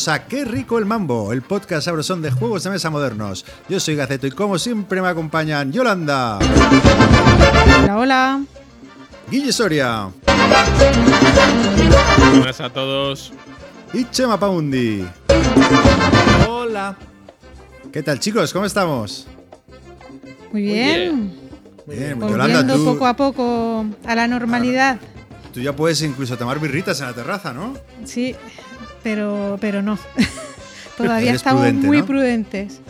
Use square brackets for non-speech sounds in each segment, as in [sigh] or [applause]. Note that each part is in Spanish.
bienvenidos a Qué rico el mambo, el podcast sabrosón de juegos de mesa modernos. Yo soy Gaceto y como siempre me acompañan Yolanda. Hola, hola. Guille Soria. Buenas a todos. Y Chema Paundi. Hola. ¿Qué tal chicos? ¿Cómo estamos? Muy bien. Muy Bien, bien. Yolanda, tú, poco a poco a la normalidad. tú ya puedes incluso tomar birritas en la terraza, ¿no? Sí, pero, pero no. [laughs] Todavía Eres estamos prudente, muy ¿no? prudentes.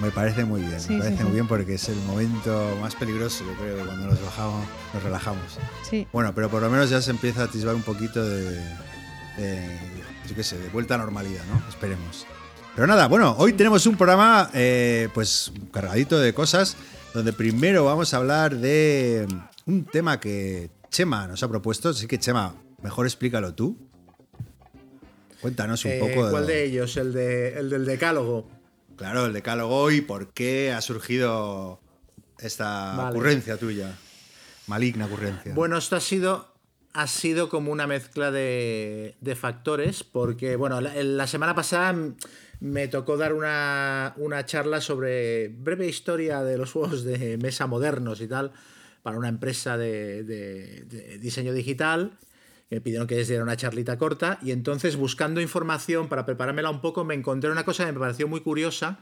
Me parece muy bien, Sí, me parece sí. muy bien porque es el momento más peligroso, yo creo, cuando nos bajamos, nos relajamos. Bueno, pero por lo menos ya se empieza a atisbar un poquito de, de, yo qué sé, de vuelta a normalidad, ¿no? Esperemos. Pero nada, bueno, hoy tenemos un programa eh, pues cargadito de cosas, donde primero vamos a hablar de un tema que Chema nos ha propuesto, así que Chema, mejor explícalo tú. Cuéntanos un Eh, poco ¿Cuál de ellos? El, de, el del decálogo. Claro, el decálogo y por qué ha surgido esta Vale. ocurrencia tuya. Maligna ocurrencia. Bueno, esto ha sido, ha sido como una mezcla de, de factores, porque, bueno, la, la semana pasada me tocó dar una, una charla sobre breve historia de los juegos de mesa modernos y tal, para una empresa de, de- de diseño digital. Me pidieron que les diera una charlita corta y entonces buscando información para preparármela un poco me encontré una cosa que me pareció muy curiosa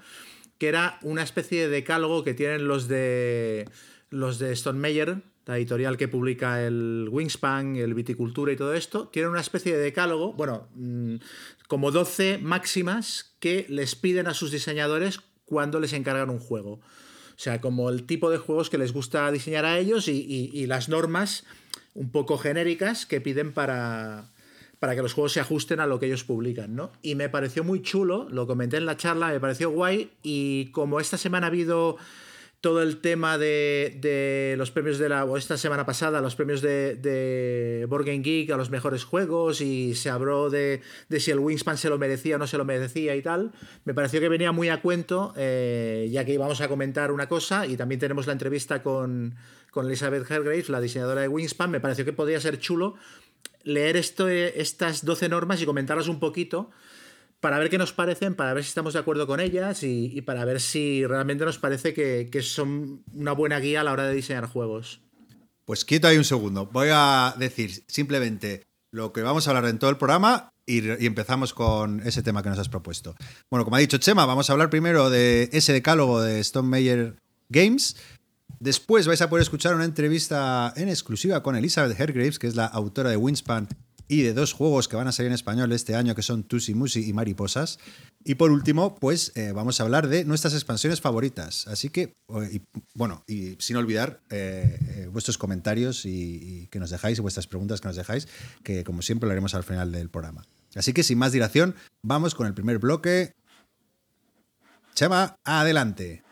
que era una especie de decálogo que tienen los de los de Stone Meyer, la editorial que publica el Wingspan, el Viticultura y todo esto, tienen una especie de decálogo, bueno, mm, como 12 máximas que les piden a sus diseñadores cuando les encargan un juego. O sea, como el tipo de juegos que les gusta diseñar a ellos y, las normas un poco genéricas que piden para, para que los juegos se ajusten a lo que ellos publican, ¿no? Y me pareció muy chulo, lo comenté en la charla, me pareció guay y como esta semana ha habido todo el tema de, de los premios de la. o esta semana pasada, los premios de, de Board Geek a los mejores juegos y se habló de, de si el Wingspan se lo merecía o no se lo merecía y tal. Me pareció que venía muy a cuento, eh, ya que íbamos a comentar una cosa y también tenemos la entrevista con, con Elizabeth Hergraves, la diseñadora de Wingspan. Me pareció que podría ser chulo leer esto, eh, estas 12 normas y comentarlas un poquito para ver qué nos parecen, para ver si estamos de acuerdo con ellas y, para ver si realmente nos parece que, son una buena guía a la hora de diseñar juegos. Pues quieto ahí un segundo. Voy a decir simplemente lo que vamos a hablar en todo el programa y, empezamos con ese tema que nos has propuesto. Bueno, como ha dicho Chema, vamos a hablar primero de ese decálogo de Stone Meyer Games. Después vais a poder escuchar una entrevista en exclusiva con Elizabeth Hergraves, que es la autora de Wingspan y de dos juegos que van a salir en español este año, que son Tusi Musi y Mariposas. Y por último, pues eh, vamos a hablar de nuestras expansiones favoritas. Así que, eh, y, bueno, y sin olvidar eh, vuestros comentarios y, que nos dejáis vuestras preguntas que nos dejáis, que como siempre lo haremos al final del programa. Así que sin más dilación, vamos con el primer bloque. Chema, adelante.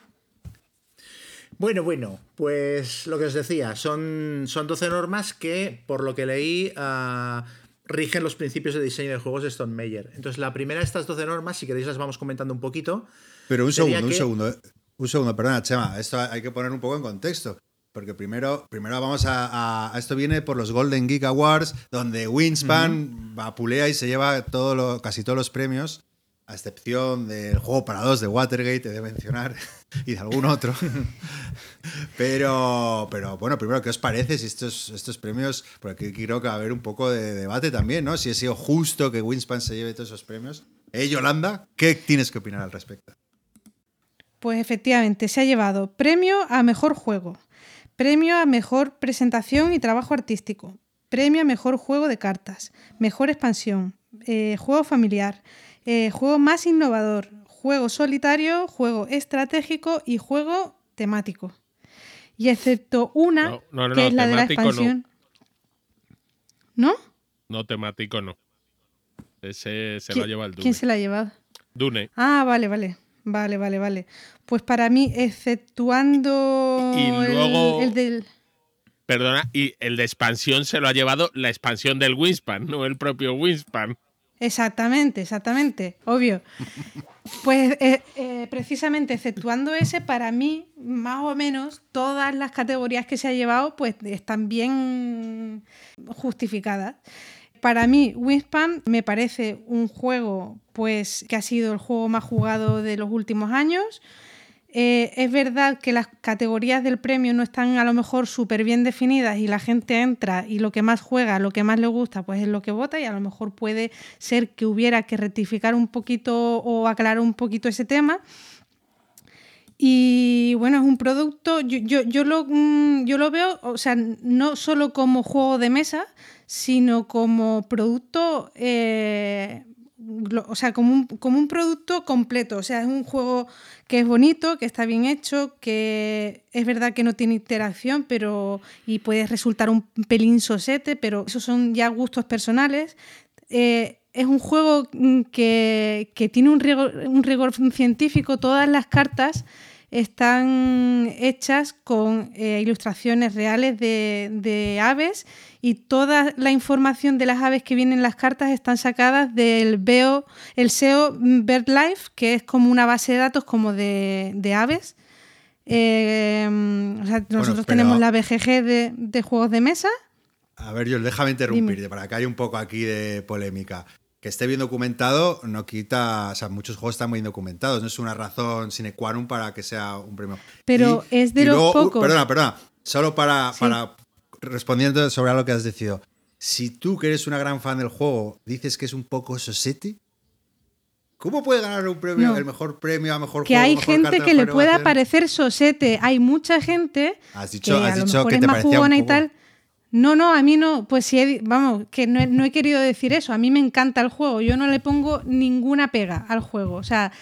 Bueno, bueno, pues lo que os decía, son, son 12 normas que, por lo que leí, ah, rigen los principios de diseño de juegos de Stone Meyer. Entonces, la primera de estas 12 normas, si queréis las vamos comentando un poquito. Pero un segundo, un segundo. eh. Un segundo, perdona, Chema. Esto hay que poner un poco en contexto. Porque primero, primero vamos a, a- a- Esto viene por los Golden Geek Awards, donde Wingspan vapulea y se lleva todo lo, casi todos los premios, a excepción del juego para dos de Watergate, he de mencionar, [laughs] y de algún otro. [laughs] pero, pero bueno, primero, ¿qué os parece si estos, estos premios? Porque creo que va a haber un poco de debate también, ¿no? Si ha sido justo que Wingspan se lleve todos esos premios. Eh, Yolanda, ¿qué tienes que opinar al respecto? Pues efectivamente, se ha llevado premio a mejor juego, premio a mejor presentación y trabajo artístico, premio a mejor juego de cartas, mejor expansión, eh, juego familiar, eh, juego más innovador, juego solitario, juego estratégico y juego temático. Y excepto una, No, no, no, que es la de la expansión. ¿No? No temático, no. Ese se lo ¿Qui- ha llevado el Dune. ¿Quién se la ha llevado? Dune. Ah, vale, vale. Vale, vale, vale. Pues para mí, exceptuando Y el- luego- el, del... Perdona, y el de expansión se lo ha llevado la expansión del Wingspan, no el propio Wingspan. Exactamente, exactamente, obvio. Pues eh, eh, precisamente exceptuando ese, para mí, más o menos, todas las categorías que se ha llevado, pues están bien justificadas. Para mí, Wingspan me parece un juego pues, que ha sido el juego más jugado de los últimos años. Eh, es verdad que las categorías del premio no están a lo mejor súper bien definidas y la gente entra y lo que más juega, lo que más le gusta, pues es lo que vota y a lo mejor puede ser que hubiera que rectificar un poquito o aclarar un poquito ese tema. Y bueno, es un producto, yo, yo, lo, mm, yo lo veo, o sea, no solo como juego de mesa, sino como producto, eh, o sea, como un, como un producto completo. O sea, es un juego que es bonito, que está bien hecho, que es verdad que no tiene interacción, pero y puede resultar un pelín sosete, pero esos son ya gustos personales. Eh, es un juego mm, que, tiene un rigor, científico, todas las cartas están hechas con eh, ilustraciones reales de, aves y toda la información de las aves que vienen en las cartas están sacadas del BEO, el SEO BirdLife, que es como una base de datos como de, aves. Eh, nosotros tenemos la BGG de, de, juegos de mesa. A ver, yo déjame interrumpirte para que haya un poco aquí de polémica que esté bien documentado no quita, o sea, muchos juegos están muy documentados, no es una razón sine qua non para que sea un premio. Pero es de los pocos. Perdona, perdona, solo para, para respondiendo sobre algo que has decidido. Si tú que eres una gran fan del juego dices que es un poco sosete, ¿Cómo puede ganar un premio, el mejor premio a mejor que juego? Que hay gente que le pueda parecer sosete. Hay mucha gente has dicho, que has a dicho lo mejor que es te más jugona y tal. No, no, a mí no, pues sí, vamos, que no he, no he, querido decir eso, a mí me encanta el juego, yo no le pongo ninguna pega al juego, o sea,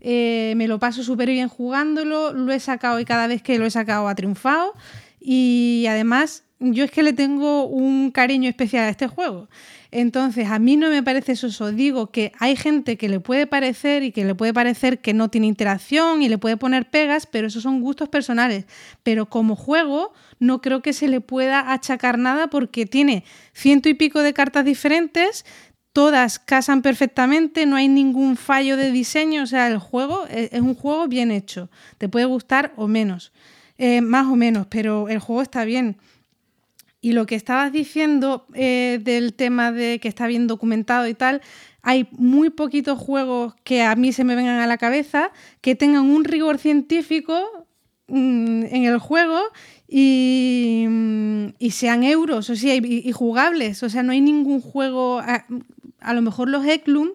eh, me lo paso súper bien jugándolo, lo he sacado y cada vez que lo he sacado ha triunfado y además yo es que le tengo un cariño especial a este juego. Entonces, a mí no me parece eso. Digo que hay gente que le puede parecer y que le puede parecer que no tiene interacción y le puede poner pegas, pero esos son gustos personales. Pero como juego, no creo que se le pueda achacar nada porque tiene ciento y pico de cartas diferentes, todas casan perfectamente, no hay ningún fallo de diseño, o sea, el juego es, un juego bien hecho, te puede gustar o menos, eh, más o menos, pero el juego está bien. Y lo que estabas diciendo eh, del tema de que está bien documentado y tal, hay muy poquitos juegos que a mí se me vengan a la cabeza que tengan un rigor científico mm, en el juego y, mm, sean euros o sea, y, jugables. O sea, no hay ningún juego, a, lo mejor los Eklum,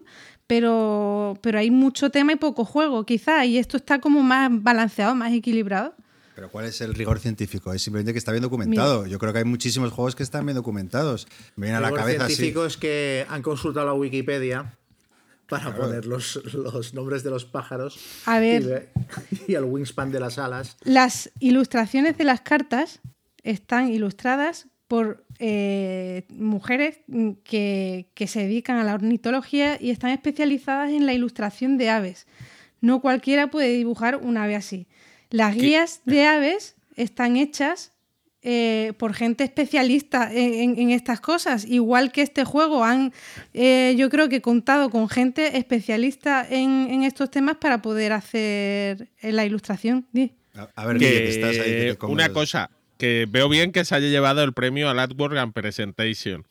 pero, pero hay mucho tema y poco juego, quizá, y esto está como más balanceado, más equilibrado. Pero ¿cuál es el rigor científico? Es simplemente que está bien documentado. Yo creo que hay muchísimos juegos que están bien documentados. Me viene a la cabeza. El científico es que han consultado la Wikipedia para poner los, nombres de los pájaros. A ver. Y, el wingspan de las alas. Las ilustraciones de las cartas están ilustradas por eh, mujeres que, que se dedican a la ornitología y están especializadas en la ilustración de aves. No cualquiera puede dibujar un ave así. Las guías de aves están hechas eh, por gente especialista en, estas cosas, igual que este juego han, eh, yo creo que contado con gente especialista en, estos temas para poder hacer eh, la ilustración. A, ver, que, estás ahí, una cosa, que veo bien que se haya llevado el premio al Artwork and Presentation.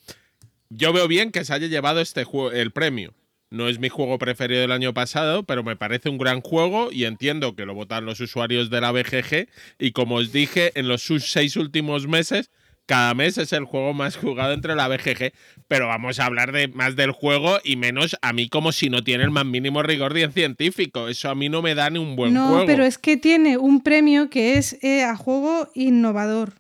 Yo veo bien que se haya llevado este juego, el premio. No es mi juego preferido del año pasado, pero me parece un gran juego y entiendo que lo votan los usuarios de la BGG. Y como os dije, en los seis últimos meses, cada mes es el juego más jugado entre la BGG. Pero vamos a hablar de más del juego y menos a mí como si no tiene el más mínimo rigor científico. Eso a mí no me da ni un buen juego. No, pero es que tiene un premio que es eh, a juego innovador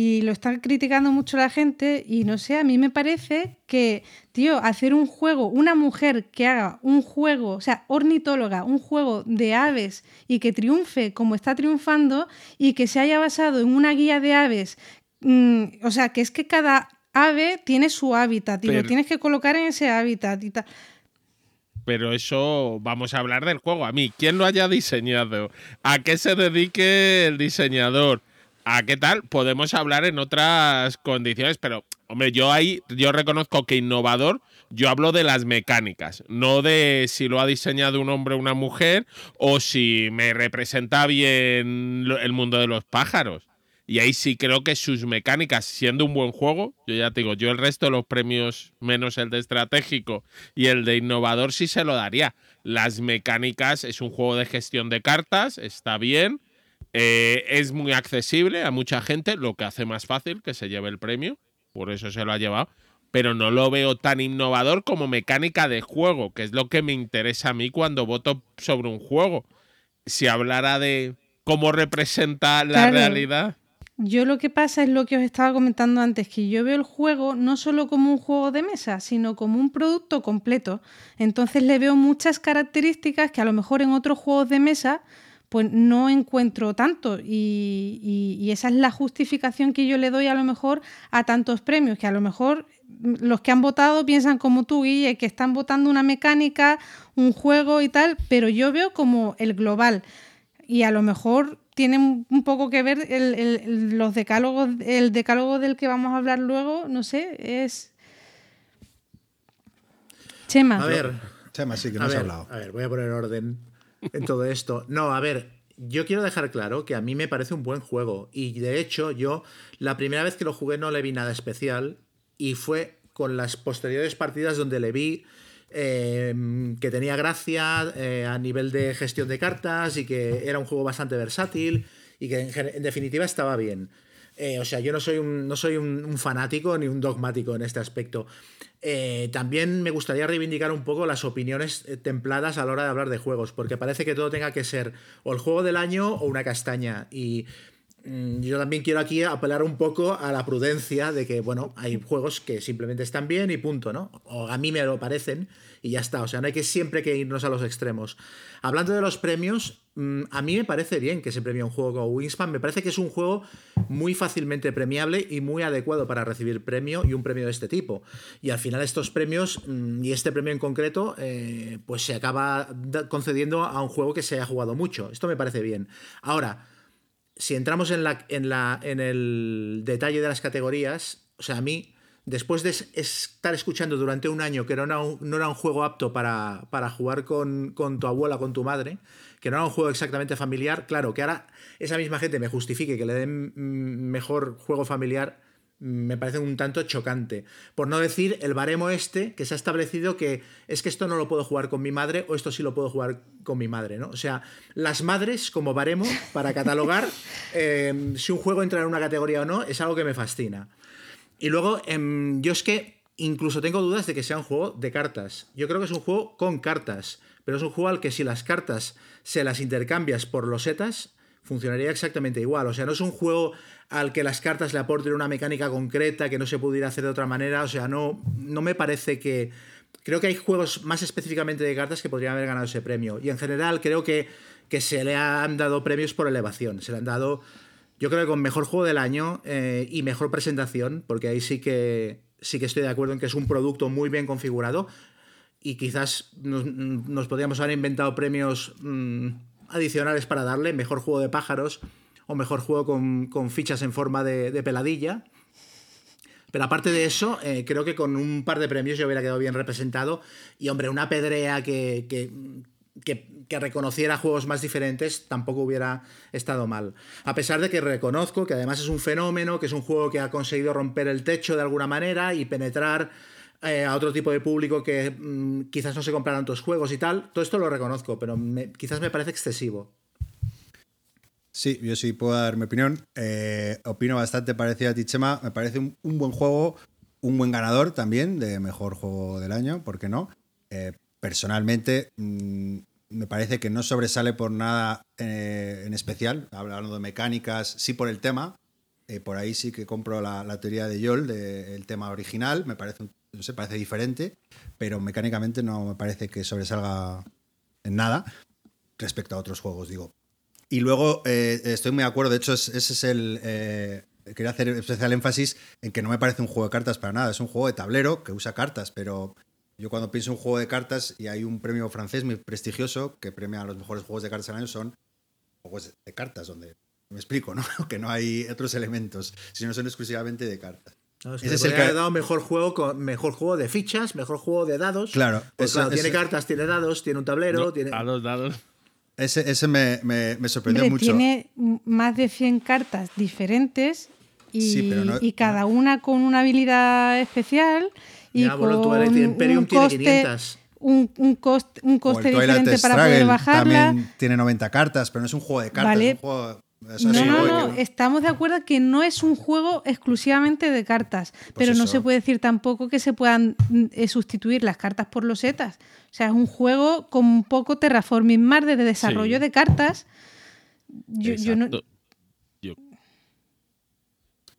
y lo está criticando mucho la gente y no sé, a mí me parece que, tío, hacer un juego, una mujer que haga un juego, o sea, ornitóloga, un juego de aves y que triunfe como está triunfando y que se haya basado en una guía de aves, mm, o sea, que es que cada ave tiene su hábitat y lo tienes que colocar en ese hábitat y tal pero eso vamos a hablar del juego. A mí, ¿quién lo haya diseñado? ¿A qué se dedique el diseñador? ¿A qué tal? Podemos hablar en otras condiciones, pero hombre, yo ahí yo reconozco que innovador, yo hablo de las mecánicas, no de si lo ha diseñado un hombre o una mujer o si me representa bien el mundo de los pájaros. Y ahí sí creo que sus mecánicas, siendo un buen juego, yo ya te digo, yo el resto de los premios, menos el de estratégico y el de innovador, sí se lo daría. Las mecánicas es un juego de gestión de cartas, está bien, eh, es muy accesible a mucha gente, lo que hace más fácil que se lleve el premio, por eso se lo ha llevado, pero no lo veo tan innovador como mecánica de juego, que es lo que me interesa a mí cuando voto sobre un juego. Si hablara de cómo representa la realidad. Yo lo que pasa es lo que os estaba comentando antes, que yo veo el juego no solo como un juego de mesa, sino como un producto completo. Entonces le veo muchas características que a lo mejor en otros juegos de mesa pues no encuentro tanto y, esa es la justificación que yo le doy a lo mejor a tantos premios, que a lo mejor los que han votado piensan como tú, Guille, que están votando una mecánica, un juego y tal, pero yo veo como el global y a lo mejor tiene un poco que ver el, los decálogos, el decálogo del que vamos a hablar luego, no sé, es... Chema. A ver, Chema, sí que no has hablado. A ver, voy a poner orden en todo esto. No, a ver, yo quiero dejar claro que a mí me parece un buen juego. Y de hecho, yo la primera vez que lo jugué no le vi nada especial. Y fue con las posteriores partidas donde le vi em, que tenía gracia eh, a nivel de gestión de cartas y que era un juego bastante versátil y que en, definitiva estaba bien. Eh, o sea, yo no soy, un, no soy un, fanático ni un dogmático en este aspecto. Eh, también me gustaría reivindicar un poco las opiniones eh, templadas a la hora de hablar de juegos, porque parece que todo tenga que ser o el juego del año o una castaña. Y mm, yo también quiero aquí apelar un poco a la prudencia de que, bueno, hay juegos que simplemente están bien y punto, ¿no? O a mí me lo parecen y ya está. O sea, no hay que siempre que irnos a los extremos. Hablando de los premios, mm, a mí me parece bien que se premie un juego como Wingspan. Me parece que es un juego muy fácilmente premiable y muy adecuado para recibir premio y un premio de este tipo. Y al final estos premios, mm, y este premio en concreto, eh, pues se acaba concediendo a un juego que se ha jugado mucho. Esto me parece bien. Ahora, si entramos en, la, en, la, en el detalle de las categorías, o sea, a mí después de estar escuchando durante un año que no era un, no era un juego apto para, jugar con, tu abuela, con tu madre, que no era un juego exactamente familiar, claro, que ahora esa misma gente me justifique que le den mejor juego familiar, me parece un tanto chocante. Por no decir el baremo este que se ha establecido que es que esto no lo puedo jugar con mi madre o esto sí lo puedo jugar con mi madre, ¿no? O sea, las madres como baremo para catalogar [laughs] eh, si un juego entra en una categoría o no es algo que me fascina. Y luego, em, yo es que incluso tengo dudas de que sea un juego de cartas. Yo creo que es un juego con cartas, pero es un juego al que si las cartas se las intercambias por los setas, funcionaría exactamente igual. O sea, no es un juego al que las cartas le aporten una mecánica concreta que no se pudiera hacer de otra manera. O sea, no, no me parece que... Creo que hay juegos más específicamente de cartas que podrían haber ganado ese premio. Y en general creo que, que se le han dado premios por elevación. Se le han dado yo creo que con mejor juego del año eh, y mejor presentación, porque ahí sí que, sí que estoy de acuerdo en que es un producto muy bien configurado y quizás nos, podríamos haber inventado premios mm, adicionales para darle, mejor juego de pájaros o mejor juego con, fichas en forma de, peladilla. Pero aparte de eso, eh, creo que con un par de premios yo hubiera quedado bien representado. Y hombre, una pedrea que, que, reconociera juegos más diferentes tampoco hubiera estado mal. A pesar de que reconozco que además es un fenómeno, que es un juego que ha conseguido romper el techo de alguna manera y penetrar eh, a otro tipo de público que mm, quizás no se compra tantos juegos y tal. Todo esto lo reconozco, pero quizás me parece excesivo. Sí, yo sí puedo dar mi opinión. Eh, opino bastante parecido a ti, Chema. Me parece un, buen juego, un buen ganador también de mejor juego del año, ¿por qué no? Eh, personalmente, mm, me parece que no sobresale por nada eh, en especial, hablando de mecánicas, sí por el tema. Eh, por ahí sí que compro la, teoría de Yol, del tema original, me parece, no sé, parece diferente, pero mecánicamente no me parece que sobresalga en nada respecto a otros juegos, digo. Y luego eh, estoy muy de acuerdo, de hecho, ese es el. quería hacer especial énfasis en que no me parece un juego de cartas para nada, es un juego de tablero que usa cartas, pero yo cuando pienso en un juego de cartas y hay un premio francés muy prestigioso que premia a los mejores juegos de cartas del año, son juegos de cartas, donde me explico, ¿no? [laughs] que no hay otros elementos, sino son exclusivamente de cartas. Ese es el que ha dado mejor juego, con, mejor juego de fichas, mejor juego de dados. Claro, pues tiene cartas, tiene dados, tiene un tablero, tiene. A los dados. Ese, ese me, me, me sorprendió Hombre, mucho. Tiene más de 100 cartas diferentes y, Sí, no- y cada una con una habilidad especial y Ya, bueno, el con Twilight Imperium un tiene coste, 500. un, un coste, un coste diferente para Struggle poder bajarla. También tiene 90 cartas, pero no es un juego de cartas, Vale. es un juego. o sea, No, no, no, estamos de acuerdo que no es un juego exclusivamente de cartas, pero no se puede decir tampoco que se puedan eh, sustituir las cartas por los setas. O sea, es un juego con un poco terraforming más de desarrollo Sí. de cartas. Yo, yo no. Yo-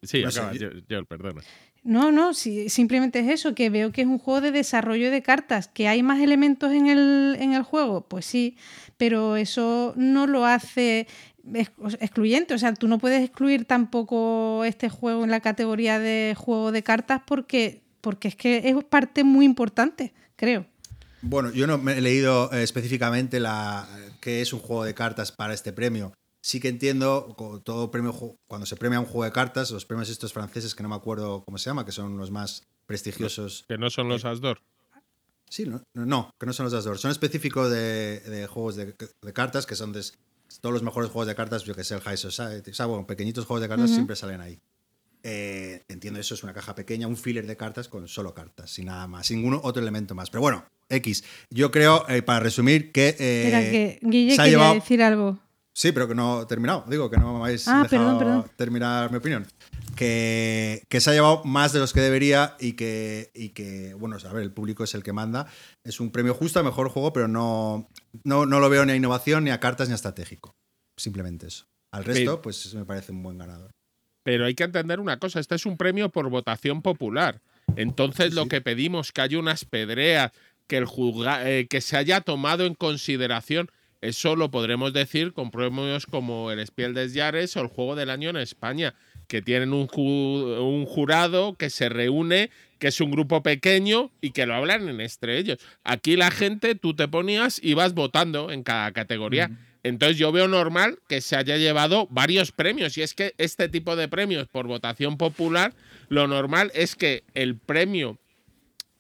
Sí, acaba, yo- yo, yo- perdona. No, no, simplemente es eso, que veo que es un juego de desarrollo de cartas, que hay más elementos en el, en el juego, pues sí, pero eso no lo hace ex- excluyente, o sea, tú no puedes excluir tampoco este juego en la categoría de juego de cartas porque, porque es que es parte muy importante, creo. Bueno, yo no me he leído eh, específicamente la qué es un juego de cartas para este premio. Sí que entiendo, todo premio, cuando se premia un juego de cartas, los premios estos franceses, que no me acuerdo cómo se llama, que son los más prestigiosos. Que no son los Asdor. Sí, no, no, que no son los Asdor. Son específicos de, de juegos de, de cartas, que son de todos los mejores juegos de cartas, yo que sé, el High Society. O sea, bueno, pequeñitos juegos de cartas siempre salen ahí. Eh, entiendo eso, es una caja pequeña, un filler de cartas con solo cartas, sin nada más, sin ningún otro elemento más. Pero bueno, X. Yo creo, eh, para resumir, que. eh, Era que Guille se ha quería llevado- decir algo. Sí, pero que no he terminado. Digo, que no me habéis Ah, dejado perdón, perdón. terminar mi opinión. Que, que se ha llevado más de los que debería y que, y que, bueno, a ver, el público es el que manda. Es un premio justo a mejor juego, pero no, no, no lo veo ni a innovación, ni a cartas, ni a estratégico. Simplemente eso. Al resto, Pero- pues me parece un buen ganador. Pero hay que entender una cosa, este es un premio por votación popular. Entonces Sí, lo que pedimos, que haya unas pedreas, que, el juzga- eh, que se haya tomado en consideración, eso lo podremos decir con premios como el Spiel des Jahres o el Juego del Año en España, que tienen un, ju- un jurado que se reúne, que es un grupo pequeño y que lo hablan entre ellos. Aquí la gente, tú te ponías y vas votando en cada categoría. Entonces yo veo normal que se haya llevado varios premios. Y es que este tipo de premios por votación popular, lo normal es que el premio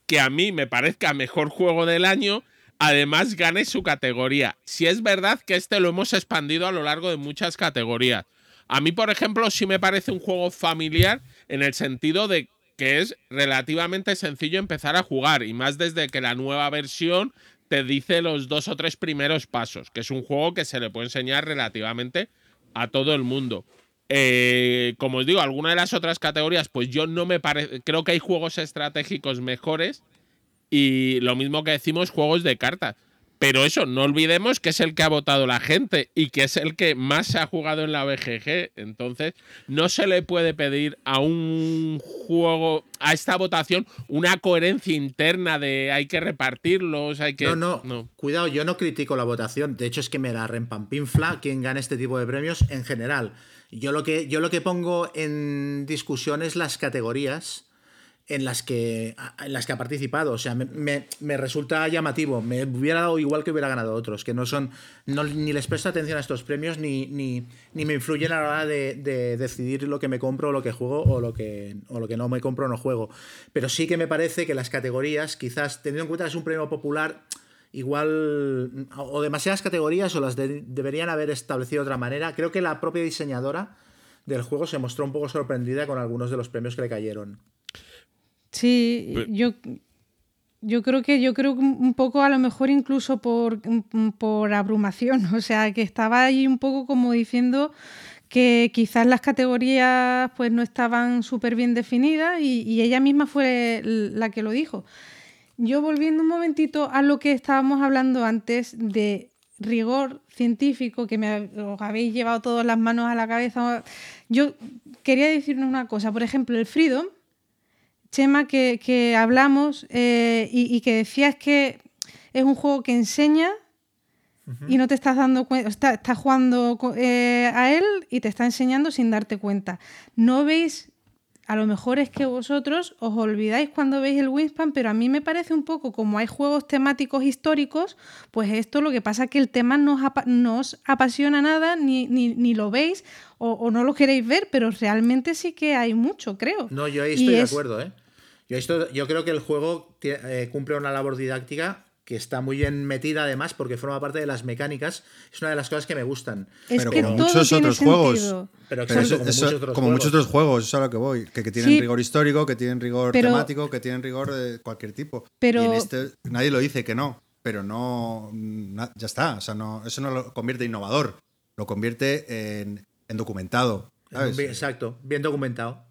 que a mí me parezca mejor juego del año, además gane su categoría. Si es verdad que este lo hemos expandido a lo largo de muchas categorías. A mí, por ejemplo, sí me parece un juego familiar en el sentido de que es relativamente sencillo empezar a jugar y más desde que la nueva versión te dice los dos o tres primeros pasos, que es un juego que se le puede enseñar relativamente a todo el mundo. Eh, como os digo, alguna de las otras categorías, pues yo no me parece, creo que hay juegos estratégicos mejores y lo mismo que decimos juegos de cartas. Pero eso, no olvidemos que es el que ha votado la gente y que es el que más se ha jugado en la BGG. Entonces, no se le puede pedir a un juego, a esta votación, una coherencia interna de hay que repartirlos, hay que. No, no, Cuidado, yo no critico la votación. De hecho, es que me la rempampinfla quien gane este tipo de premios en general. Yo lo que, yo lo que pongo en discusión es las categorías en las que, en las que ha participado. O sea, me, me- resulta llamativo. Me hubiera dado igual que hubiera ganado otros, que no son. No, ni les presto atención a estos premios, ni, ni, ni me influyen a la hora de, de decidir lo que me compro lo que juego o lo que, o lo que no me compro o no juego. Pero sí que me parece que las categorías, quizás teniendo en cuenta que es un premio popular, igual. o demasiadas categorías o las de- deberían haber establecido de otra manera. Creo que la propia diseñadora del juego se mostró un poco sorprendida con algunos de los premios que le cayeron. Sí, yo, yo creo que yo creo un poco a lo mejor incluso por, mm, por abrumación, [laughs] o sea, que estaba ahí un poco como diciendo que quizás las categorías pues no estaban súper bien definidas y, y ella misma fue la que lo dijo. Yo volviendo un momentito a lo que estábamos hablando antes de rigor científico, que me os habéis llevado todas las manos a la cabeza, yo quería decirnos una cosa, por ejemplo, el Freedom, Chema, que, que hablamos eh, y, y que decías que es un juego que enseña y no te estás dando cuenta, está- estás jugando co- eh, a él y te está enseñando sin darte cuenta. No veis, a lo mejor es que vosotros os olvidáis cuando veis el Wingspan, pero a mí me parece un poco como hay juegos temáticos históricos, pues esto lo que pasa es que el tema no os, apa- no os apasiona nada, ni, ni- ni lo veis o, o no lo queréis ver, pero realmente sí que hay mucho, creo. No, yo ahí Y estoy de es- acuerdo, ¿eh? Yo, creo que el juego eh, cumple una labor didáctica que está muy bien metida además porque forma parte de las mecánicas. Es una de las cosas que me gustan. Es Pero que como todo muchos tiene otros juegos. sentido. Pero Pero exacto, eso- como eso- muchos otros como juegos. muchos otros juegos, eso es a lo que voy. Que, que tienen Sí. rigor histórico, que tienen rigor Pero- temático, que tienen rigor de cualquier tipo. Pero- Y en este nadie lo dice que no, pero no. na- ya está. O sea, no, eso no lo convierte en innovador. Lo convierte en, en documentado. ¿sabes? Bien- Exacto, bien documentado.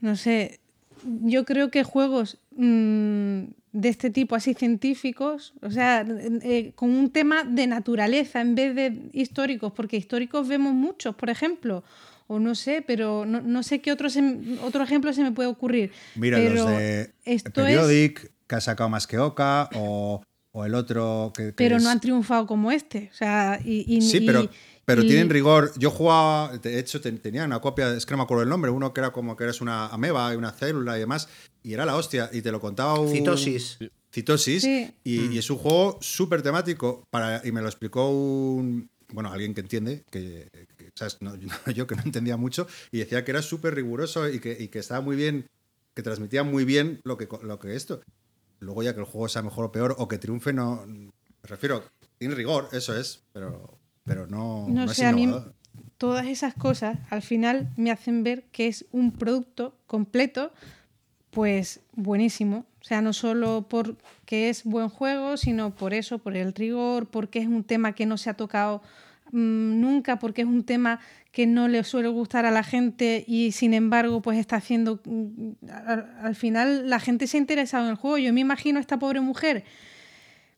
No sé, yo creo que juegos mm, de este tipo, así científicos, o sea, eh, con un tema de naturaleza en vez de históricos, porque históricos vemos muchos, por ejemplo, o no sé, pero no, no sé qué otro, se- otro ejemplo se me puede ocurrir. Mira, pero los de esto es, Periodic, que ha sacado más que Oca, o, o el otro que. que pero es- no han triunfado como este, o sea, y, y- Sí, y- pero, y- tienen rigor. Yo jugaba, de hecho, ten- tenía una copia, es que no me acuerdo el nombre, uno que era como que eras una ameba y una célula y demás, y era la hostia, y te lo contaba un. Citosis. Citosis, Sí. y, y es un juego súper temático, para, y me lo explicó un. Bueno, alguien que entiende, que, que, ¿sabes? No, [laughs] no, yo que no entendía mucho, y decía que era súper riguroso y que, y que estaba muy bien, que transmitía muy bien lo que, lo que esto. Luego ya que el juego sea mejor o peor, o que triunfe, no. Me refiero, tiene rigor, eso es, pero, pero no, No no es sé, a mí todas esas cosas al final me hacen ver que es un producto completo, pues buenísimo. O sea, no solo porque es buen juego, sino por eso, por el rigor, porque es un tema que no se ha tocado mm, nunca, porque es un tema que no le suele gustar a la gente y sin embargo, pues está haciendo. mm, Al, al final la gente se ha interesado en el juego. Yo me imagino a esta pobre mujer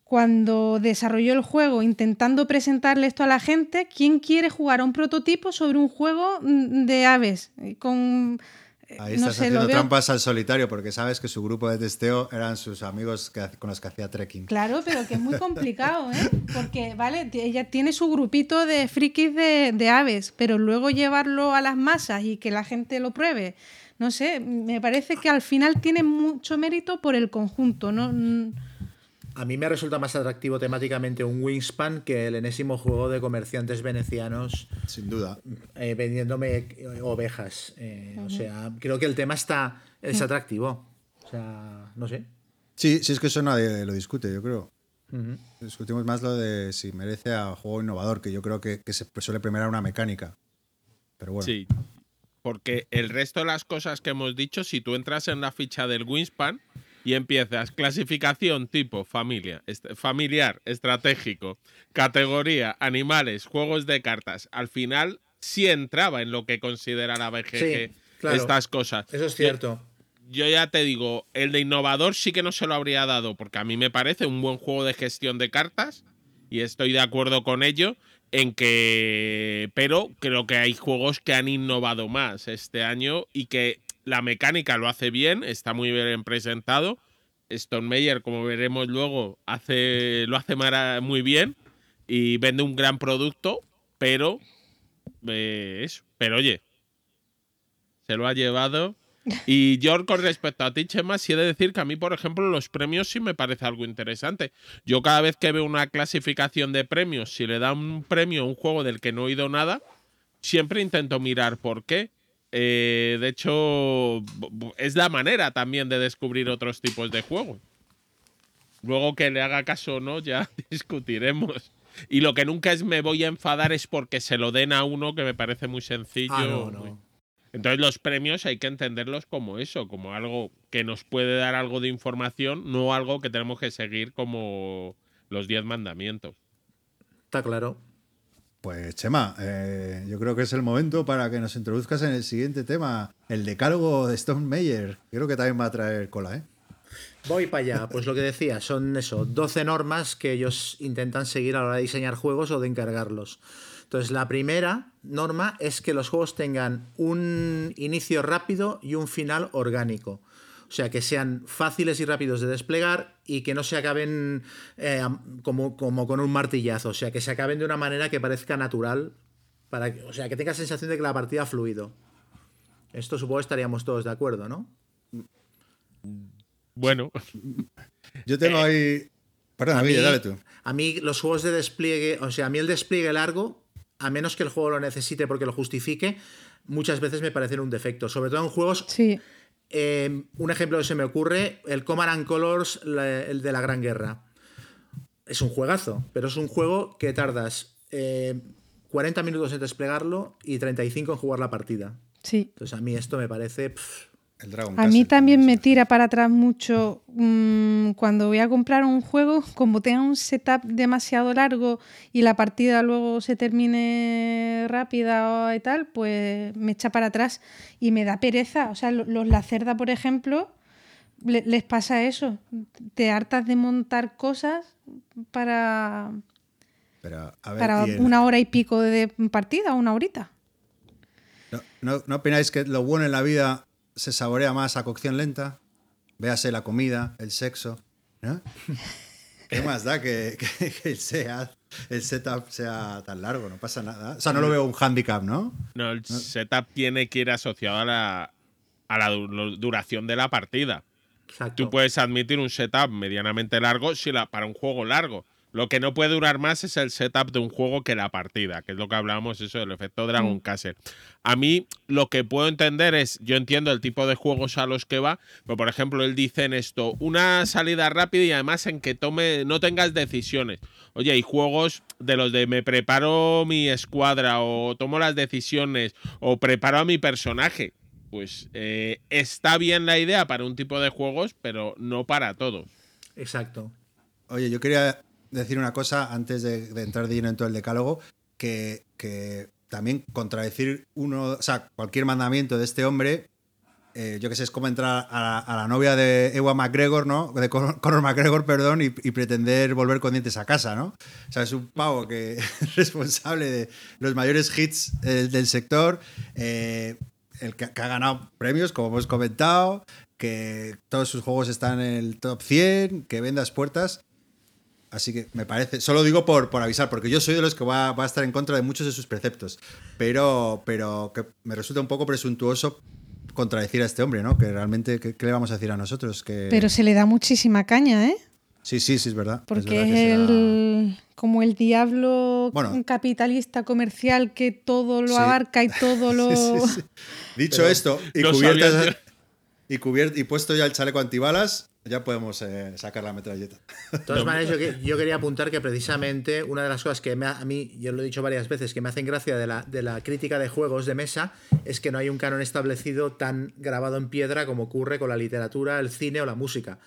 cuando desarrolló el juego intentando presentarle esto a la gente, ¿quién quiere jugar a un prototipo sobre un juego mm, de aves? Con, eh, Ahí no estás sé, haciendo trampas al solitario porque sabes que su grupo de testeo eran sus amigos que, con los que hacía trekking. Claro, pero que es muy [laughs] complicado, ¿eh? Porque, vale, ella tiene su grupito de frikis de, de aves, pero luego llevarlo a las masas y que la gente lo pruebe, no sé, me parece que al final tiene mucho mérito por el conjunto, ¿no? Mm, A mí me resulta más atractivo temáticamente un Wingspan que el enésimo juego de comerciantes venecianos Sin duda. eh, vendiéndome eh, ovejas. Eh, O sea, creo que el tema está es atractivo. O sea, no sé. Sí, sí, es que eso nadie lo discute, yo creo. Ujú. Discutimos más lo de si merece a juego innovador, que yo creo que, que se suele premiar a una mecánica. Pero bueno. Sí. Porque el resto de las cosas que hemos dicho, si tú entras en la ficha del Wingspan y empiezas clasificación tipo familia, est- familiar, estratégico, categoría, animales, juegos de cartas, al final sí entraba en lo que considera la BGG Sí, claro. estas cosas. Eso es Yo- cierto. yo ya te digo, el de innovador sí que no se lo habría dado, porque a mí me parece un buen juego de gestión de cartas y estoy de acuerdo con ello en que pero creo que hay juegos que han innovado más este año y que la mecánica lo hace bien, está muy bien presentado. Stone Meyer, como veremos luego, hace lo hace muy bien y vende un gran producto, pero eh, eso, pero oye, se lo ha llevado [laughs] y yo con respecto a ti, Chema, sí he de decir que a mí, por ejemplo, los premios sí me parece algo interesante. Yo cada vez que veo una clasificación de premios, si le dan un premio a un juego del que no he oído nada, siempre intento mirar por qué. Eh, de hecho, es la manera también de descubrir otros tipos de juegos. Luego que le haga caso o no, ya [laughs] discutiremos. Y lo que nunca es me voy a enfadar es porque se lo den a uno que me parece muy sencillo. Ah, no, no. entonces los premios hay que entenderlos como eso, como algo que nos puede dar algo de información, no algo que tenemos que seguir como los diez mandamientos. Está claro. Pues Chema, eh, yo creo que es el momento para que nos introduzcas en el siguiente tema, el decálogo de Stone Meyer. Creo que también va a traer cola, ¿eh? Voy para allá. Pues lo que decía, son eso, 12 normas que ellos intentan seguir a la hora de diseñar juegos o de encargarlos. Entonces, la primera norma es que los juegos tengan un inicio rápido y un final orgánico. O sea, que sean fáciles y rápidos de desplegar y que no se acaben eh, como, como con un martillazo. O sea, que se acaben de una manera que parezca natural. Para, que- o sea, que tenga sensación de que la partida ha fluido. Esto supongo que estaríamos todos de acuerdo, ¿no? Bueno, Yo tengo ahí... Perdón, A mí- dale tú. A mí los juegos de despliegue, o sea, a mí el despliegue largo, a menos que el juego lo necesite porque lo justifique, muchas veces me parecen un defecto. Sobre todo en juegos Sí, Eh, un ejemplo que se me ocurre, el Command and Colors, el de la Gran Guerra. Es un juegazo, pero es un juego que tardas 40 minutos en desplegarlo y 35 en jugar la partida. Sí. Entonces a mí esto me parece a mí también me tira para atrás mucho mm, cuando voy a comprar un juego, como tenga un setup demasiado largo y la partida luego se termine rápida y tal, pues me echa para atrás y me da pereza. O sea, los La Cerda, por ejemplo, les pasa eso. Te hartas de montar cosas para, para una hora y pico de partida, una horita. ¿No, no, no opináis que lo bueno en la vida se saborea más a cocción lenta. Véase la comida, el sexo. ¿no? [laughs] ¿Qué más da que, el, setup sea tan largo? No pasa nada. O sea, no lo veo un handicap, ¿no? No, el setup tiene que ir asociado a la, a la duración de la partida. Tú puedes admitir un setup medianamente largo si la, para un juego largo. Lo que no puede durar más es el setup de un juego que la partida, que es lo que hablábamos, eso del efecto Dragon mm. Castle. A mí lo que puedo entender es, yo entiendo el tipo de juegos a los que va, pero por ejemplo, él dice en esto, una salida rápida y además en que tome, no tengas decisiones. Oye, hay juegos de los de me preparo mi escuadra o tomo las decisiones o preparo a mi personaje. Pues eh, está bien la idea para un tipo de juegos, pero no para todos. Exacto. Oye, yo quería decir una cosa antes de, entrar de lleno en todo el decálogo, que, también contradecir uno, o sea, cualquier mandamiento de este hombre, eh, yo que sé, es como entrar a la, novia de Ewa McGregor, ¿no? De [laughs] Conor, McGregor, perdón, y, pretender volver con dientes a casa, ¿no? O sea, es un pavo que [laughs] es responsable de los mayores hits eh, del sector, eh, el que, que, ha ganado premios, como hemos comentado, que todos sus juegos están en el top 100, que vendas puertas. Así que me parece, solo digo por, por avisar, porque yo soy de los que va, a estar en contra de muchos de sus preceptos, pero, pero que me resulta un poco presuntuoso contradecir a este hombre, ¿no? Que realmente, ¿qué, le vamos a decir a nosotros? Que... Pero se le da muchísima caña, ¿eh? Sí, sí, sí, es verdad. Porque es, el, como el diablo capitalista comercial que todo lo abarca y todo [laughs] lo... Dicho esto, y, cubiertas, y, y puesto ya el chaleco antibalas, ya podemos eh, sacar la metralleta. De todas maneras, yo, quería apuntar que precisamente una de las cosas que a mí, yo lo he dicho varias veces, que me hacen gracia de la, de la crítica de juegos de mesa, es que no hay un canon establecido tan grabado en piedra como ocurre con la literatura, el cine o la música.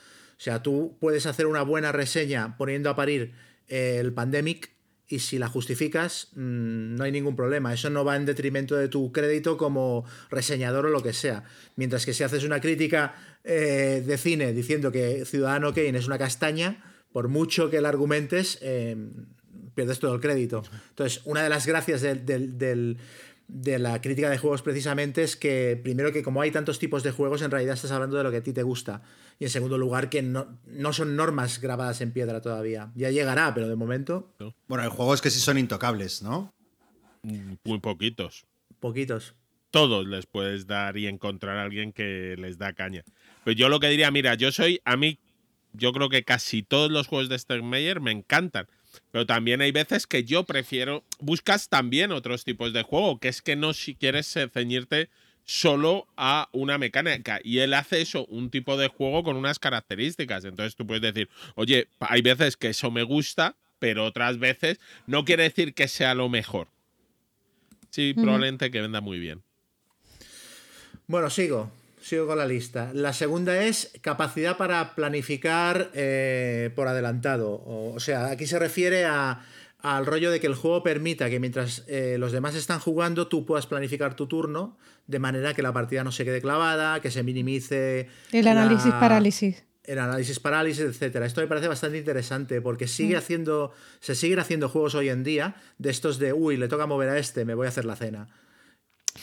O sea, tú puedes hacer una buena reseña poniendo a parir el Pandemic y si la justificas, mm, no hay ningún problema. Eso no va en detrimento de tu crédito como reseñador o lo que sea. Mientras que si haces una crítica eh, de cine diciendo que Ciudadano Kane es una castaña, por mucho que la argumentes, eh, pierdes todo el crédito. Entonces, una de las gracias de la crítica de juegos precisamente es que, primero, que como hay tantos tipos de juegos, en realidad estás hablando de lo que a ti te gusta. Y en segundo lugar, que no, no son normas grabadas en piedra todavía. Ya llegará, pero de momento. Bueno, hay juegos que sí son intocables, ¿no? Muy poquitos. Poquitos. Todos les puedes dar y encontrar a alguien que les da caña. Pues yo lo que diría, mira, yo soy, a mí, yo creo que casi todos los juegos de Steinmeier me encantan. Pero también hay veces que yo prefiero, buscas también otros tipos de juego, que es que no si quieres ceñirte solo a una mecánica. Y él hace eso, un tipo de juego con unas características. Entonces tú puedes decir, oye, hay veces que eso me gusta, pero otras veces no quiere decir que sea lo mejor. Sí, probablemente que venda muy bien. Bueno, sigo. Sigo con la lista. La segunda es capacidad para planificar eh, por adelantado. O, sea, aquí se refiere al rollo de que el juego permita que mientras eh, los demás están jugando, tú puedas planificar tu turno de manera que la partida no se quede clavada, que se minimice. El análisis parálisis. El análisis parálisis, etcétera. Esto me parece bastante interesante porque sigue mm. haciendo. Se siguen haciendo juegos hoy en día de estos de uy, le toca mover a este, me voy a hacer la cena.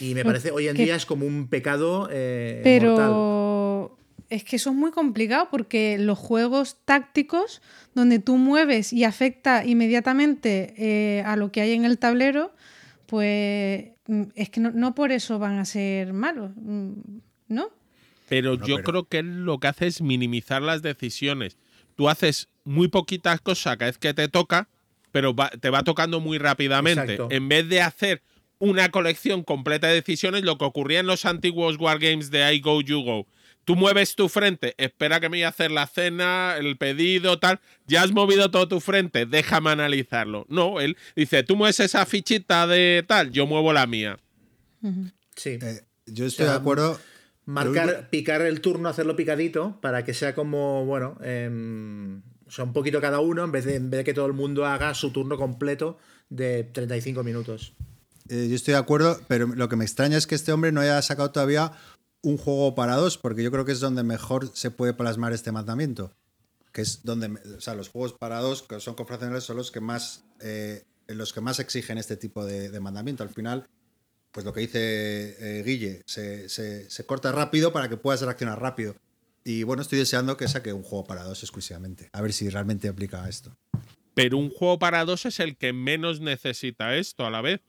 Y me parece, hoy en día es como un pecado. Eh, pero es que eso es muy complicado porque los juegos tácticos, donde tú mueves y afecta inmediatamente eh, a lo que hay en el tablero, pues mm, es que no, por eso van a ser malos, mm, ¿no? Pero yo creo que lo que hace es minimizar las decisiones. Tú haces muy poquitas cosas cada vez que te toca, pero te va tocando muy rápidamente. En vez de hacer una colección completa de decisiones, lo que ocurría en los antiguos Wargames de I Go, You Go, Tú mueves tu frente, espera que me voy a hacer la cena, el pedido, tal. Ya has movido todo tu frente, déjame analizarlo. No, él dice, tú mueves esa fichita de tal, yo muevo la mía. Sí. Eh, yo estoy de acuerdo. Marcar, picar el turno, hacerlo picadito, para que sea como, bueno, em, o sea, un poquito cada uno, en vez, de, en vez de que todo el mundo haga su turno completo de 35 minutos. Eh, yo estoy de acuerdo, pero lo que me extraña es que este hombre no haya sacado todavía un juego para dos, porque yo creo que es donde mejor se puede plasmar este mandamiento. Que es donde, o sea, los juegos para dos, que son confracionales, son los que más, eh, los que más exigen este tipo de, mandamiento. Al final, pues lo que dice eh, Guille, se, se, corta rápido para que puedas reaccionar rápido. Y bueno, estoy deseando que saque un juego para dos exclusivamente. A ver si realmente aplica esto. Pero un juego para dos es el que menos necesita esto a la vez.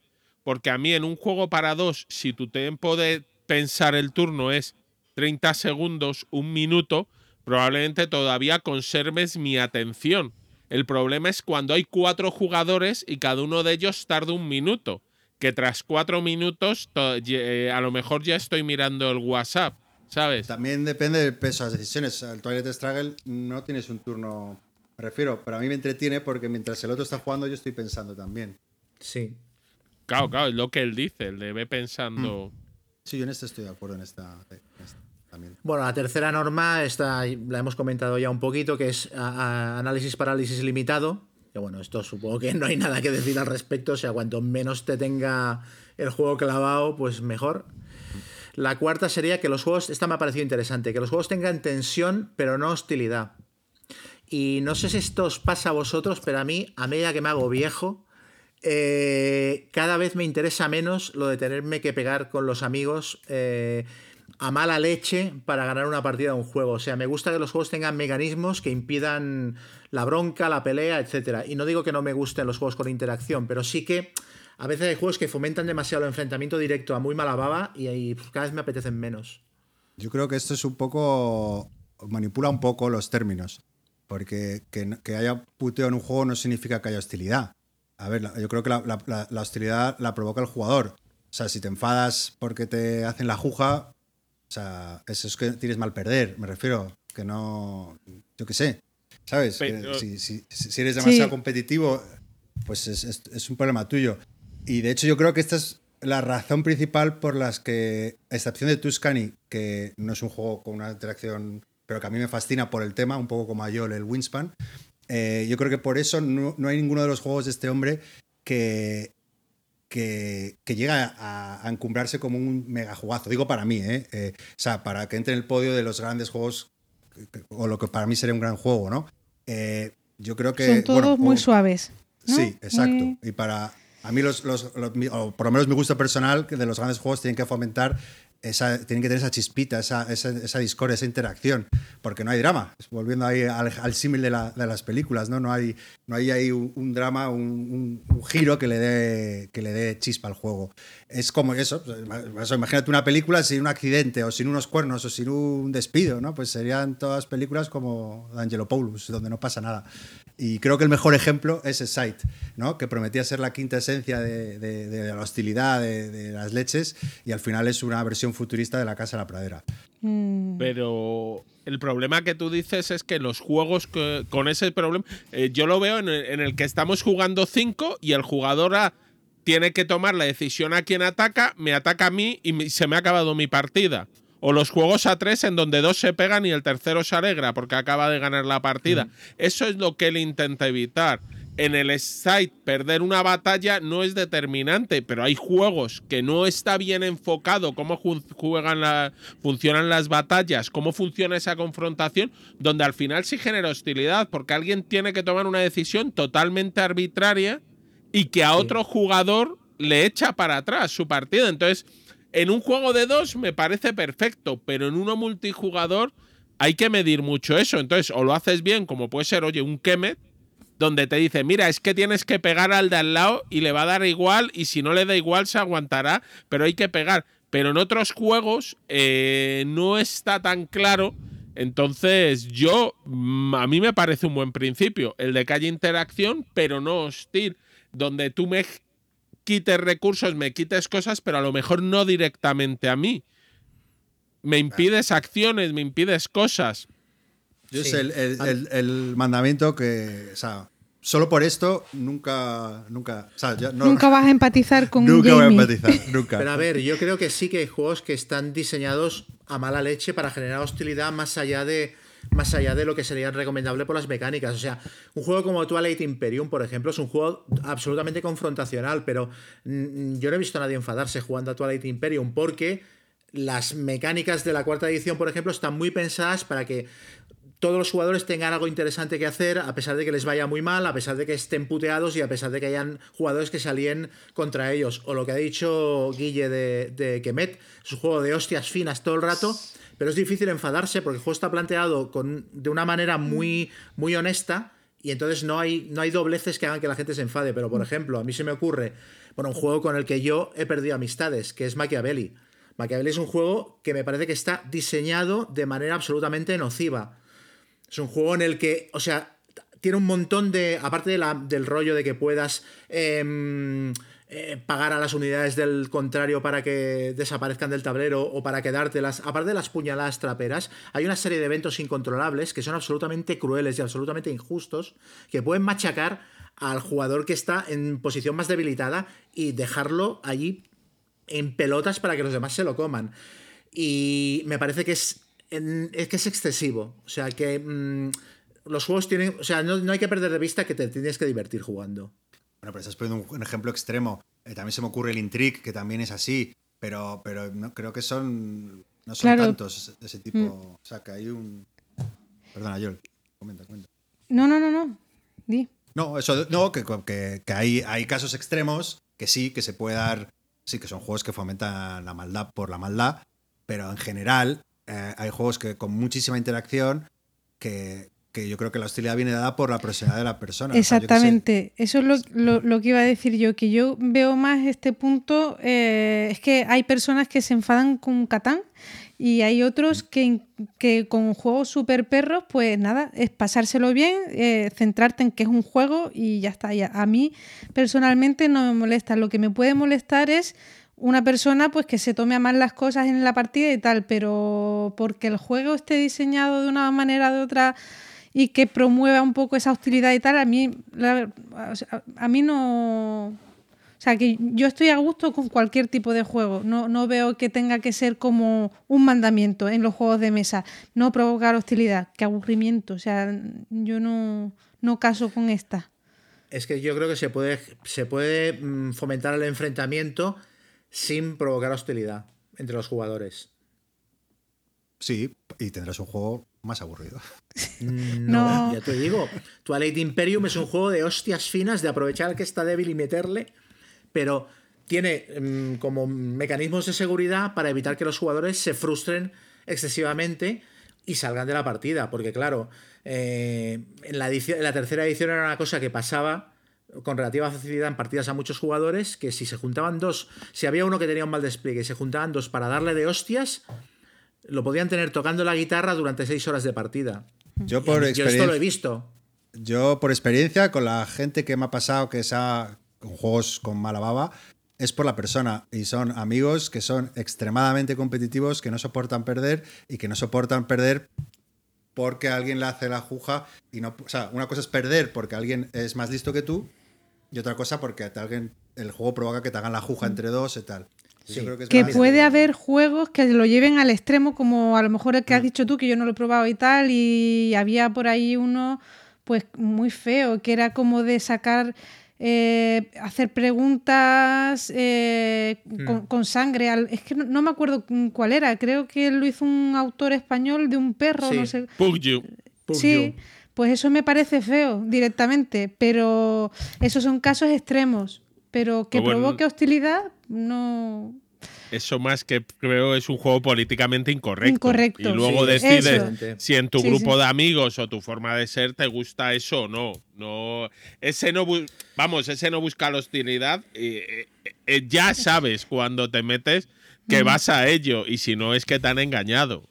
Porque a mí en un juego para dos, si tu tiempo de pensar el turno es 30 segundos, un minuto, probablemente todavía conserves mi atención. El problema es cuando hay cuatro jugadores y cada uno de ellos tarda un minuto. Que tras cuatro minutos eh, a lo mejor ya estoy mirando el WhatsApp, ¿sabes? También depende del peso de las decisiones. El Twilight Struggle no tienes un turno, me refiero, pero a mí me entretiene porque mientras el otro está jugando yo estoy pensando también. Sí. Claro, claro, es lo que él dice, él debe pensando. Mm. Sí, yo en esto estoy de acuerdo en esta, también. Bueno, la tercera norma esta la hemos comentado ya un poquito, que es análisis parálisis limitado. Que bueno, esto supongo que no hay nada que decir al respecto. O sea, cuanto menos te tenga el juego clavado, pues mejor. La cuarta sería que los juegos, esta me ha parecido interesante, que los juegos tengan tensión, pero no hostilidad. Y no sé si esto os pasa a vosotros, pero a mí, a medida que me hago viejo, eh, cada vez me interesa menos lo de tenerme que pegar con los amigos eh, a mala leche para ganar una partida de un juego. O sea, me gusta que los juegos tengan mecanismos que impidan la bronca, la pelea, etc. Y no digo que no me gusten los juegos con interacción, pero sí que a veces hay juegos que fomentan demasiado el enfrentamiento directo a muy mala baba y ahí cada vez me apetecen menos. Yo creo que esto es un poco. manipula un poco los términos. Porque que haya puteo en un juego no significa que haya hostilidad. A ver, yo creo que la, hostilidad la provoca el jugador. O sea, si te enfadas porque te hacen la juja, o sea, eso es que tienes mal perder, me refiero. Que no. Yo qué sé. ¿Sabes? si, eres demasiado competitivo, pues es, un problema tuyo. Y de hecho, yo creo que esta es la razón principal por las que, a excepción de Tuscany, que no es un juego con una interacción, pero que a mí me fascina por el tema, un poco como a Joel el Winspan, eh, yo creo que por eso no, hay ninguno de los juegos de este hombre que, que, llega a, encumbrarse como un mega jugazo. Digo para mí, ¿eh? ¿eh? O sea, para que entre en el podio de los grandes juegos, o lo que para mí sería un gran juego, ¿no? Eh, yo creo que. Son todos muy suaves. Sí, exacto. Y para. A mí, los, los, o por lo menos mi gusto personal, que de los grandes juegos tienen que fomentar tienen que tener esa chispita, esa, esa, discordia, esa interacción, porque no hay drama. Volviendo ahí al, símil de, las películas, ¿no? No hay, no hay ahí un, drama, un, giro que le, dé, que le dé chispa al juego. Es como eso, pues, imagínate una película sin un accidente, o sin unos cuernos, o sin un despido, ¿no? Pues serían todas películas como Angelo Paulus, donde no pasa nada. Y creo que el mejor ejemplo es Sight, ¿no? que prometía ser la quinta esencia de, la hostilidad de, las leches y al final es una versión futurista de la Casa de la Pradera. Mm. Pero el problema que tú dices es que los juegos con ese problema, eh, yo lo veo en el, que estamos jugando cinco y el jugador A tiene que tomar la decisión a quien ataca, me ataca a mí y se me ha acabado mi partida. O los juegos a tres en donde dos se pegan y el tercero se alegra porque acaba de ganar la partida. Eso es lo que él intenta evitar. En el site, perder una batalla no es determinante, pero hay juegos que no está bien enfocado cómo juegan la, funcionan las batallas, cómo funciona esa confrontación, donde al final sí genera hostilidad, porque alguien tiene que tomar una decisión totalmente arbitraria y que a otro jugador le echa para atrás su partida. Entonces, en un juego de dos me parece perfecto, pero en uno multijugador hay que medir mucho eso. Entonces, o lo haces bien, como puede ser, oye, un Kemet, donde te dice, mira, es que tienes que pegar al de al lado y le va a dar igual, y si no le da igual se aguantará, pero hay que pegar. Pero en otros juegos eh, no está tan claro. Entonces, yo, mm, a mí me parece un buen principio, el de que haya interacción, pero no hostil, donde tú me quites recursos, me quites cosas, pero a lo mejor no directamente a mí. me impides acciones, me impides cosas. Yo es el, el, el, mandamiento que, o sea, solo por esto nunca, nunca, o sea, no, nunca vas a empatizar con Nunca voy a empatizar, [laughs] nunca. Pero a ver, yo creo que sí que hay juegos que están diseñados a mala leche para generar hostilidad más allá de más allá de lo que sería recomendable por las mecánicas. O sea, un juego como Twilight Imperium, por ejemplo, es un juego absolutamente confrontacional, pero yo no he visto a nadie enfadarse jugando a Twilight Imperium porque las mecánicas de la cuarta edición, por ejemplo, están muy pensadas para que todos los jugadores tengan algo interesante que hacer, a pesar de que les vaya muy mal, a pesar de que estén puteados y a pesar de que hayan jugadores que se contra ellos. O lo que ha dicho Guille de, de Kemet, es un juego de hostias finas todo el rato pero es difícil enfadarse porque el juego está planteado con, de una manera muy, muy honesta y entonces no hay, no hay dobleces que hagan que la gente se enfade. Pero, por ejemplo, a mí se me ocurre, bueno, un juego con el que yo he perdido amistades, que es Machiavelli. Machiavelli es un juego que me parece que está diseñado de manera absolutamente nociva. Es un juego en el que, o sea, tiene un montón de, aparte de la, del rollo de que puedas... Em, eh, pagar a las unidades del contrario para que desaparezcan del tablero o para quedártelas, aparte de las puñaladas traperas, hay una serie de eventos incontrolables que son absolutamente crueles y absolutamente injustos, que pueden machacar al jugador que está en posición más debilitada y dejarlo allí en pelotas para que los demás se lo coman. Y me parece que es, es que es excesivo. O sea, que mm, los juegos tienen. O sea, no, no hay que perder de vista que te tienes que divertir jugando. Bueno, pero estás poniendo un, ejemplo extremo. Eh, también se me ocurre el Intrigue, que también es así, pero, pero no, creo que son. No son tantos de ese tipo. Mm. O sea, que hay un. Perdona, Joel. Comenta, comenta. No, no, no, no. Di. No, eso, no, que, que, que hay, hay casos extremos que sí, que se puede dar. Sí, que son juegos que fomentan la maldad por la maldad, pero en general eh, hay juegos que con muchísima interacción que, que yo creo que la hostilidad viene dada por la profesionalidad de la persona. Exactamente, eso es lo, que iba a decir yo, que yo veo más este punto, eh, es que hay personas que se enfadan con Catán y hay otros que, que con juegos super perros, pues nada, es pasárselo bien, eh, centrarte en que es un juego y ya está. a mí personalmente no me molesta, lo que me puede molestar es una persona pues que se tome a mal las cosas en la partida y tal, pero porque el juego esté diseñado de una manera o de otra y que promueva un poco esa hostilidad y tal, a mí, a, mí no... O sea, que yo estoy a gusto con cualquier tipo de juego. No, no veo que tenga que ser como un mandamiento en los juegos de mesa. No provocar hostilidad. Qué aburrimiento. O sea, yo no, no caso con esta. Es que yo creo que se puede, se puede mm, fomentar el enfrentamiento sin provocar hostilidad entre los jugadores. Sí, y tendrás un juego más aburrido. [laughs] No, ya te digo. Twilight Imperium es un juego de hostias finas, de aprovechar que está débil y meterle, pero tiene mm, como mecanismos de seguridad para evitar que los jugadores se frustren excesivamente y salgan de la partida. Porque, claro, eh, en, la en la tercera edición era una cosa que pasaba con relativa facilidad en partidas a muchos jugadores, que si se juntaban dos, si había uno que tenía un mal despliegue y se juntaban dos para darle de hostias, lo podían tener tocando la guitarra durante seis horas de partida. Yo por experiencia. esto lo he visto. Yo por experiencia, con la gente que me ha pasado que sea con juegos con mala baba, es por la persona. Y son amigos que son extremadamente competitivos, que no soportan perder y que no soportan perder porque alguien le hace la juja y no. O sea, una cosa es perder porque alguien es más listo que tú, y otra cosa porque alguien, el juego provoca que te hagan la juja entre dos y tal que, puede haber juegos que lo lleven al extremo, como a lo mejor el que has mm. dicho tú, que yo no lo he probado y tal, y había por ahí uno pues muy feo, que era como de sacar, eh, hacer preguntas eh, mm. con, sangre. es que no, me acuerdo cuál era, creo que lo hizo un autor español de un perro, no sé. sí, pues eso me parece feo directamente, pero esos son casos extremos. Pero que provoque hostilidad, no. Eso más que creo es un juego políticamente incorrecto. Incorrecto. Y luego decides si en tu grupo de amigos o tu forma de ser te gusta eso o no. No, ese no vamos, ese no busca la hostilidad. Eh, eh, ya sabes cuando te metes que vas a ello y si no es que te han engañado.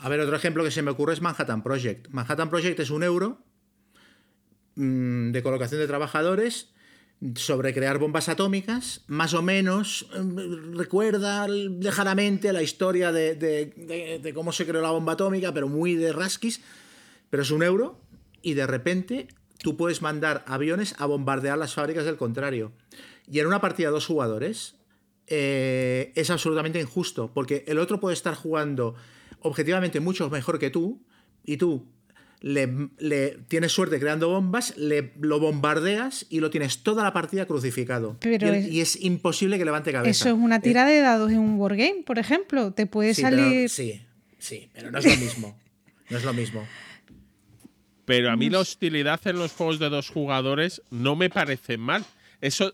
A ver, otro ejemplo que se me ocurre es Manhattan Project. Manhattan Project es un euro mm, de colocación de trabajadores sobre crear bombas atómicas, más o menos em, recuerda lejanamente la historia de, de, cómo se creó la bomba atómica, pero muy de rasquis, pero es un euro y de repente tú puedes mandar aviones a bombardear las fábricas del contrario. Y en una partida dos jugadores eh, es absolutamente injusto, porque el otro puede estar jugando objetivamente mucho mejor que tú, y tú le, tienes suerte creando bombas, le, lo bombardeas y lo tienes toda la partida crucificado. y, es, imposible que levante cabeza. Eso es una tira de dados en un wargame, por ejemplo. Te puede salir. sí, sí, pero no es lo mismo. no es lo mismo. [laughs] Pero a mí la hostilidad en los juegos de dos jugadores no me parece mal. Eso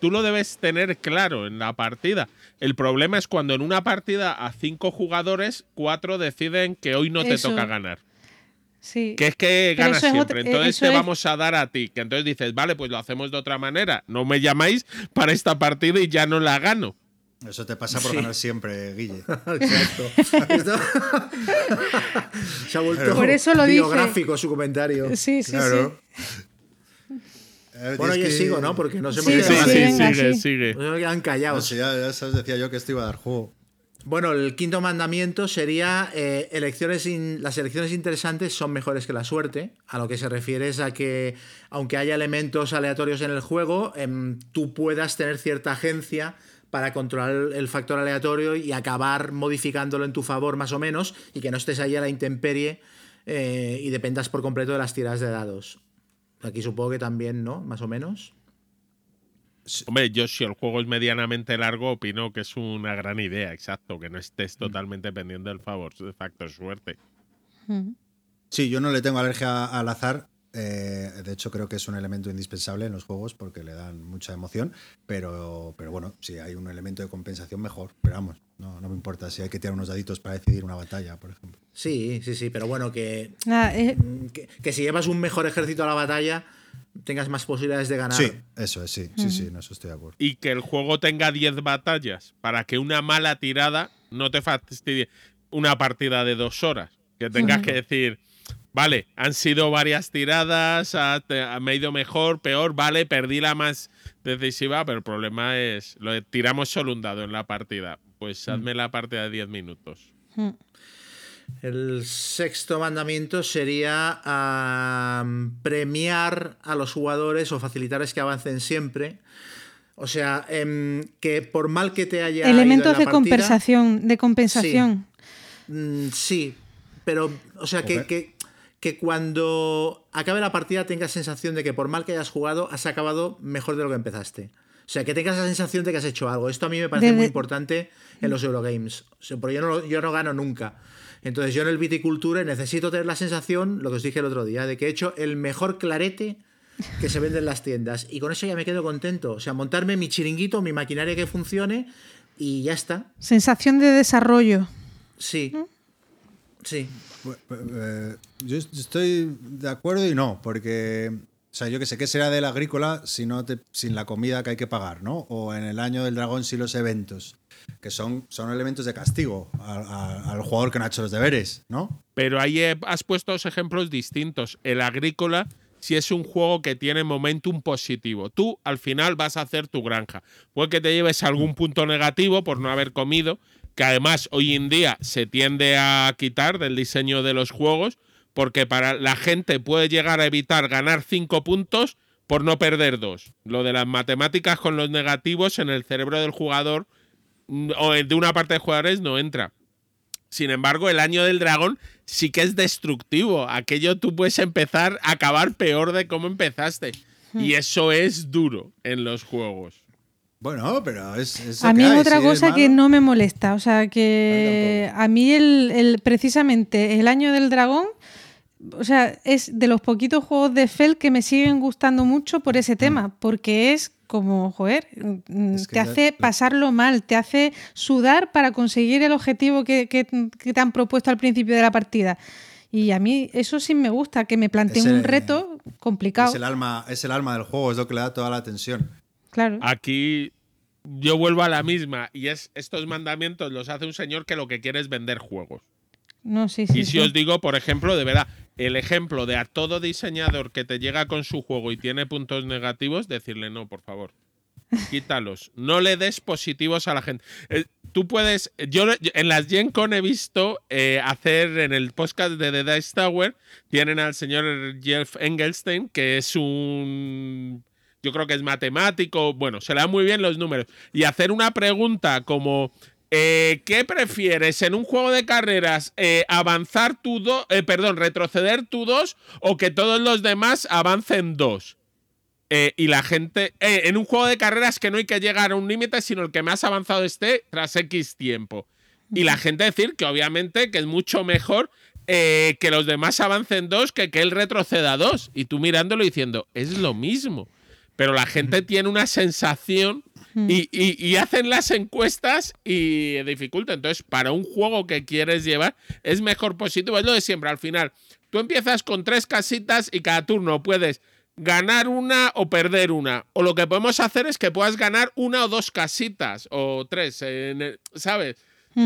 tú lo debes tener claro en la partida. El problema es cuando en una partida a cinco jugadores, cuatro deciden que hoy no te toca ganar. Sí. Que es que ganas siempre. entonces te vamos a dar a ti. Que entonces dices, vale, pues lo hacemos de otra manera. No me llamáis para esta partida y ya no la gano. Eso te pasa por ganar siempre, Guille. [laughs] Exacto. [laughs] Se ha vuelto por eso lo biográfico su comentario. Sí, sí, sí. Bueno, yo sigo, ¿no? Porque no se me sí, sí, sí, sigue, sigue. No quedan callados. ya, ya sabes, decía yo que esto iba a dar juego. Bueno, el quinto mandamiento sería eh, elecciones las elecciones interesantes son mejores que la suerte. A lo que se refiere es a que, aunque haya elementos aleatorios en el juego, em, tú puedas tener cierta agencia para controlar el factor aleatorio y acabar modificándolo en tu favor más o menos y que no estés ahí a la intemperie eh, y dependas por completo de las tiradas de dados. Aquí supongo que también, ¿no? Más o menos. Hombre, yo si el juego es medianamente largo, opino que es una gran idea, exacto, que no estés mm. totalmente pendiente del favor, de factor suerte. Sí, yo no le tengo alergia al azar. Eh, de hecho, creo que es un elemento indispensable en los juegos porque le dan mucha emoción. Pero, pero bueno, si hay un elemento de compensación, mejor. Pero vamos, no, no me importa si hay que tirar unos daditos para decidir una batalla, por ejemplo. Sí, sí, sí, pero bueno, que, eh. que, que si llevas un mejor ejército a la batalla tengas más posibilidades de ganar. Sí, eso es, sí, sí, sí, no, eso estoy de acuerdo. Y que el juego tenga 10 batallas para que una mala tirada no te fastidie una partida de dos horas. Que tengas que decir, vale, han sido varias tiradas, ha, me ha ido mejor, peor, vale, perdí la más decisiva, pero el problema es, lo de, tiramos solo un dado en la partida. Pues hazme la partida de 10 minutos. El sexto mandamiento sería premiar a los jugadores o facilitarles que avancen siempre. O sea, em, que por mal que te haya. Elementos de compensación. De compensación. Mm, sí, pero, o sea, que, que, que, cuando acabe la partida tengas sensación de que por mal que hayas jugado, has acabado mejor de lo que empezaste. O sea, que tengas la sensación de que has hecho algo. Esto a mí me parece muy importante en los Eurogames. porque yo no, yo no gano nunca. Entonces yo en el viticultura necesito tener la sensación, lo que os dije el otro día, de que he hecho el mejor clarete que se vende en las tiendas. Y con eso ya me quedo contento. O sea, montarme mi chiringuito, mi maquinaria que funcione y ya está. Sensación de desarrollo. Sí. ¿Mm? Sí. Eh, yo estoy de acuerdo y no, porque, o sea, yo que sé, ¿qué será del agrícola si no sin la comida que hay que pagar, ¿no? O en el año del dragón si los eventos que son, son elementos de castigo al jugador que no ha hecho los deberes, ¿no? Pero ahí has puesto dos ejemplos distintos. El agrícola si es un juego que tiene momentum positivo. Tú al final vas a hacer tu granja. Puede que te lleves algún punto negativo por no haber comido, que además hoy en día se tiende a quitar del diseño de los juegos, porque para la gente puede llegar a evitar ganar cinco puntos por no perder dos. Lo de las matemáticas con los negativos en el cerebro del jugador o de una parte de jugadores no entra. Sin embargo, el año del dragón sí que es destructivo. Aquello tú puedes empezar a acabar peor de cómo empezaste. Hmm. Y eso es duro en los juegos. Bueno, pero es. a mí otra cosa que no me molesta. O sea, que a mí el, precisamente el año del dragón. O sea, es de los poquitos juegos de Fel que me siguen gustando mucho por ese hmm. tema, porque es como, joder, mm, te hace pasarlo mal, te hace sudar para conseguir el objetivo que, te han propuesto al principio de la partida. Y a mí eso sí me gusta, que me planteen un reto complicado. Es el, alma, es el alma del juego, es lo que le da toda la tensión. Claro. Aquí yo vuelvo a la misma, y es estos mandamientos los hace un señor que lo que quiere es vender juegos. No, sí, sí, y si os digo, por ejemplo, de verdad, el ejemplo de a todo diseñador que te llega con su juego y tiene puntos negativos, decirle no, por favor. [laughs] Quítalos. No le des positivos a la gente. Eh, tú puedes. Yo en las Gen Con he visto eh, hacer en el podcast de The Dice Tower. Tienen al señor Jeff Engelstein, que es un. Yo creo que es matemático. Bueno, se le dan muy bien los números. Y hacer una pregunta como. Eh, ¿Qué prefieres en un juego de carreras? ¿Avanzar tu dos? perdón, retroceder tu dos o que todos los demás avancen dos? Eh, y la gente. Eh, en un juego de carreras que no hay que llegar a un límite, sino el que más avanzado esté tras X tiempo. Y la gente decir que obviamente que es mucho mejor eh, que los demás avancen dos que que él retroceda dos. Y tú mirándolo diciendo, es lo mismo. Pero la gente tiene una sensación y, y, hacen las encuestas y dificulta. Entonces, para un juego que quieres llevar, es mejor positivo. Es lo de siempre. Al final, tú empiezas con tres casitas y cada turno puedes ganar una o perder una. O lo que podemos hacer es que puedas ganar una o dos casitas o tres, ¿sabes?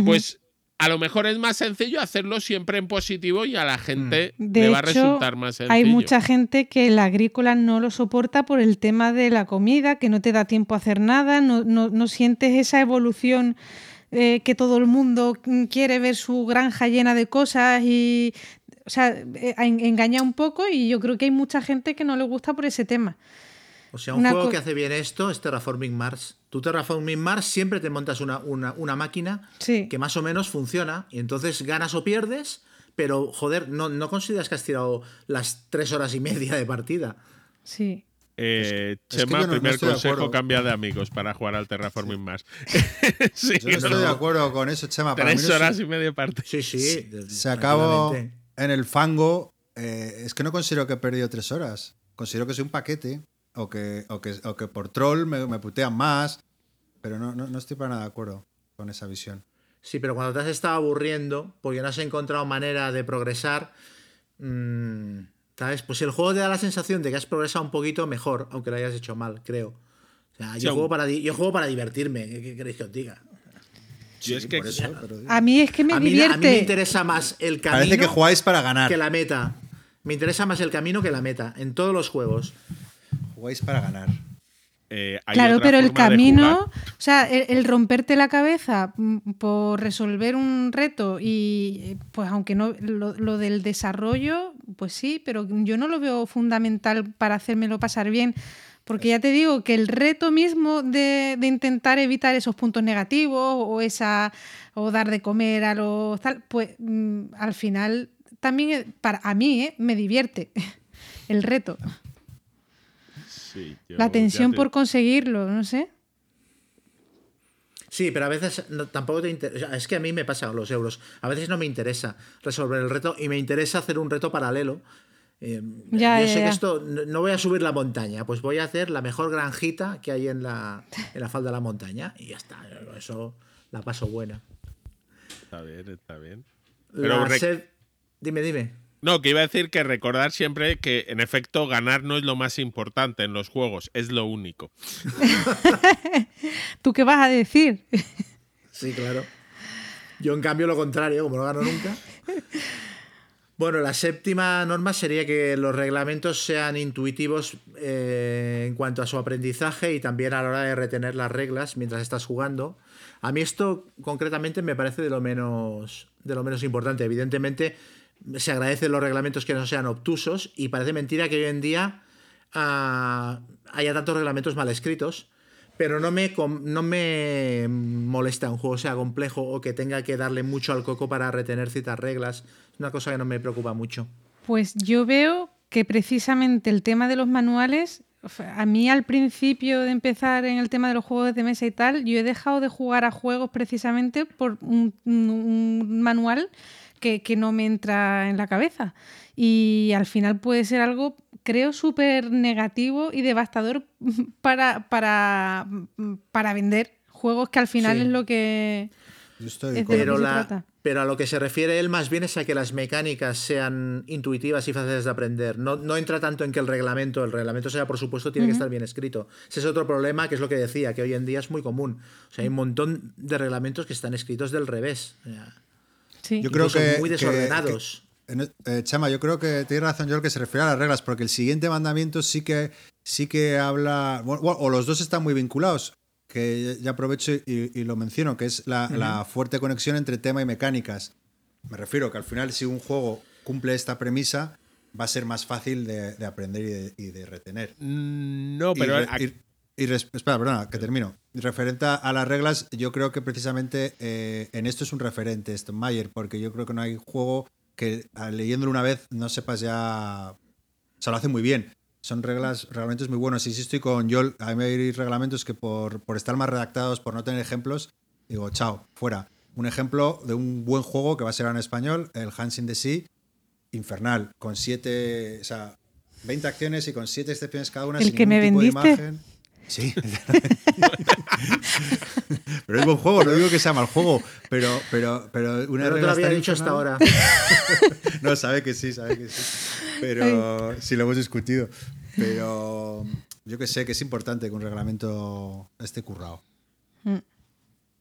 Pues a lo mejor es más sencillo hacerlo siempre en positivo y a la gente mm. le va a resultar más sencillo. Hay mucha gente que la agrícola no lo soporta por el tema de la comida, que no te da tiempo a hacer nada, no, no, sientes esa evolución. Eh, que todo el mundo quiere ver su granja llena de cosas y o sea, eh, engaña un poco y yo creo que hay mucha gente que no le gusta por ese tema. O sea, un juego que hace bien esto es Terraforming Mars. Tú Terraforming Mars siempre te montas una, una, máquina que más o menos funciona y entonces ganas o pierdes, pero joder, no, no consideras que has tirado las tres horas y media de partida. Sí. Eh, Chema, primer consejo, cambia de amigos para jugar al Terraforming Mars. [laughs] sí, yo no estoy de acuerdo con eso, Chema. Tres horas y media de partida. Sí, sí. Se acabó en el fango, eh, es que no considero que he perdido tres horas. Considero que soy un paquete. O que, o que, o que por troll me, putean más. Pero no, no, estoy para nada de acuerdo con esa visión. Sí, pero cuando te has estado aburriendo, porque no has encontrado manera de progresar, mm, ¿sabes? Pues el juego te da la sensación de que has progresado un poquito mejor, aunque lo hayas hecho mal, creo. O sea, yo, juego, para, yo juego para divertirme, ¿qué queréis que os diga? a mí es que me divierte. a mí me interesa más el camino. Parece que jugáis para ganar. Que la meta. Me interesa más el camino que la meta en todos los juegos. Jugáis para ganar. Eh, claro, pero el camino, o sea, el, romperte la cabeza mm, por resolver un reto y pues aunque no lo, del desarrollo, pues sí, pero yo no lo veo fundamental para hacérmelo pasar bien. Porque ya te digo que el reto mismo de, intentar evitar esos puntos negativos o esa o dar de comer a los tal, pues mm, al final también para a mí ¿eh? me divierte [laughs] el reto. La tensión por conseguirlo, no sé. Sí, pero a veces tampoco te interesa. Es que a mí me pasa los euros. A veces no me interesa resolver el reto y me interesa hacer un reto paralelo eh, yo sé que esto no voy a subir la montaña, pues voy a hacer la mejor granjita que hay en la, en la falda de la montaña y ya está. Eso la paso buena. Está bien, está bien. Dime, dime. No, que iba a decir que recordar siempre que en efecto ganar no es lo más importante en los juegos, es lo único. [laughs] ¿Tú qué vas a decir? sí, claro. Yo en cambio lo contrario, como no gano nunca. Bueno, la séptima norma sería que los reglamentos sean intuitivos eh, en cuanto a su aprendizaje y también a la hora de retener las reglas mientras estás jugando. A mí esto concretamente me parece de lo menos, de lo menos importante. Evidentemente se agradecen los reglamentos que no sean obtusos y parece mentira que hoy en día ah, haya tantos reglamentos mal escritos pero no me, no me molesta un juego sea complejo o que tenga que darle mucho al coco para retener ciertas reglas. Es una cosa que no me preocupa mucho. Pues yo veo que precisamente el tema de los manuales, a mí al principio de empezar en el tema de los juegos de mesa y tal, yo he dejado de jugar a juegos precisamente por un, manual que, que no me entra en la cabeza. Y al final puede ser algo creo, súper negativo y devastador [laughs] para, para, para vender juegos que al final es lo que... pero, pero a lo que se refiere él más bien es a que las mecánicas sean intuitivas y fáciles de aprender. No, no entra tanto en que el reglamento, el reglamento sea por supuesto tiene que estar bien escrito. Ese es otro problema que es lo que decía, que hoy en día es muy común. O sea, hay un montón de reglamentos que están escritos del revés. Yo creo que son muy desordenados eh, Chama, yo creo que tiene razón Joel que se refiere a las reglas, porque el siguiente mandamiento sí que, sí que habla, o los dos están muy vinculados, que ya aprovecho y, lo menciono, que es la, fuerte conexión entre tema y mecánicas. Me refiero que al final si un juego cumple esta premisa, va a ser más fácil de, aprender y de, retener. Mm, no, pero... Y, espera, perdona, que termino. Referente a las reglas, yo creo que precisamente eh, en esto es un referente, Mayer, porque yo creo que no hay juego que leyéndolo una vez no sepas ya. O sea, lo hace muy bien. Son reglas, reglamentos muy buenos. Y si estoy con Joel, hay reglamentos que por, por estar más redactados, por no tener ejemplos, digo, chao, fuera. Un ejemplo de un buen juego que va a ser en español, el Hans in the Sea, infernal, con siete, o sea, 20 acciones y con siete excepciones cada una. El que me vendiste. Sí. [laughs] pero es buen juego, no digo que sea mal juego, pero, pero, pero una no te lo había dicho hasta ahora. [laughs] no, sabe que sí, sabe que sí. Pero sí lo hemos discutido. Pero yo que sé que es importante que un reglamento esté currado. Mm.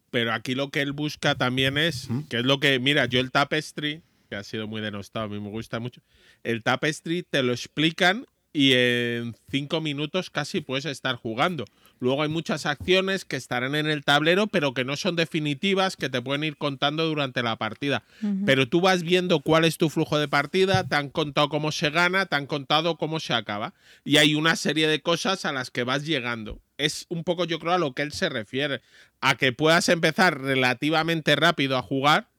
Pero aquí lo que él busca también es, ¿Mm? que es lo que, mira, yo el Tapestry, que ha sido muy denostado, a mí me gusta mucho, el Tapestry te lo explican y en cinco minutos casi puedes estar jugando. Luego hay muchas acciones que estarán en el tablero, pero que no son definitivas, que te pueden ir contando durante la partida. Pero tú vas viendo cuál es tu flujo de partida, te han contado cómo se gana, te han contado cómo se acaba. Y hay una serie de cosas a las que vas llegando. Es un poco, yo creo, a lo que él se refiere. A que puedas empezar relativamente rápido a jugar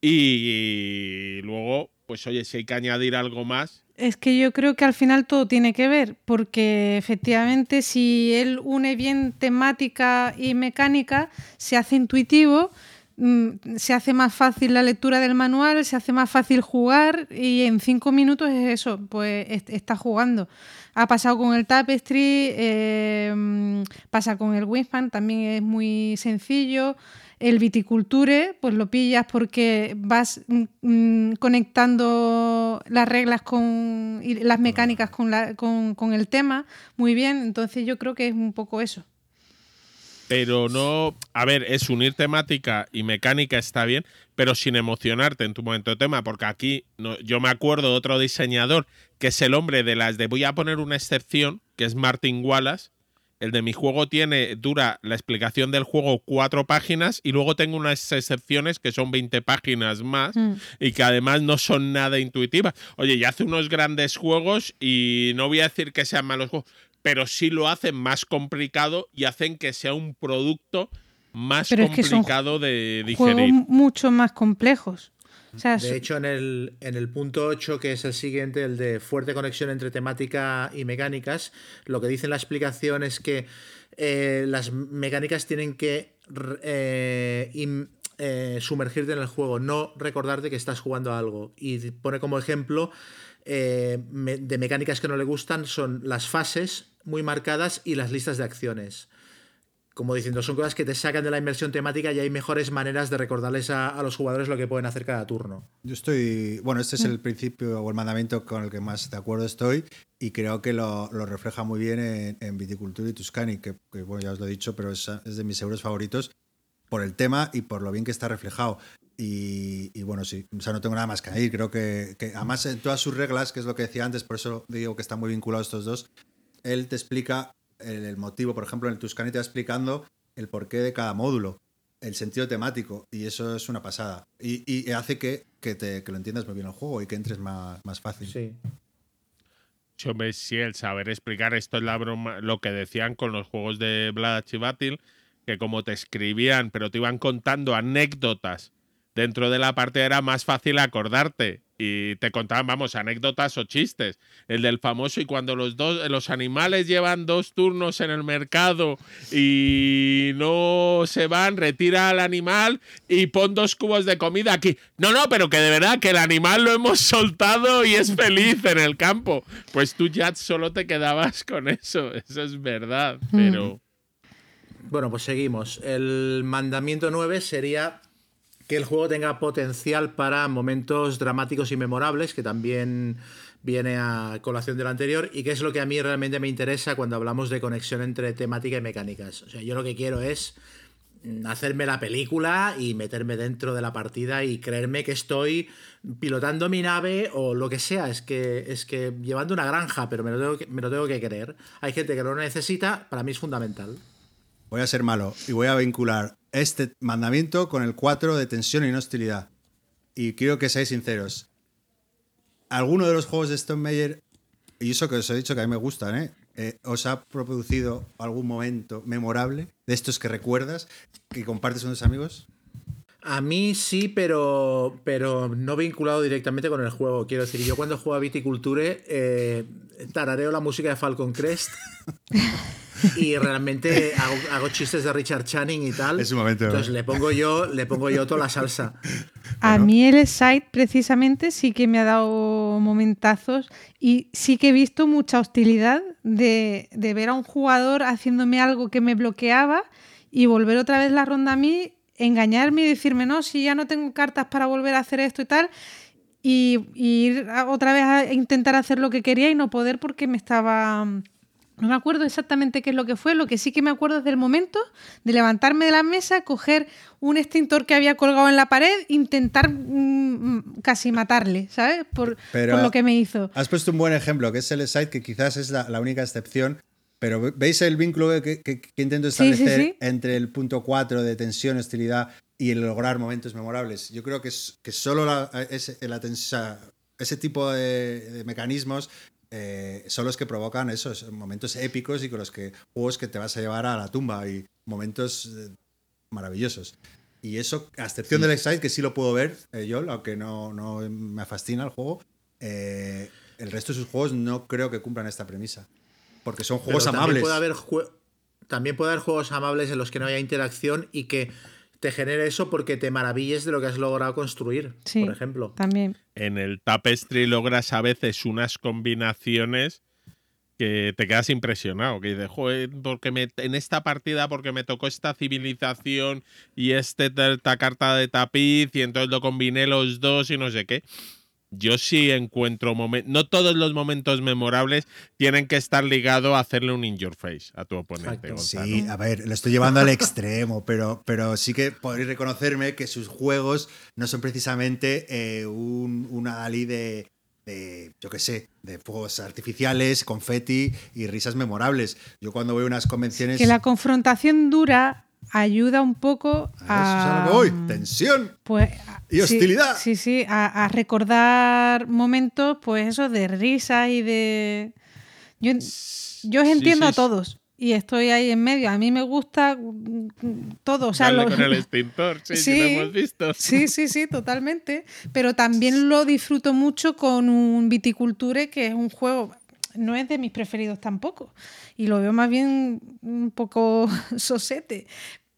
y luego, pues oye, si hay que añadir algo más, es que yo creo que al final todo tiene que ver, porque efectivamente si él une bien temática y mecánica, se hace intuitivo, mm, se hace más fácil la lectura del manual, se hace más fácil jugar y en cinco minutos es eso, pues está jugando. Ha pasado con el Tapestry, eh, pasa con el Wingspan, también es muy sencillo. El viticulture, pues lo pillas porque vas mm, mm, conectando las reglas con, y las mecánicas con, la, con, con el tema muy bien. Entonces yo creo que es un poco eso pero no. A ver, es unir temática y mecánica está bien, pero sin emocionarte en tu momento de tema, porque aquí no, yo me acuerdo de otro diseñador que es el hombre de las de voy a poner una excepción, que es Martin Wallace, el de mi juego tiene, dura la explicación del juego cuatro páginas y luego tengo unas excepciones que son 20 páginas más mm. y que además no son nada intuitivas. Oye, y hace unos grandes juegos y no voy a decir que sean malos juegos, pero sí lo hacen más complicado y hacen que sea un producto más complicado de digerir. mucho más complejos de hecho, en el, en el punto 8, que es el siguiente, el de fuerte conexión entre temática y mecánicas, lo que dice en la explicación es que eh, las mecánicas tienen que eh, eh, sumergirte en el juego, no recordarte que estás jugando a algo. Y pone como ejemplo de mecánicas que no le gustan son las fases muy marcadas y las listas de acciones como diciendo, son cosas que te sacan de la inversión temática y hay mejores maneras de recordarles a, los jugadores lo que pueden hacer cada turno. Yo estoy, bueno, este es el principio o el mandamiento con el que más de acuerdo estoy y creo que lo, refleja muy bien en, Viticultura y Tuscany, que, bueno, ya os lo he dicho, pero es, de mis euros favoritos por el tema y por lo bien que está reflejado. Y, bueno, sí, o sea, no tengo nada más que añadir. Creo que, que, además en todas sus reglas, que es lo que decía antes, por eso digo que están muy vinculados estos dos, él te explica el, motivo, por ejemplo, en el Tuscany te va explicando el porqué de cada módulo, el sentido temático, y eso es una pasada. Y, hace que, que, te, que, lo entiendas muy bien el juego y que entres más, más fácil. Sí. Yo me sí, el saber explicar esto es la broma, lo que decían con los juegos de Battle, que como te escribían, pero te iban contando anécdotas dentro de la parte era más fácil acordarte y te contaban, vamos, anécdotas o chistes. El del famoso y cuando los dos, los animales llevan dos turnos en el mercado y no se van, retira al animal y pon dos cubos de comida aquí. No, no, pero que de verdad que el animal lo hemos soltado y es feliz en el campo. Pues tú ya solo te quedabas con eso, eso es verdad, mm. pero... Bueno, pues seguimos. El mandamiento 9 sería que el juego tenga potencial para momentos dramáticos y memorables, que también viene a colación del anterior, y que es lo que a mí realmente me interesa cuando hablamos de conexión entre temática y mecánicas. O sea, yo lo que quiero es hacerme la película y meterme dentro de la partida y creerme que estoy pilotando mi nave o lo que sea. Es que, es que llevando una granja, pero me lo, tengo que, me lo tengo que creer. Hay gente que lo necesita, para mí es fundamental. Voy a ser malo y voy a vincular este mandamiento con el 4 de tensión y no hostilidad. Y quiero que seáis sinceros. ¿Alguno de los juegos de Stone Meyer, y eso que os he dicho que a mí me gustan, ¿eh? Eh, ¿os ha producido algún momento memorable de estos que recuerdas, que compartes con tus amigos? A mí sí, pero, pero no vinculado directamente con el juego. Quiero decir, yo cuando juego a Viticulture eh, tarareo la música de Falcon Crest y realmente hago, chistes de Richard Channing y tal. Es un momento. Entonces le pongo yo, le pongo yo toda la salsa. A mí el site precisamente sí que me ha dado momentazos y sí que he visto mucha hostilidad de, de ver a un jugador haciéndome algo que me bloqueaba y volver otra vez la ronda a mí, engañarme y decirme, no, si ya no tengo cartas para volver a hacer esto y tal, y, y ir otra vez a intentar hacer lo que quería y no poder porque me estaba no me acuerdo exactamente qué es lo que fue, lo que sí que me acuerdo es del momento de levantarme de la mesa, coger un extintor que había colgado en la pared, intentar mm, casi matarle, ¿sabes? Por, lo que me hizo. Has puesto un buen ejemplo, que es el site, que quizás es la, única excepción, pero ¿veis el vínculo que, intento establecer entre el punto 4 de tensión, hostilidad y el lograr momentos memorables? Yo creo que, que solo la, ese, ese tipo de, mecanismos eh, son los que provocan esos momentos épicos y con los que juegos que te vas a llevar a la tumba y momentos eh, maravillosos. Y eso, a excepción del Excite, que sí lo puedo ver eh, yo, aunque no, no, me fascina el juego, el resto de sus juegos no creo que cumplan esta premisa. Porque son juegos amables. Puede haber también puede haber juegos amables en los que no haya interacción y que te genere eso porque te maravilles de lo que has logrado construir, por ejemplo. También. En el Tapestry logras a veces unas combinaciones que te quedas impresionado, que dices, joder, porque me, en esta partida, porque me tocó esta civilización y este, esta carta de tapiz, y entonces lo combiné los dos y no sé qué yo sí encuentro momentos. No todos los momentos memorables tienen que estar ligados a hacerle un in your face a tu oponente. Sí, a ver, lo estoy llevando al extremo, [laughs] pero, pero sí que podréis reconocerme que sus juegos no son precisamente eh, un, una Dalí de, de, yo qué sé, de fuegos artificiales, confeti y risas memorables. Yo cuando voy a unas convenciones. Que la confrontación dura ayuda un poco a... Eso Tensión pues, y hostilidad. Sí, sí, a, recordar momentos, pues eso, de risa y de... Yo, yo os entiendo a todos y estoy ahí en medio. A mí me gusta todo. O sea, con el extintor, sí, sí, lo hemos visto. Sí, sí, sí, totalmente. Pero también lo disfruto mucho con un Viticulture, que es un juego no es de mis preferidos tampoco. Y lo veo más bien un poco [laughs] sosete.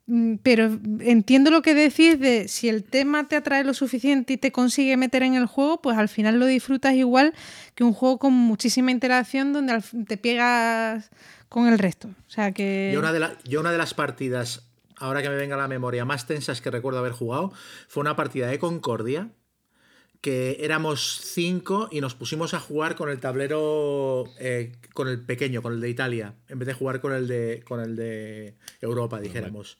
Mm, pero entiendo lo que decís de si el tema te atrae lo suficiente y te consigue meter en el juego, pues al final lo disfrutas igual que un juego con muchísima interacción donde te pegas con el resto. O sea que. Yo una de, yo una de las partidas, ahora que me venga a la memoria, más tensas que recuerdo haber jugado, fue una partida de Concordia que éramos cinco y nos pusimos a jugar con el tablero, eh, con el pequeño, con el de Italia, en vez de jugar con el de, con el de Europa, dijéramos.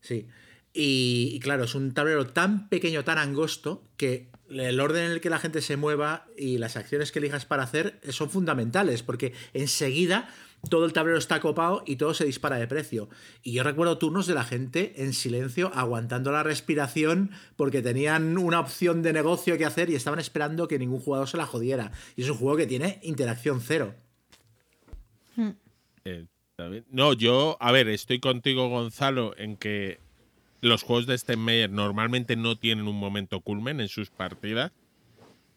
Sí. Y, claro, es un tablero tan pequeño, tan angosto, que el orden en el que la gente se mueva y las acciones que elijas para hacer son fundamentales, porque enseguida todo el tablero está copado y todo se dispara de precio. Y yo recuerdo turnos de la gente en silencio, aguantando la respiración, porque tenían una opción de negocio que hacer y estaban esperando que ningún jugador se la jodiera. Y es un juego que tiene interacción cero. Hmm. Eh, no, yo, a ver, estoy contigo, Gonzalo, en que los juegos de Steinmeier normalmente no tienen un momento culmen en sus partidas.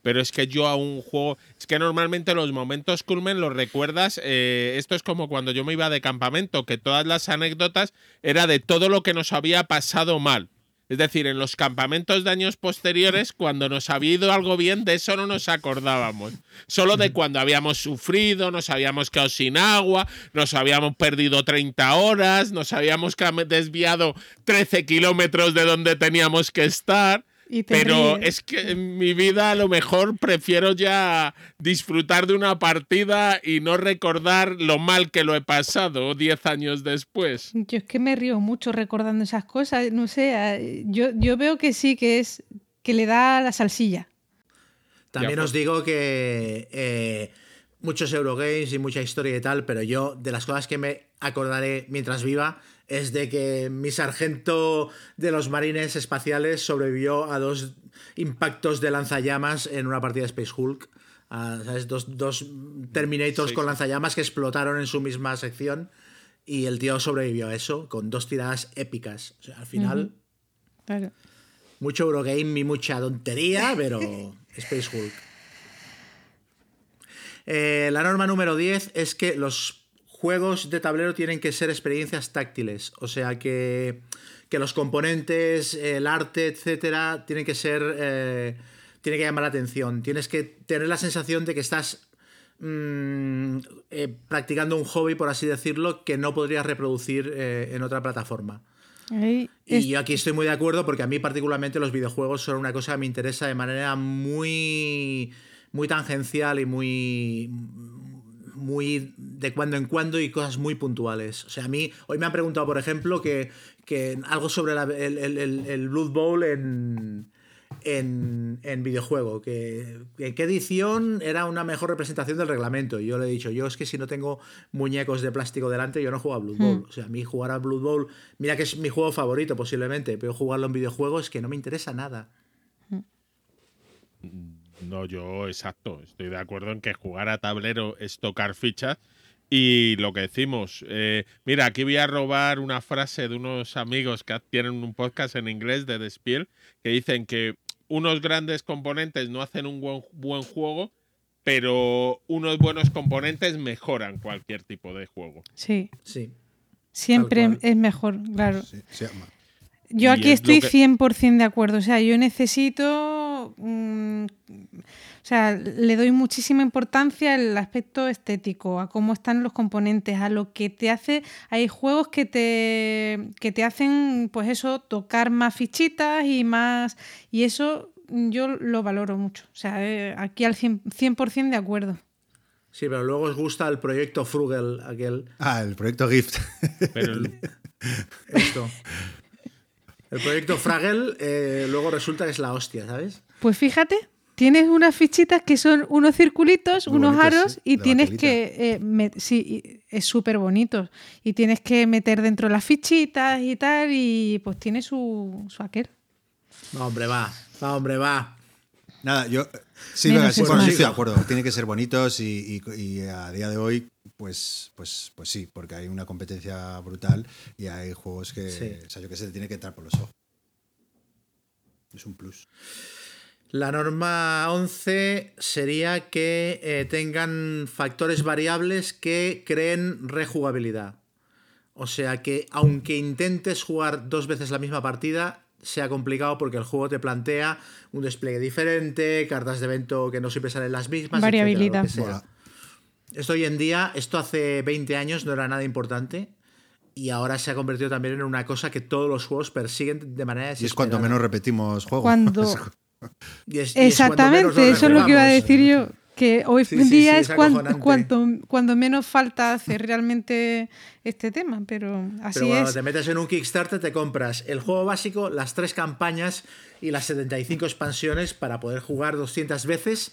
Pero es que yo a un juego. Es que normalmente los momentos culmen los recuerdas. Eh, esto es como cuando yo me iba de campamento, que todas las anécdotas era de todo lo que nos había pasado mal. Es decir, en los campamentos de años posteriores, cuando nos había ido algo bien, de eso no nos acordábamos. Solo de cuando habíamos sufrido, nos habíamos quedado sin agua, nos habíamos perdido 30 horas, nos habíamos desviado 13 kilómetros de donde teníamos que estar. Pero es que en mi vida a lo mejor prefiero ya disfrutar de una partida y no recordar lo mal que lo he pasado 10 años después. Yo es que me río mucho recordando esas cosas, no sé, yo, yo veo que sí, que es que le da la salsilla. También os digo que eh, muchos Eurogames y mucha historia y tal, pero yo de las cosas que me acordaré mientras viva es de que mi sargento de los marines espaciales sobrevivió a dos impactos de lanzallamas en una partida de Space Hulk. ¿sabes? Dos, Terminators con lanzallamas que explotaron en su misma sección y el tío sobrevivió a eso con dos tiradas épicas. O sea, al final... Mucho Eurogame y mucha tontería, pero [laughs] Space Hulk. Eh, la norma número 10 es que los juegos de tablero tienen que ser experiencias táctiles, o sea que, los componentes, el arte, etcétera, tienen que ser. Eh, tiene que llamar la atención. Tienes que tener la sensación de que estás mm, eh, practicando un hobby, por así decirlo, que no podrías reproducir eh, en otra plataforma. y yo aquí estoy muy de acuerdo porque a mí particularmente los videojuegos son una cosa que me interesa de manera muy, muy tangencial y muy, muy de cuando en cuando y cosas muy puntuales. O sea, a mí, hoy me han preguntado, por ejemplo, que, algo sobre el, Blood Bowl en, en, videojuego, que en qué edición era una mejor representación del reglamento. Y yo le he dicho, yo es que si no tengo muñecos de plástico delante, yo no juego a Blood Bowl. Hmm. O sea, a mí jugar a Blood Bowl, mira que es mi juego favorito posiblemente, pero jugarlo en videojuegos es que no me interesa nada. Hmm. No, yo exacto. Estoy de acuerdo en que jugar a tablero es tocar fichas. Y lo que decimos, eh, mira, aquí voy a robar una frase de unos amigos que tienen un podcast en inglés de Despiel, que dicen que unos grandes componentes no hacen un buen, buen juego, pero unos buenos componentes mejoran cualquier tipo de juego. Sí. Sí. Siempre es mejor, claro. Yo aquí estoy 100% de acuerdo. O sea, yo necesito. Mm, o sea, le doy muchísima importancia al aspecto estético, a cómo están los componentes, a lo que te hace. Hay juegos que te, que te hacen, pues eso, tocar más fichitas y más. Y eso yo lo valoro mucho. O sea, eh, aquí al 100%, de acuerdo. Sí, pero luego os gusta el proyecto Frugal, aquel. Ah, el proyecto Gift. Pero [laughs] Esto. El proyecto Fraggle eh, luego resulta que es la hostia, ¿sabes? Pues fíjate, tienes unas fichitas que son unos circulitos, unos aros, y tienes que. Eh, sí, es súper bonito. Y tienes que meter dentro las fichitas y tal, y pues tiene su, su aquel. No, hombre, va. No, hombre, va. Nada, yo. Sí, bueno, sí, estoy de acuerdo. Tienen que ser bonitos y, a día de hoy, pues, pues, pues sí, porque hay una competencia brutal y hay juegos que. O sea, yo que sé, te tiene que entrar por los ojos. Es un plus. La norma 11 sería que eh, tengan factores variables que creen rejugabilidad. O sea que aunque intentes jugar dos veces la misma partida, sea complicado porque el juego te plantea un despliegue diferente, cartas de evento que no siempre salen las mismas. Variabilidad. Esto hoy en día, esto hace 20 años no era nada importante y ahora se ha convertido también en una cosa que todos los juegos persiguen de manera Y es cuando menos repetimos juegos. Cuando... [laughs] Exactamente, eso es lo que iba a decir yo. Que hoy en día es cuando, cuando, menos falta hace realmente este tema, pero así pero cuando te metes en un Kickstarter te compras el juego básico, las tres campañas y las 75 expansiones para poder jugar 200 veces.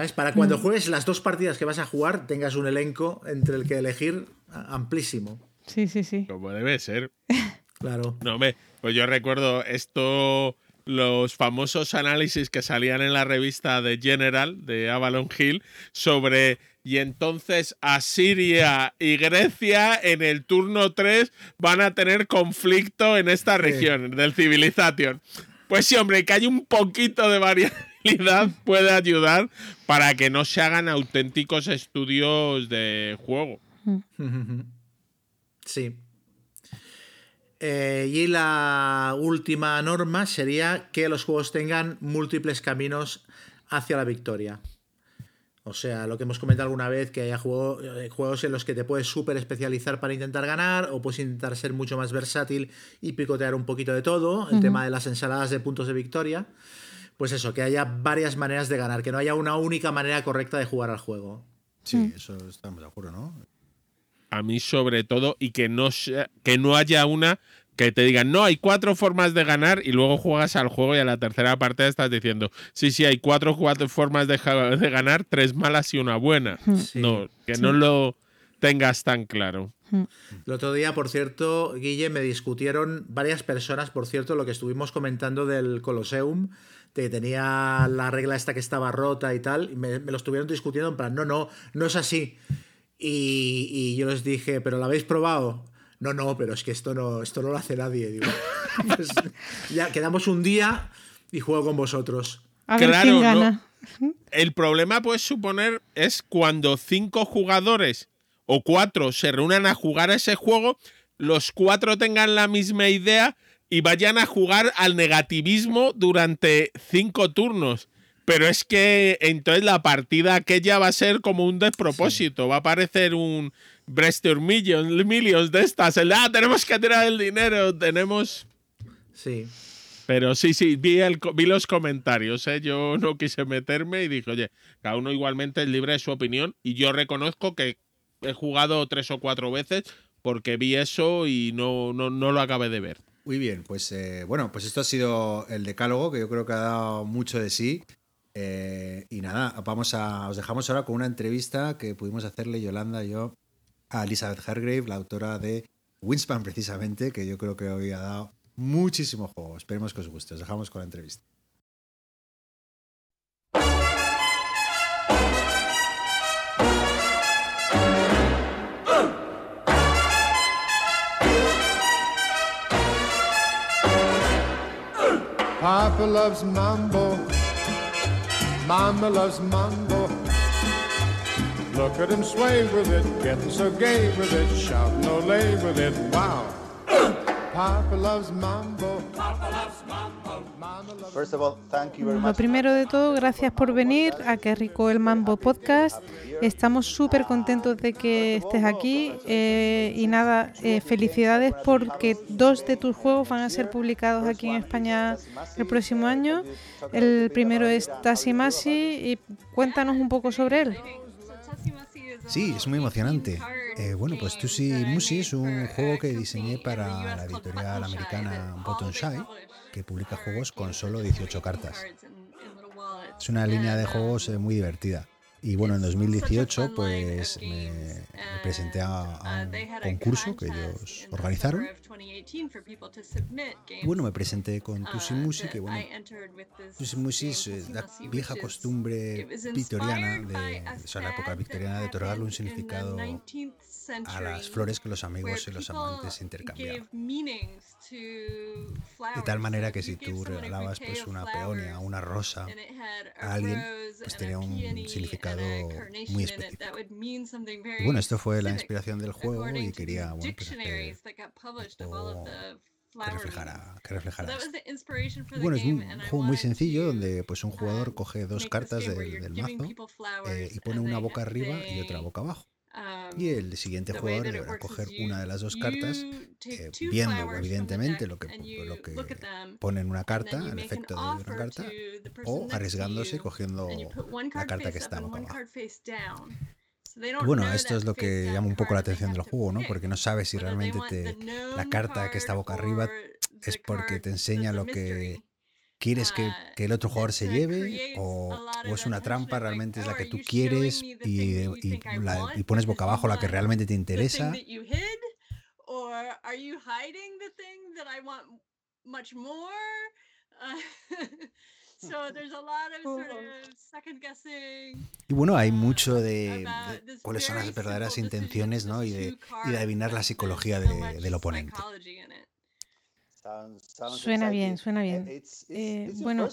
¿Sabes? Para cuando mm. juegues las dos partidas que vas a jugar tengas un elenco entre el que elegir amplísimo. Sí, sí, sí. Como debe ser. [laughs] claro. No, me, pues yo recuerdo esto los famosos análisis que salían en la revista de General de Avalon Hill sobre y entonces Asiria y Grecia en el turno 3 van a tener conflicto en esta región del Civilization. Pues sí, hombre, que hay un poquito de variabilidad [laughs] puede ayudar para que no se hagan auténticos estudios de juego. [laughs] Sí. Eh, y la última norma sería que los juegos tengan múltiples caminos hacia la victoria. O sea, lo que hemos comentado alguna vez, que haya eh, juegos en los que te puedes súper especializar para intentar ganar, o puedes intentar ser mucho más versátil y picotear un poquito de todo. El tema de las ensaladas de puntos de victoria. Pues eso, que haya varias maneras de ganar, que no haya una única manera correcta de jugar al juego. Sí, mm. eso estamos de acuerdo, ¿no? A mí sobre todo, y que no, que no haya una que te digan, no, hay cuatro formas de ganar y luego juegas al juego y a la tercera parte estás diciendo, sí, sí, hay cuatro, cuatro formas de, de ganar, tres malas y una buena. No, que no lo tengas tan claro. El otro día, por cierto, Guille, me discutieron varias personas, por cierto, lo que estuvimos comentando del Colosseum, que tenía la regla esta que estaba rota y tal, y me, lo estuvieron discutiendo en plan, no, no, no es así. Y, y yo les dije, ¿pero lo habéis probado? No, no, pero es que esto no, esto no lo hace nadie. Digo, [laughs] pues, ya quedamos un día y juego con vosotros. A ver quién gana. El problema, puedes suponer, es cuando cinco jugadores o cuatro se reúnan a jugar ese juego, los cuatro tengan la misma idea y vayan a jugar al negativismo durante cinco turnos. Pero es que entonces la partida aquella va a ser como un despropósito. Va a parecer un Brester Millions, Millions de estas. El, ah, tenemos que tirar el dinero. Tenemos. Sí. Pero sí, sí, vi, el, vi los comentarios. ¿eh? Yo no quise meterme y dije, oye, cada uno igualmente es libre de su opinión. Y yo reconozco que he jugado tres o cuatro veces porque vi eso y no, no, no lo acabé de ver. Muy bien, pues eh, bueno, pues esto ha sido el decálogo que yo creo que ha dado mucho de sí. Eh, y nada, vamos a, os dejamos ahora con una entrevista que pudimos hacerle Yolanda y yo a Elizabeth Hargrave, la autora de Winspan precisamente, que yo creo que hoy ha dado muchísimo juego. Esperemos que os guste. Os dejamos con la entrevista. Papa loves mambo. Mama loves mambo. Look at him sway with it, getting so gay with it, shout no lay with it, wow. [coughs] Papa loves mambo. Papa loves mambo. First of all, thank you very much. Lo primero de todo, gracias por venir a Qué rico el mambo podcast. Estamos súper contentos de que estés aquí eh, y nada, eh, felicidades porque dos de tus juegos van a ser publicados aquí en España el próximo año. El primero es Tassimasi y cuéntanos un poco sobre él. Sí, es muy emocionante. Eh, bueno, pues Tusi Musi es un juego que diseñé para la editorial americana Button Shy, que publica juegos con solo 18 cartas. Es una línea de juegos eh, muy divertida. Y bueno, en 2018 pues me, presenté a, un concurso que ellos organizaron. Bueno, me presenté con Tusimusi, que bueno, Tusimusi es eh, la vieja costumbre victoriana, de, o sea, la época victoriana de otorgarle un significado a las flores que los amigos y los amantes intercambiaban. De tal manera que si tú regalabas pues una peonia, una rosa a alguien, pues tenía un significado muy específico. Y bueno, esto fue la inspiración del juego y quería bueno, pues hacer que reflejara, que reflejara esto. bueno, es un juego muy sencillo donde pues un jugador coge dos cartas del, del mazo eh, y pone una boca arriba y otra boca abajo. Y el siguiente jugador deberá coger una de las dos cartas, eh, viendo evidentemente lo que, lo que pone en una carta, el efecto de una carta, o arriesgándose cogiendo la carta que está boca abajo. Bueno, esto es lo que llama un poco la atención del juego, ¿no? Porque no sabes si realmente te, la carta que está boca arriba es porque te enseña lo que quieres que, ah, que, el otro jugador se lleve o, o, es una trampa, realmente es la que tú quieres y, y, la, y, pones boca abajo la que [laughs] realmente te interesa. [laughs] Y bueno, hay mucho de, de, cuáles son las verdaderas intenciones ¿no? y, de, y de adivinar la psicología de, del oponente. Suena bien, suena bien. Eh, bueno,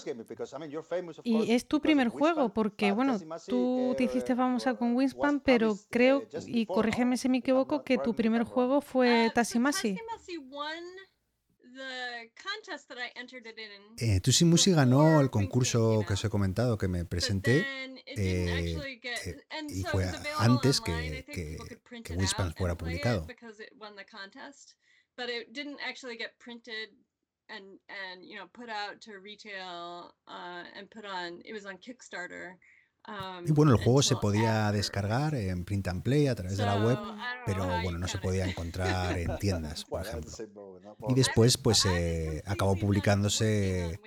y es tu primer juego, porque bueno, tú te hiciste famosa con Winspan, pero creo, y corrígeme si me equivoco, que tu primer juego fue Tassimasi. Eh, Tusi Musi ganó el concurso que os he comentado, que me presenté, eh, eh, y fue antes que, que, que Wingspan fuera publicado. And and you know put out to retail uh, and put on it was on Kickstarter y bueno, el juego se podía descargar en print and play a través de la web, pero bueno, no se podía encontrar en [laughs] tiendas, por ejemplo. Y después, pues eh, acabó publicándose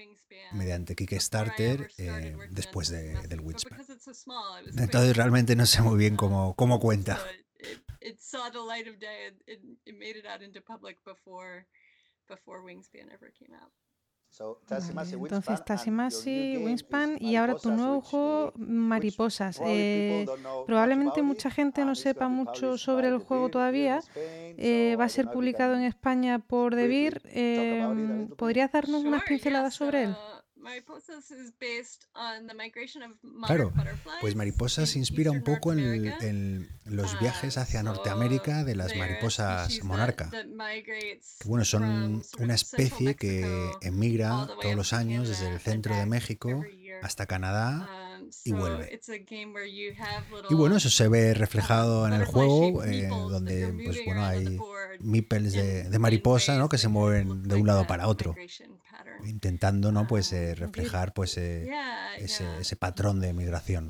mediante Kickstarter eh, después de, del Wingspan. Entonces realmente no sé muy bien cómo, cómo cuenta. Entonces, Tassimasi, Wingspan y ahora tu nuevo juego, Mariposas. Eh, probablemente mucha gente no sepa mucho sobre el juego todavía. Eh, va a ser publicado en España por Debir. Eh, ¿Podrías darnos unas pinceladas sobre él? Claro, pues Mariposas se inspira un poco en, los viajes hacia Norteamérica de las mariposas monarca. Que bueno, son una especie que emigra todos los años desde el centro de México hasta Canadá y vuelve. Y bueno, eso se ve reflejado en el juego, eh, donde pues bueno hay meeples de, de mariposa ¿no? que se mueven de un lado para otro intentando no pues eh, reflejar pues eh, ese, ese, patrón de migración.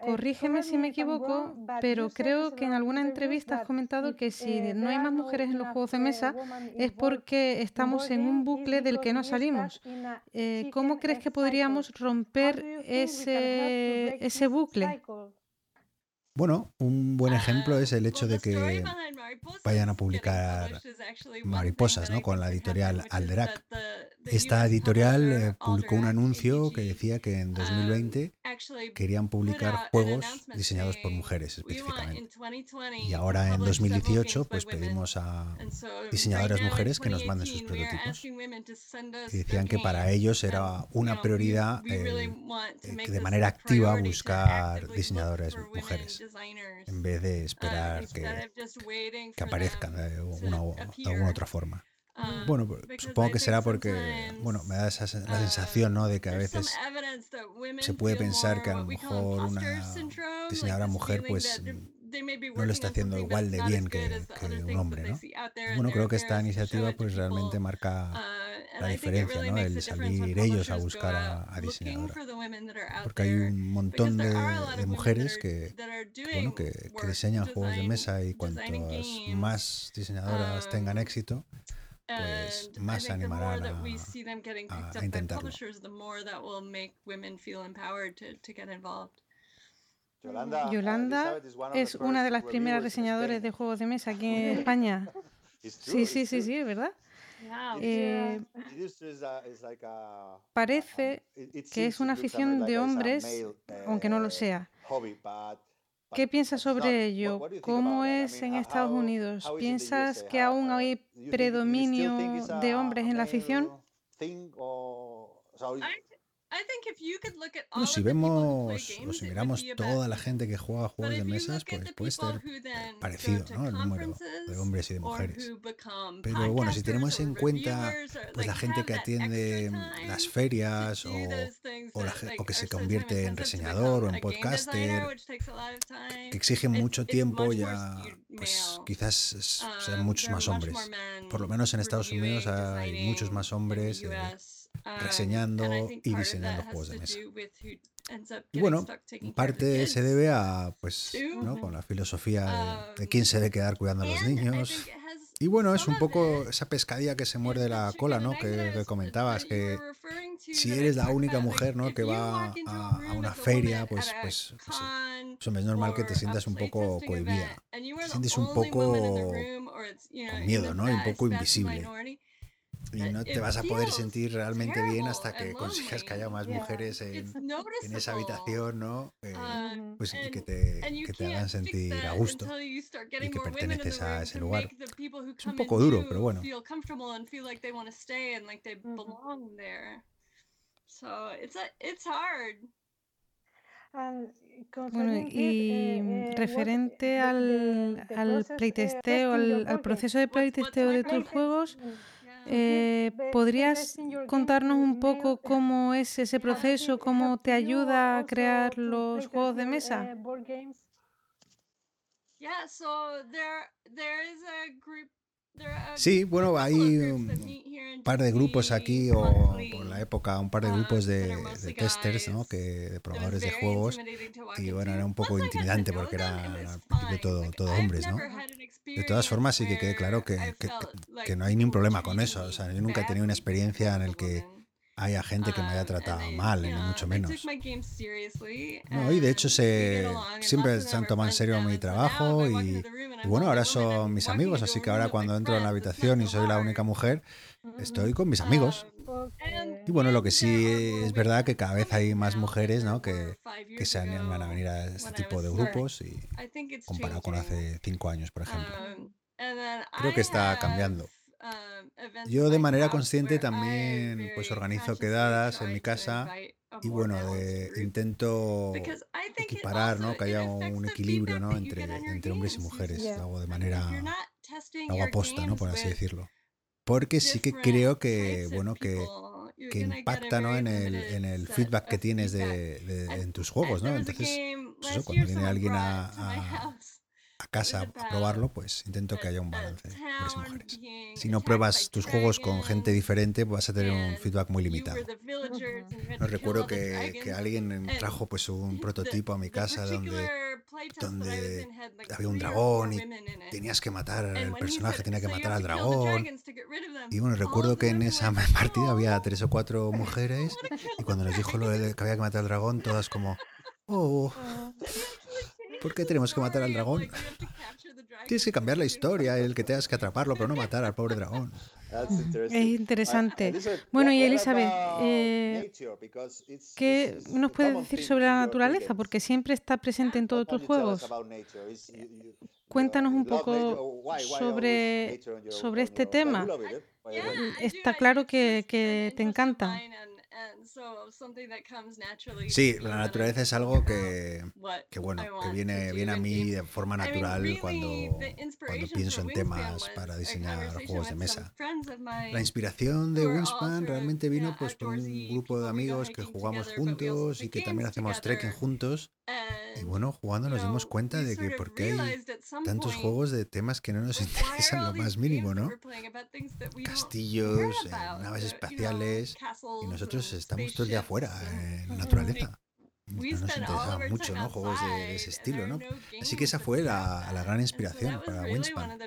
Corrígeme si me equivoco, pero creo que en alguna entrevista has comentado que si no hay más mujeres en los juegos de mesa es porque estamos en un bucle del que no salimos. Eh, ¿Cómo crees que podríamos romper ese, ese bucle? Bueno, un buen ejemplo es el hecho de que vayan a publicar Mariposas, ¿no? Con la editorial Alderac. Esta editorial eh, publicó un anuncio que decía que en 2020 querían publicar juegos diseñados por mujeres específicamente. Y ahora en 2018 pues pedimos a diseñadoras mujeres que nos manden sus prototipos. Y decían que para ellos era una prioridad eh, de manera activa buscar diseñadoras mujeres en vez de esperar que, que aparezcan de una u alguna otra forma. Um, bueno, pues, supongo que será porque, bueno, me da esa, la uh, sensación, ¿no? De que a veces se puede pensar que a lo mejor una diseñadora mujer, pues no lo está haciendo igual de bien que, un hombre, ¿no? Bueno, creo que esta iniciativa pues realmente marca uh, la diferencia, ¿no? El salir ellos a buscar a, diseñadoras. Porque hay un montón de, mujeres que, bueno, que, diseñan juegos de mesa y cuantas más diseñadoras tengan um, éxito, pues más animarán a, a intentarlo. Yolanda es una de las primeras diseñadoras de juegos de mesa aquí en [laughs] España. Sí, sí, sí, sí, ¿verdad? Eh, parece que es una afición de hombres, aunque no lo sea. ¿Qué piensas sobre ello? ¿Cómo es en Estados Unidos? ¿Piensas que aún hay predominio de hombres en la afición? Bueno, si vemos o si miramos toda la gente que juega juegos de mesas, pues puede ser parecido, ¿no? El número de hombres y de mujeres. Pero bueno, si tenemos en cuenta pues la gente que atiende las ferias o, o, que se convierte en reseñador o en podcaster, que exigen mucho tiempo, ya pues quizás sean um, muchos más hombres. Por lo menos en Estados Unidos hay muchos más hombres. Eh, reseñando y diseñando juegos de mesa. Y bueno, parte se debe a, pues, ¿no? con la filosofía de, quién se debe quedar cuidando a los niños. Y bueno, es un poco esa pescadilla que se muerde la cola, ¿no? Que, comentabas, que si eres la única mujer, ¿no? Que va a, una feria, pues, pues, pues es normal que te sientas un poco cohibida. Te sientes un poco con miedo, ¿no? Y un poco invisible y eh, no te vas a poder sentir realmente bien hasta que consigas que haya más mujeres en, en esa habitación, ¿no? Eh, um, pues y que te, que te hagan sentir a gusto y que perteneces a ese lugar. Es un poco duro, pero bueno. Bueno, y referente al, al playtesteo, al, al proceso de playtesteo de tus juegos, eh, ¿Podrías contarnos un poco cómo es ese proceso, cómo te ayuda a crear los juegos de mesa? Sí, bueno, hay un par de grupos aquí, o por la época, un par de grupos de, testers, ¿no? que, de probadores de juegos, y bueno, era un poco intimidante porque era al principio todo, todo hombres, ¿no? De todas formas, sí que quede claro que, que, no hay ningún problema con eso. O sea, yo nunca he tenido una experiencia en el que haya gente que me haya um, tratado mal, ni mucho menos. No, y de hecho se, siempre se han tomado en serio mi trabajo y, bueno, ahora son mis amigos, así que ahora cuando entro en la habitación y soy la única mujer, estoy con mis amigos. Y bueno, lo que sí es verdad que cada vez hay más mujeres ¿no? que, que se animan a venir a este tipo de grupos y comparado con hace cinco años, por ejemplo. Um, Creo que está cambiando. Um, Yo de manera consciente también pues organizo quedadas en mi casa y bueno, intento equiparar, ¿no? Que haya un equilibrio, ¿no? Entre, entre hombres y mujeres. Lo hago de manera, hago aposta, ¿no? Por así decirlo. Porque sí que creo que, bueno, que, que impacta ¿no? en, el, en el feedback que tienes de, de, en tus juegos, ¿no? Entonces, pues eso, cuando viene alguien a, a, a casa a probarlo, pues intento que haya un balance de hombres y mujeres. Si no pruebas tus juegos con gente diferente, vas a tener un feedback muy limitado. No recuerdo que, que alguien trajo pues un prototipo a mi casa donde, donde había un dragón y tenías que matar, el personaje tenía que matar al dragón. Y bueno, recuerdo que en esa [laughs] partida había tres o cuatro [laughs] mujeres [laughs] y cuando les dijo lo de que había que matar al dragón, todas como, oh, ¿Por qué tenemos que matar al dragón? Tienes que cambiar la historia, el que tengas que atraparlo, pero no matar al pobre dragón. Es interesante. Bueno, y Elizabeth, eh, ¿qué nos puedes decir sobre la naturaleza? Porque siempre está presente en todos tus juegos. Cuéntanos un poco sobre, sobre este tema. Está claro que, que te encanta. Sí, la naturaleza es algo que, que bueno, que viene, viene a mí de forma natural cuando, cuando pienso en temas para diseñar juegos de mesa. La inspiración de Wingspan realmente vino pues por un grupo de amigos que jugamos juntos y que también hacemos trekking juntos. Y bueno, jugando nos dimos cuenta de que por qué hay tantos juegos de temas que no nos interesan lo más mínimo, ¿no? Castillos, eh, naves espaciales, y nosotros estamos todo el día afuera, en la naturaleza. No nos interesaban mucho, ¿no? Juegos de, ese estilo, ¿no? Así que esa fue la, la gran inspiración para Wingspan.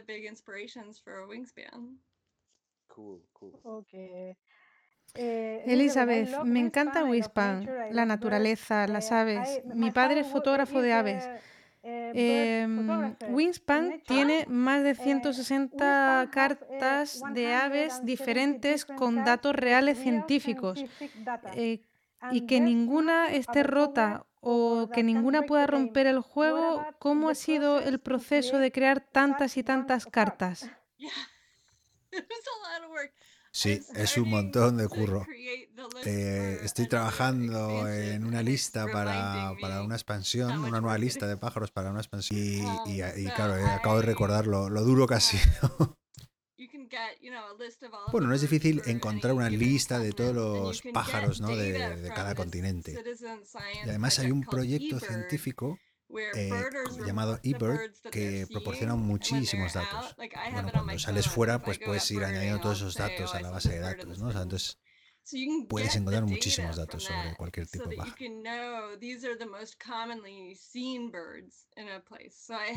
Cool, cool. Eh, Elizabeth, me encanta Wingspan, la naturaleza, las aves. Mi padre es fotógrafo de aves. Eh, em, Wingspan tiene más de 160 eh, cartas de aves diferentes con datos reales científicos y que ninguna esté rota o que ninguna pueda romper el juego. ¿Cómo ha sido el proceso de crear tantas y tantas cartas? [laughs] [laughs] Sí, es un montón de curro. Eh, estoy trabajando en una lista para, para, una expansión, una nueva lista de pájaros para una expansión. Y, y, claro, eh, acabo de recordar lo, lo duro que ha sido. [laughs] Bueno, no es difícil encontrar una lista de todos los pájaros ¿no? de, de cada continente. Y además hay un proyecto científico eh, llamado eBird que proporciona muchísimos datos. Bueno, cuando sales fuera, pues puedes ir añadiendo todos esos datos a la base de datos, ¿no? O sea, entonces puedes encontrar muchísimos datos sobre cualquier tipo de pájaro.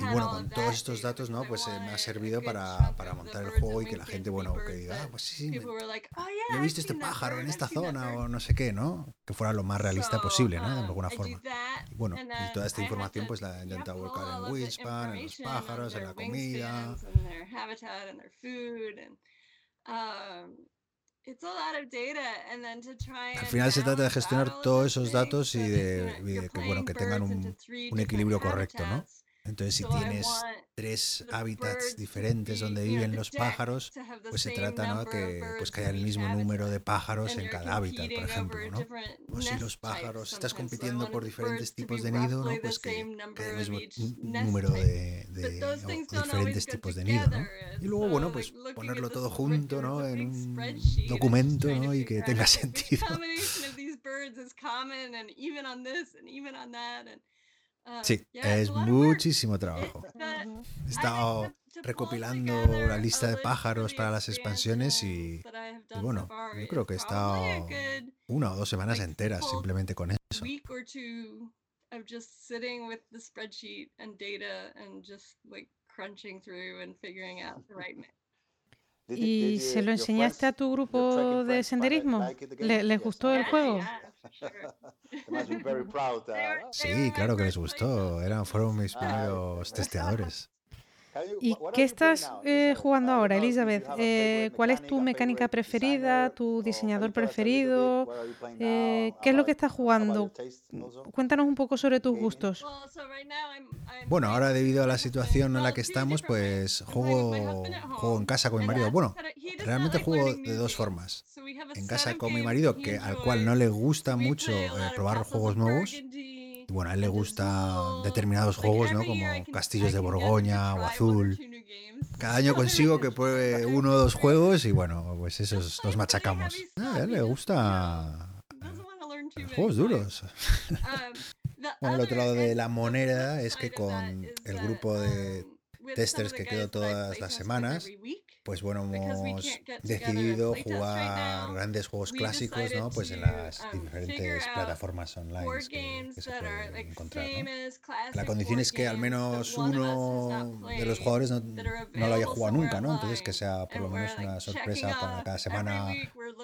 Y bueno, con todos estos datos, ¿no? Pues eh, me ha servido para, para, montar el juego y que la gente, bueno, que diga, ah, pues sí, me, oh, he visto este pájaro en esta zona o no sé qué, ¿no? Que fuera lo más realista posible, ¿no? De um, alguna forma. Y bueno, y toda esta información pues la he intentado volcar en Wingspan, en los pájaros, en la comida. Al final se trata de gestionar todos esos datos y de, que, bueno, que tengan un, un, equilibrio correcto, ¿no? Entonces, si tienes tres hábitats diferentes donde viven los pájaros, pues se trata ¿no? que, pues, que haya el mismo número de pájaros en cada hábitat, por ejemplo. ¿no? O si los pájaros estás compitiendo por diferentes tipos de nido, ¿no? pues que, haya el mismo número de, diferentes tipos de nido. ¿no? Y luego, bueno, pues ponerlo todo junto ¿no? en un documento ¿no? y que tenga [laughs] sentido. Uh, sí, es muchísimo trabajo. He estado recopilando la lista de pájaros para las expansiones y, bueno, yo creo que he estado una o dos semanas enteras simplemente con eso. ¿Y se lo enseñaste a tu grupo de senderismo? ¿Les gustó el juego? Sí, claro que les gustó. Eran, fueron mis primeros [laughs] testeadores. ¿Y qué estás eh, jugando ahora, Elizabeth? Eh, ¿Cuál es tu mecánica preferida, tu diseñador preferido? Eh, ¿Qué es lo que estás jugando? Cuéntanos un poco sobre tus gustos. Bueno, ahora debido a la situación en la que estamos, pues juego, juego en casa con mi marido. Bueno, realmente juego de dos formas. En casa con mi marido, que al cual no le gusta mucho probar juegos nuevos bueno, a él le gusta determinados juegos, ¿no? Como Castillos de Borgoña o Azul. Cada año [laughs] consigo que pruebe uno o dos juegos y bueno, pues esos los machacamos. a él le gusta juegos duros. [laughs] bueno, el otro lado de la moneda es que con el grupo de testers que quedo todas las semanas, pues bueno, hemos decidido jugar grandes juegos clásicos, ¿no? Pues en las diferentes plataformas online que, se pueden encontrar, La condición es que al menos uno de los jugadores no, lo haya jugado nunca, ¿no? Entonces que sea por lo menos una sorpresa para cada semana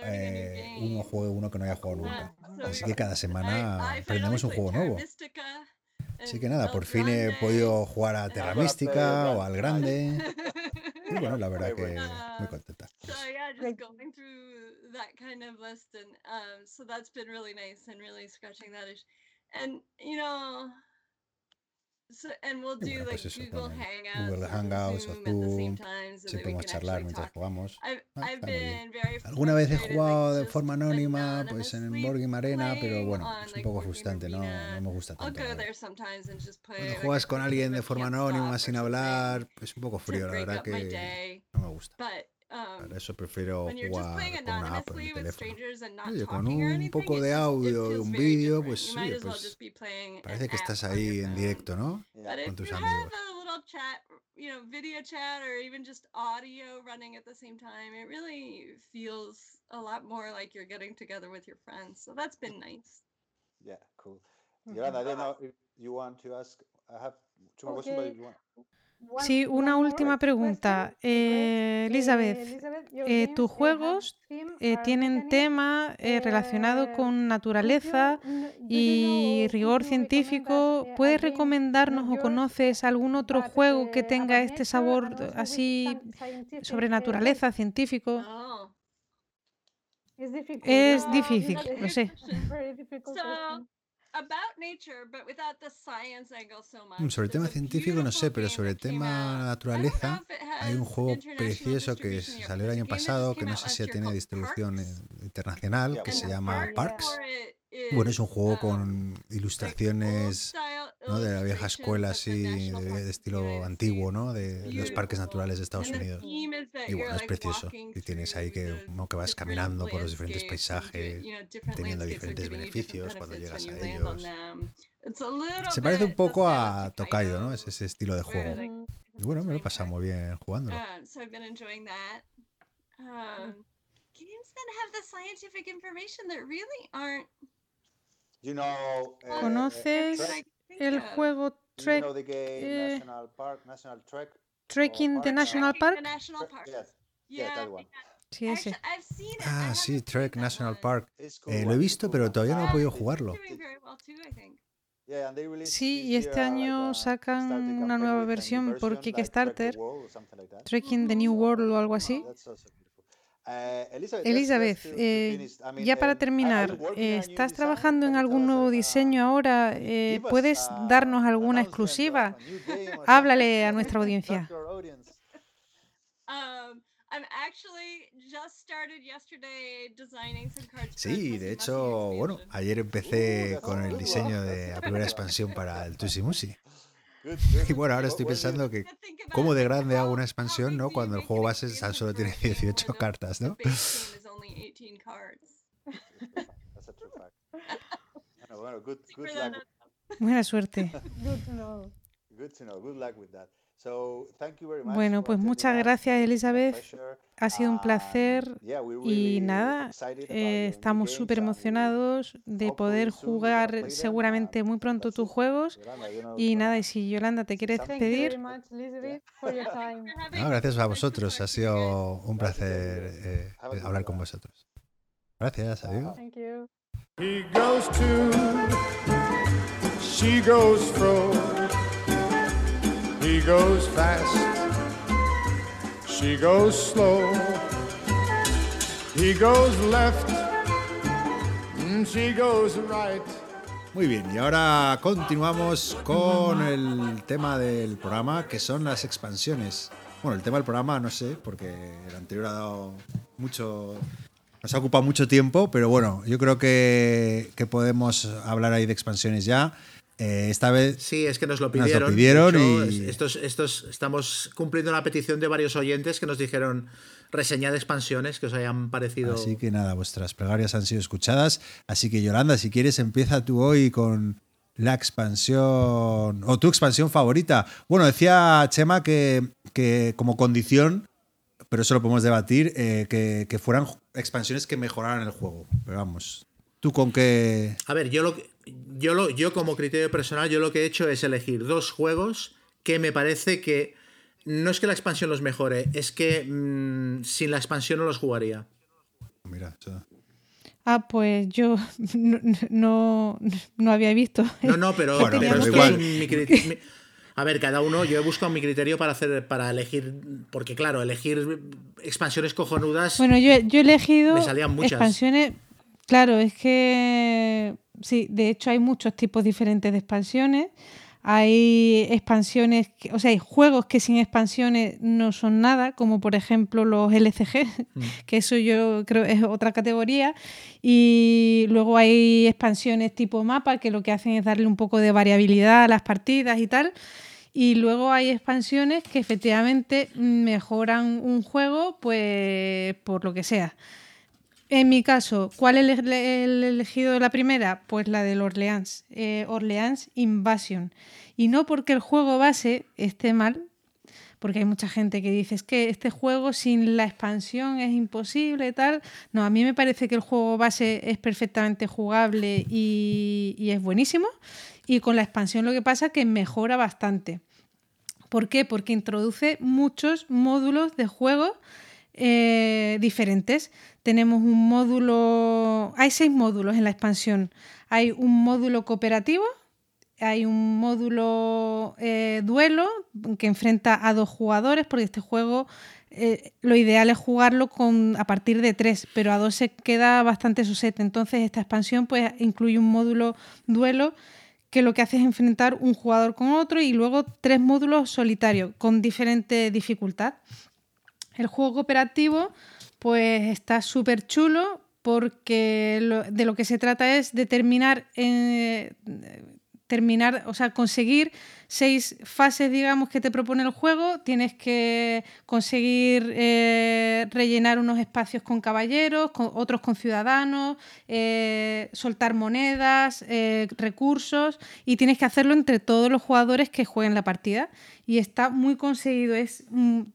eh, uno juegue uno que no haya jugado nunca. Así que cada semana aprendemos un juego nuevo. Así que nada, por fin he podido jugar a Terra Mística o al Grande. [laughs] Y bueno, la verdad que muy contenta. So yeah, just going through that kind of list and um, so that's been really nice and really scratching that itch. And you know, So, and we'll do, bueno, pues like, eso, Google Hangouts, Google Hangouts o Zoom, si podemos charlar mientras jugamos. Ah, Alguna vez he jugado de forma anónima, pues en Board Game Arena, pero bueno, es un poco frustrante, no, no me gusta tanto. Cuando juegas con alguien de forma anónima, sin hablar, es un poco frío, la verdad que no me gusta. Para um, eso prefiero jugar con una app en mi teléfono. Oye, con un poco de audio y un vídeo, pues, oye, pues parece que estás ahí en directo, ¿no? Con tus amigos. you know, video chat or even just audio running at the same time, it really feels a lot more like you're getting together with your friends. So that's been nice. Yeah, cool. Yolanda, I don't know if you want to ask. I have two more questions, but you want. Sí, una última pregunta. Eh, Elizabeth, eh, tus juegos eh, tienen tema relacionado con naturaleza y rigor científico. ¿Puedes recomendarnos o conoces algún otro juego que tenga este sabor así sobre naturaleza, científico? Es difícil, lo sé. [laughs] Sobre el tema científico no sé, pero sobre el tema naturaleza hay un juego precioso que salió el año pasado, que no sé si tiene distribución internacional, que se llama Parks. Bueno, es un juego con ilustraciones ¿no? de la vieja escuela así, de, estilo antiguo, ¿no? De los parques naturales de Estados Unidos. Y bueno, es precioso. Y tienes ahí que, ¿no? que vas caminando por los diferentes paisajes, teniendo diferentes beneficios cuando llegas a ellos. Se parece un poco a Tokayo, ¿no? Es ese estilo de juego. Y bueno, me lo he pasado muy bien jugándolo. Eh, ¿Conoces el juego Trek? Eh, Trekking the National Park. Sí, ese. Ah, sí, Trek National Park. Eh, lo he visto, pero todavía no he podido jugarlo. Sí, y este año sacan una nueva versión por Kickstarter, Trekking the New World o algo así. Elizabeth, eh, ya para terminar, ¿estás trabajando en algún nuevo diseño ahora? ¿Puedes darnos alguna exclusiva? Háblale a nuestra audiencia. Sí, de hecho, bueno, ayer empecé con el diseño de la primera expansión para el Tusimusi. [laughs] Y bueno, ahora estoy pensando que cómo de grande hago una expansión, ¿no? Cuando el juego base tan solo tiene 18 cartas, [laughs] ¿no? Buena suerte. Bueno, pues muchas gracias Elizabeth. Ha sido un placer. y nada, eh, estamos súper emocionados de poder jugar seguramente muy pronto tus juegos. Y nada, y si Yolanda te quieres despedir. gracias a vosotros, ha sido un placer eh, hablar con vosotros. Gracias, adiós. He goes fast, she goes slow. He goes left, she goes right. Muy bien, y ahora continuamos con el tema del programa, que son las expansiones. Bueno, el tema del programa no sé, porque el anterior ha dado mucho, nos ha ocupado mucho tiempo, pero bueno, yo creo que podemos hablar ahí de expansiones ya. Eh, esta vez. Sí, es que nos lo pidieron. y... estos, estos, estamos cumpliendo la petición de varios oyentes que nos dijeron reseñar expansiones que os hayan parecido. Así que nada, vuestras plegarias han sido escuchadas. Así que Yolanda, si quieres, empieza tú hoy con la expansión o tu expansión favorita. Bueno, decía Chema que, que como condición, pero eso lo podemos debatir, eh, que, que fueran expansiones que mejoraran el juego. Pero vamos, ¿tú con qué...? A ver, yo lo que yo, lo, yo como criterio personal, yo lo que he hecho es elegir dos juegos que me parece que no es que la expansión los mejore, es que mm, sin la expansión no los jugaría. Mira, Ah, pues yo [laughs] no, no, había visto. No, no, pero, [laughs] a ver, cada uno, yo he buscado mi criterio para hacer, para elegir, porque claro, elegir expansiones cojonudas. Bueno, yo, yo he elegido me salían muchas. expansiones. Claro, es que sí, de hecho hay muchos tipos diferentes de expansiones. Hay expansiones, o sea, hay juegos que sin expansiones no son nada, como por ejemplo los LCG, mm. [laughs] que eso yo creo es otra categoría. Y luego hay expansiones tipo mapa, que lo que hacen es darle un poco de variabilidad a las partidas y tal. Y luego hay expansiones que efectivamente mejoran un juego, pues por lo que sea. En mi caso, ¿cuál he elegido la primera? Pues la del Orleans, eh, Orleans Invasion. Y no porque el juego base esté mal, porque hay mucha gente que dice es que este juego sin la expansión es imposible y tal. No, a mí me parece que el juego base es perfectamente jugable y, y es buenísimo. Y con la expansión lo que pasa es que mejora bastante. ¿Por qué? Porque introduce muchos módulos de juego eh, diferentes. Tenemos un módulo, hay seis módulos en la expansión. Hay un módulo cooperativo, hay un módulo eh, duelo que enfrenta a dos jugadores, porque este juego eh, lo ideal es jugarlo con, a partir de tres, pero a dos se queda bastante sosete. Entonces esta expansión pues, incluye un módulo duelo que lo que hace es enfrentar un jugador con otro y luego tres módulos solitarios con diferente dificultad. El juego cooperativo pues está súper chulo porque de lo que se trata es de terminar, eh, terminar, o sea, conseguir seis fases, digamos, que te propone el juego. Tienes que conseguir eh, rellenar unos espacios con caballeros, con, otros con ciudadanos, eh, soltar monedas, recursos, y tienes que hacerlo entre todos los jugadores que jueguen la partida y está muy conseguido. Es,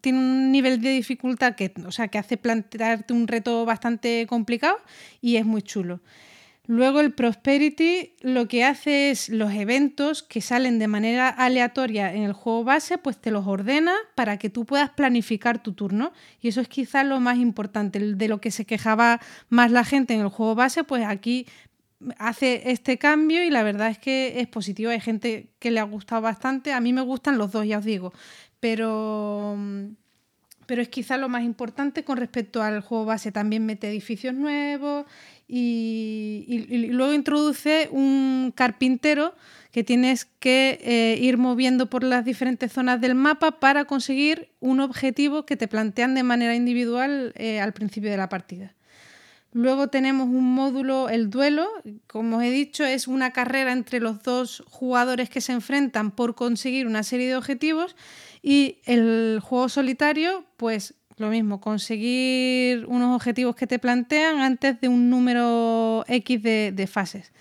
tiene un nivel de dificultad que, o sea, que hace plantearte un reto bastante complicado y es muy chulo. Luego el Prosperity lo que hace es los eventos que salen de manera aleatoria en el juego base, pues te los ordena para que tú puedas planificar tu turno. Y eso es quizás lo más importante, de lo que se quejaba más la gente en el juego base, pues aquí hace este cambio y la verdad es que es positivo. Hay gente que le ha gustado bastante. A mí me gustan los dos, ya os digo. Pero, pero es quizá lo más importante con respecto al juego base. También mete edificios nuevos y, luego introduce un carpintero que tienes que eh, ir moviendo por las diferentes zonas del mapa para conseguir un objetivo que te plantean de manera individual eh, al principio de la partida. Luego tenemos un módulo, el duelo, como os he dicho, es una carrera entre los dos jugadores que se enfrentan por conseguir una serie de objetivos y el juego solitario, pues lo mismo, conseguir unos objetivos que te plantean antes de un número X de, fases.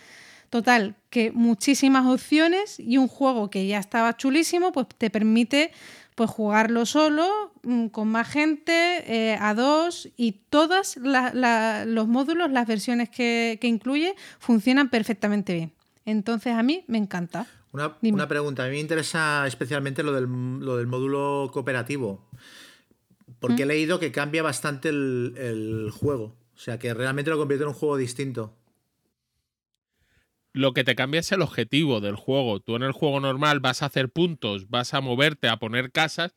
Total, que muchísimas opciones y un juego que ya estaba chulísimo, pues te permite pues jugarlo solo, mm, con más gente, eh, a dos, y todos los módulos, las versiones que, incluye, funcionan perfectamente bien. Entonces a mí me encanta. Una, pregunta, a mí me interesa especialmente lo del, módulo cooperativo, porque he leído que cambia bastante el, el juego, o sea que realmente lo convierte en un juego distinto lo que te cambia es el objetivo del juego. Tú en el juego normal vas a hacer puntos, vas a moverte, a poner casas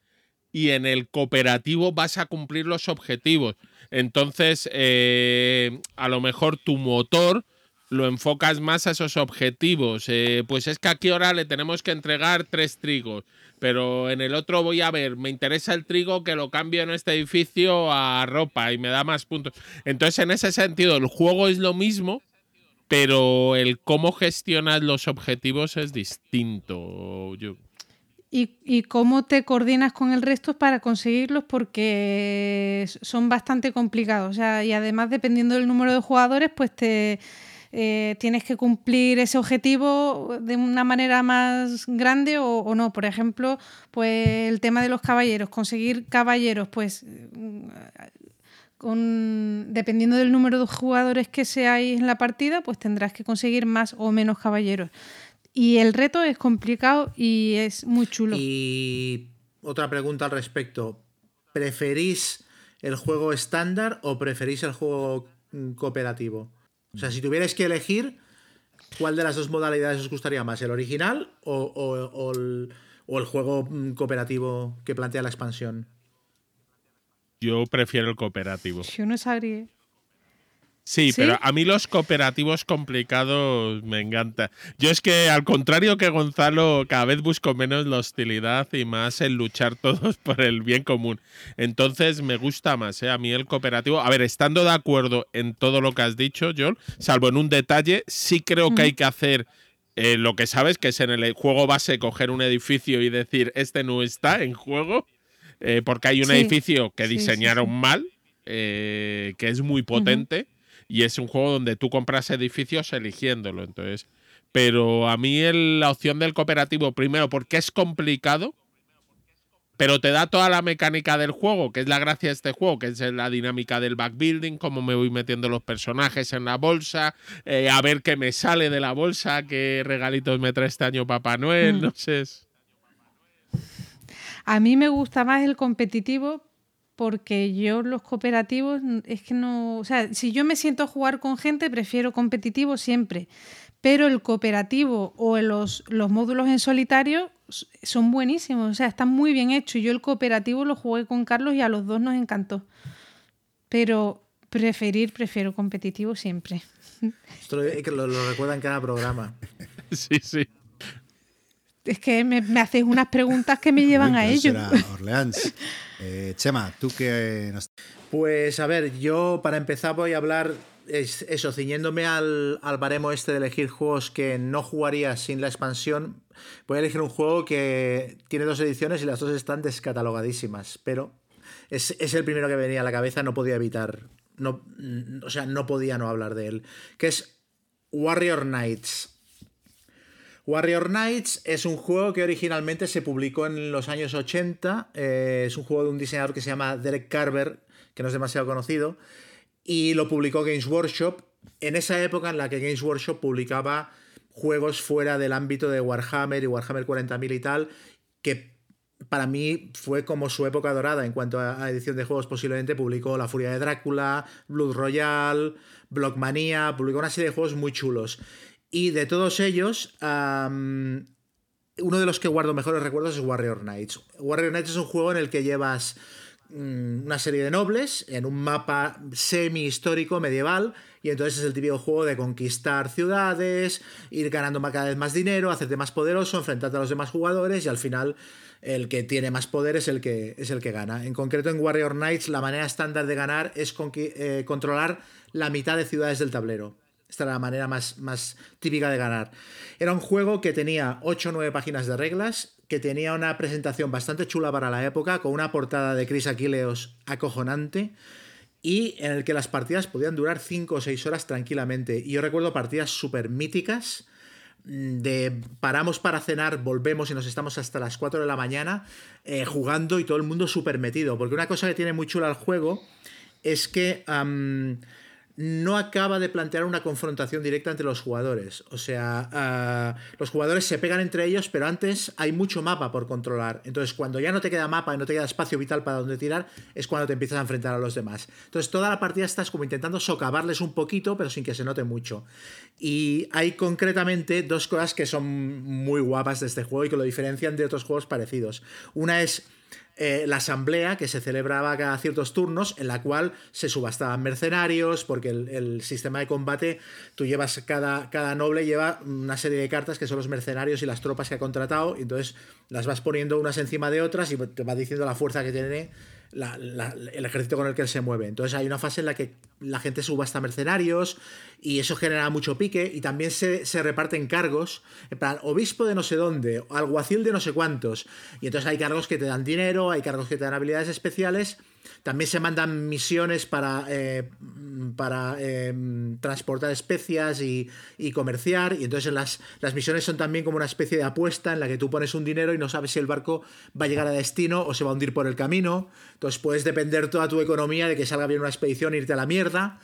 y en el cooperativo vas a cumplir los objetivos. Entonces, eh, a lo mejor tu motor lo enfocas más a esos objetivos. Eh, pues es que aquí ahora le tenemos que entregar tres trigos, pero en el otro voy a ver, me interesa el trigo que lo cambio en este edificio a ropa y me da más puntos. Entonces, en ese sentido, el juego es lo mismo, pero el cómo gestionas los objetivos es distinto. Y, cómo te coordinas con el resto para conseguirlos porque son bastante complicados. y además, dependiendo del número de jugadores, pues te eh, tienes que cumplir ese objetivo de una manera más grande o, o, no. Por ejemplo, pues el tema de los caballeros, conseguir caballeros, pues dependiendo del número de jugadores que seáis en la partida, pues tendrás que conseguir más o menos caballeros. Y el reto es complicado y es muy chulo. Y otra pregunta al respecto. ¿Preferís el juego estándar o preferís el juego mm, cooperativo? O sea, si tuvierais que elegir, ¿cuál de las dos modalidades os gustaría más? ¿El original o el juego mm, cooperativo que plantea la expansión? Yo prefiero el cooperativo. Yo no sabría. Sí, pero a mí los cooperativos complicados me encanta. Yo es que al contrario que Gonzalo, cada vez busco menos la hostilidad y más el luchar [laughs] todos por el bien común. Entonces me gusta más, ¿eh? A mí el cooperativo. A ver, estando de acuerdo en todo lo que has dicho, John, salvo en un detalle, sí creo que hay que hacer eh, lo que sabes, que es en el juego base coger un edificio y decir, este no está en juego. Eh, porque hay un edificio que diseñaron mal, eh, que es muy potente, y es un juego donde tú compras edificios eligiéndolo. Entonces, pero a mí la opción del cooperativo, primero, porque es complicado, pero te da toda la mecánica del juego, que es la gracia de este juego, que es la dinámica del backbuilding, cómo me voy metiendo los personajes en la bolsa, eh, a ver qué me sale de la bolsa, qué regalitos me trae este año Papá Noel, mm. no sé. A mí me gusta más el competitivo porque yo los cooperativos es que no, o sea, si yo me siento a jugar con gente, prefiero competitivo siempre, pero el cooperativo o los, los módulos en solitario son buenísimos, o sea, están muy bien hechos. Yo el cooperativo lo jugué con Carlos y a los dos nos encantó. Pero preferir, prefiero competitivo siempre. Esto lo, lo recuerda en cada programa. [laughs] sí, sí es que me, me hacéis unas preguntas que me llevan a ello. Orleans. [laughs] Eh, Chema, ¿tú qué nos... Pues a ver, yo para empezar voy a hablar eso, ciñéndome al, al, baremo este de elegir juegos que no jugaría sin la expansión, voy a elegir un juego que tiene dos ediciones y las dos están descatalogadísimas, pero es, es el primero que venía a la cabeza, no podía evitar, no, o sea, no podía no hablar de él, que es Warrior Knights. Warrior Knights es un juego que originalmente se publicó en los años 80. Eh, es un juego de un diseñador que se llama Derek Carver, que no es demasiado conocido, y lo publicó Games Workshop en esa época en la que Games Workshop publicaba juegos fuera del ámbito de Warhammer y Warhammer 40.000 y tal, que para mí fue como su época dorada en cuanto a edición de juegos. Posiblemente publicó La Furia de Drácula, Blood Royale, Blockmania, publicó una serie de juegos muy chulos. Y de todos ellos, uno de los que guardo mejores recuerdos es Warrior Knights. Warrior Knights es un juego en el que llevas mm, una serie de nobles en un mapa semi-histórico medieval y entonces es el típico juego de conquistar ciudades, ir ganando cada vez más dinero, hacerte más poderoso, enfrentarte a los demás jugadores y al final el que tiene más poder es el que, es el que gana. En concreto en Warrior Knights la manera estándar de ganar es eh, controlar la mitad de ciudades del tablero. Esta era la manera más, más típica de ganar. Era un juego que tenía 8 o 9 páginas de reglas, que tenía una presentación bastante chula para la época, con una portada de Chris Aquileos acojonante, y en el que las partidas podían durar 5 o 6 horas tranquilamente. Y yo recuerdo partidas súper míticas, mm, de paramos para cenar, volvemos y nos estamos hasta las 4 de la mañana eh, jugando y todo el mundo súper metido. Porque una cosa que tiene muy chula el juego es que no acaba de plantear una confrontación directa entre los jugadores. O sea, ah, los jugadores se pegan entre ellos, pero antes hay mucho mapa por controlar. Entonces, cuando ya no te queda mapa y no te queda espacio vital para donde tirar, es cuando te empiezas a enfrentar a los demás. Entonces, toda la partida estás como intentando socavarles un poquito, pero sin que se note mucho. Y hay concretamente dos cosas que son muy guapas de este juego y que lo diferencian de otros juegos parecidos. Una es eh, la asamblea que se celebraba cada ciertos turnos, en la cual se subastaban mercenarios, porque el, sistema de combate, tú llevas, cada, cada noble lleva una serie de cartas que son los mercenarios y las tropas que ha contratado, y entonces las vas poniendo unas encima de otras y te va diciendo la fuerza que tiene el ejército con el que él se mueve. Entonces hay una fase en la que la gente subasta mercenarios y eso genera mucho pique y también se, se reparten cargos, en plan, obispo de no sé dónde, alguacil de no sé cuántos. Y entonces hay cargos que te dan dinero, hay cargos que te dan habilidades especiales también se mandan misiones para, eh, para em, transportar especias y, comerciar. Y entonces las, las misiones son también como una especie de apuesta en la que tú pones un dinero y no sabes si el barco va a llegar a destino o se va a hundir por el camino. Entonces puedes depender toda tu economía de que salga bien una expedición e irte a la mierda.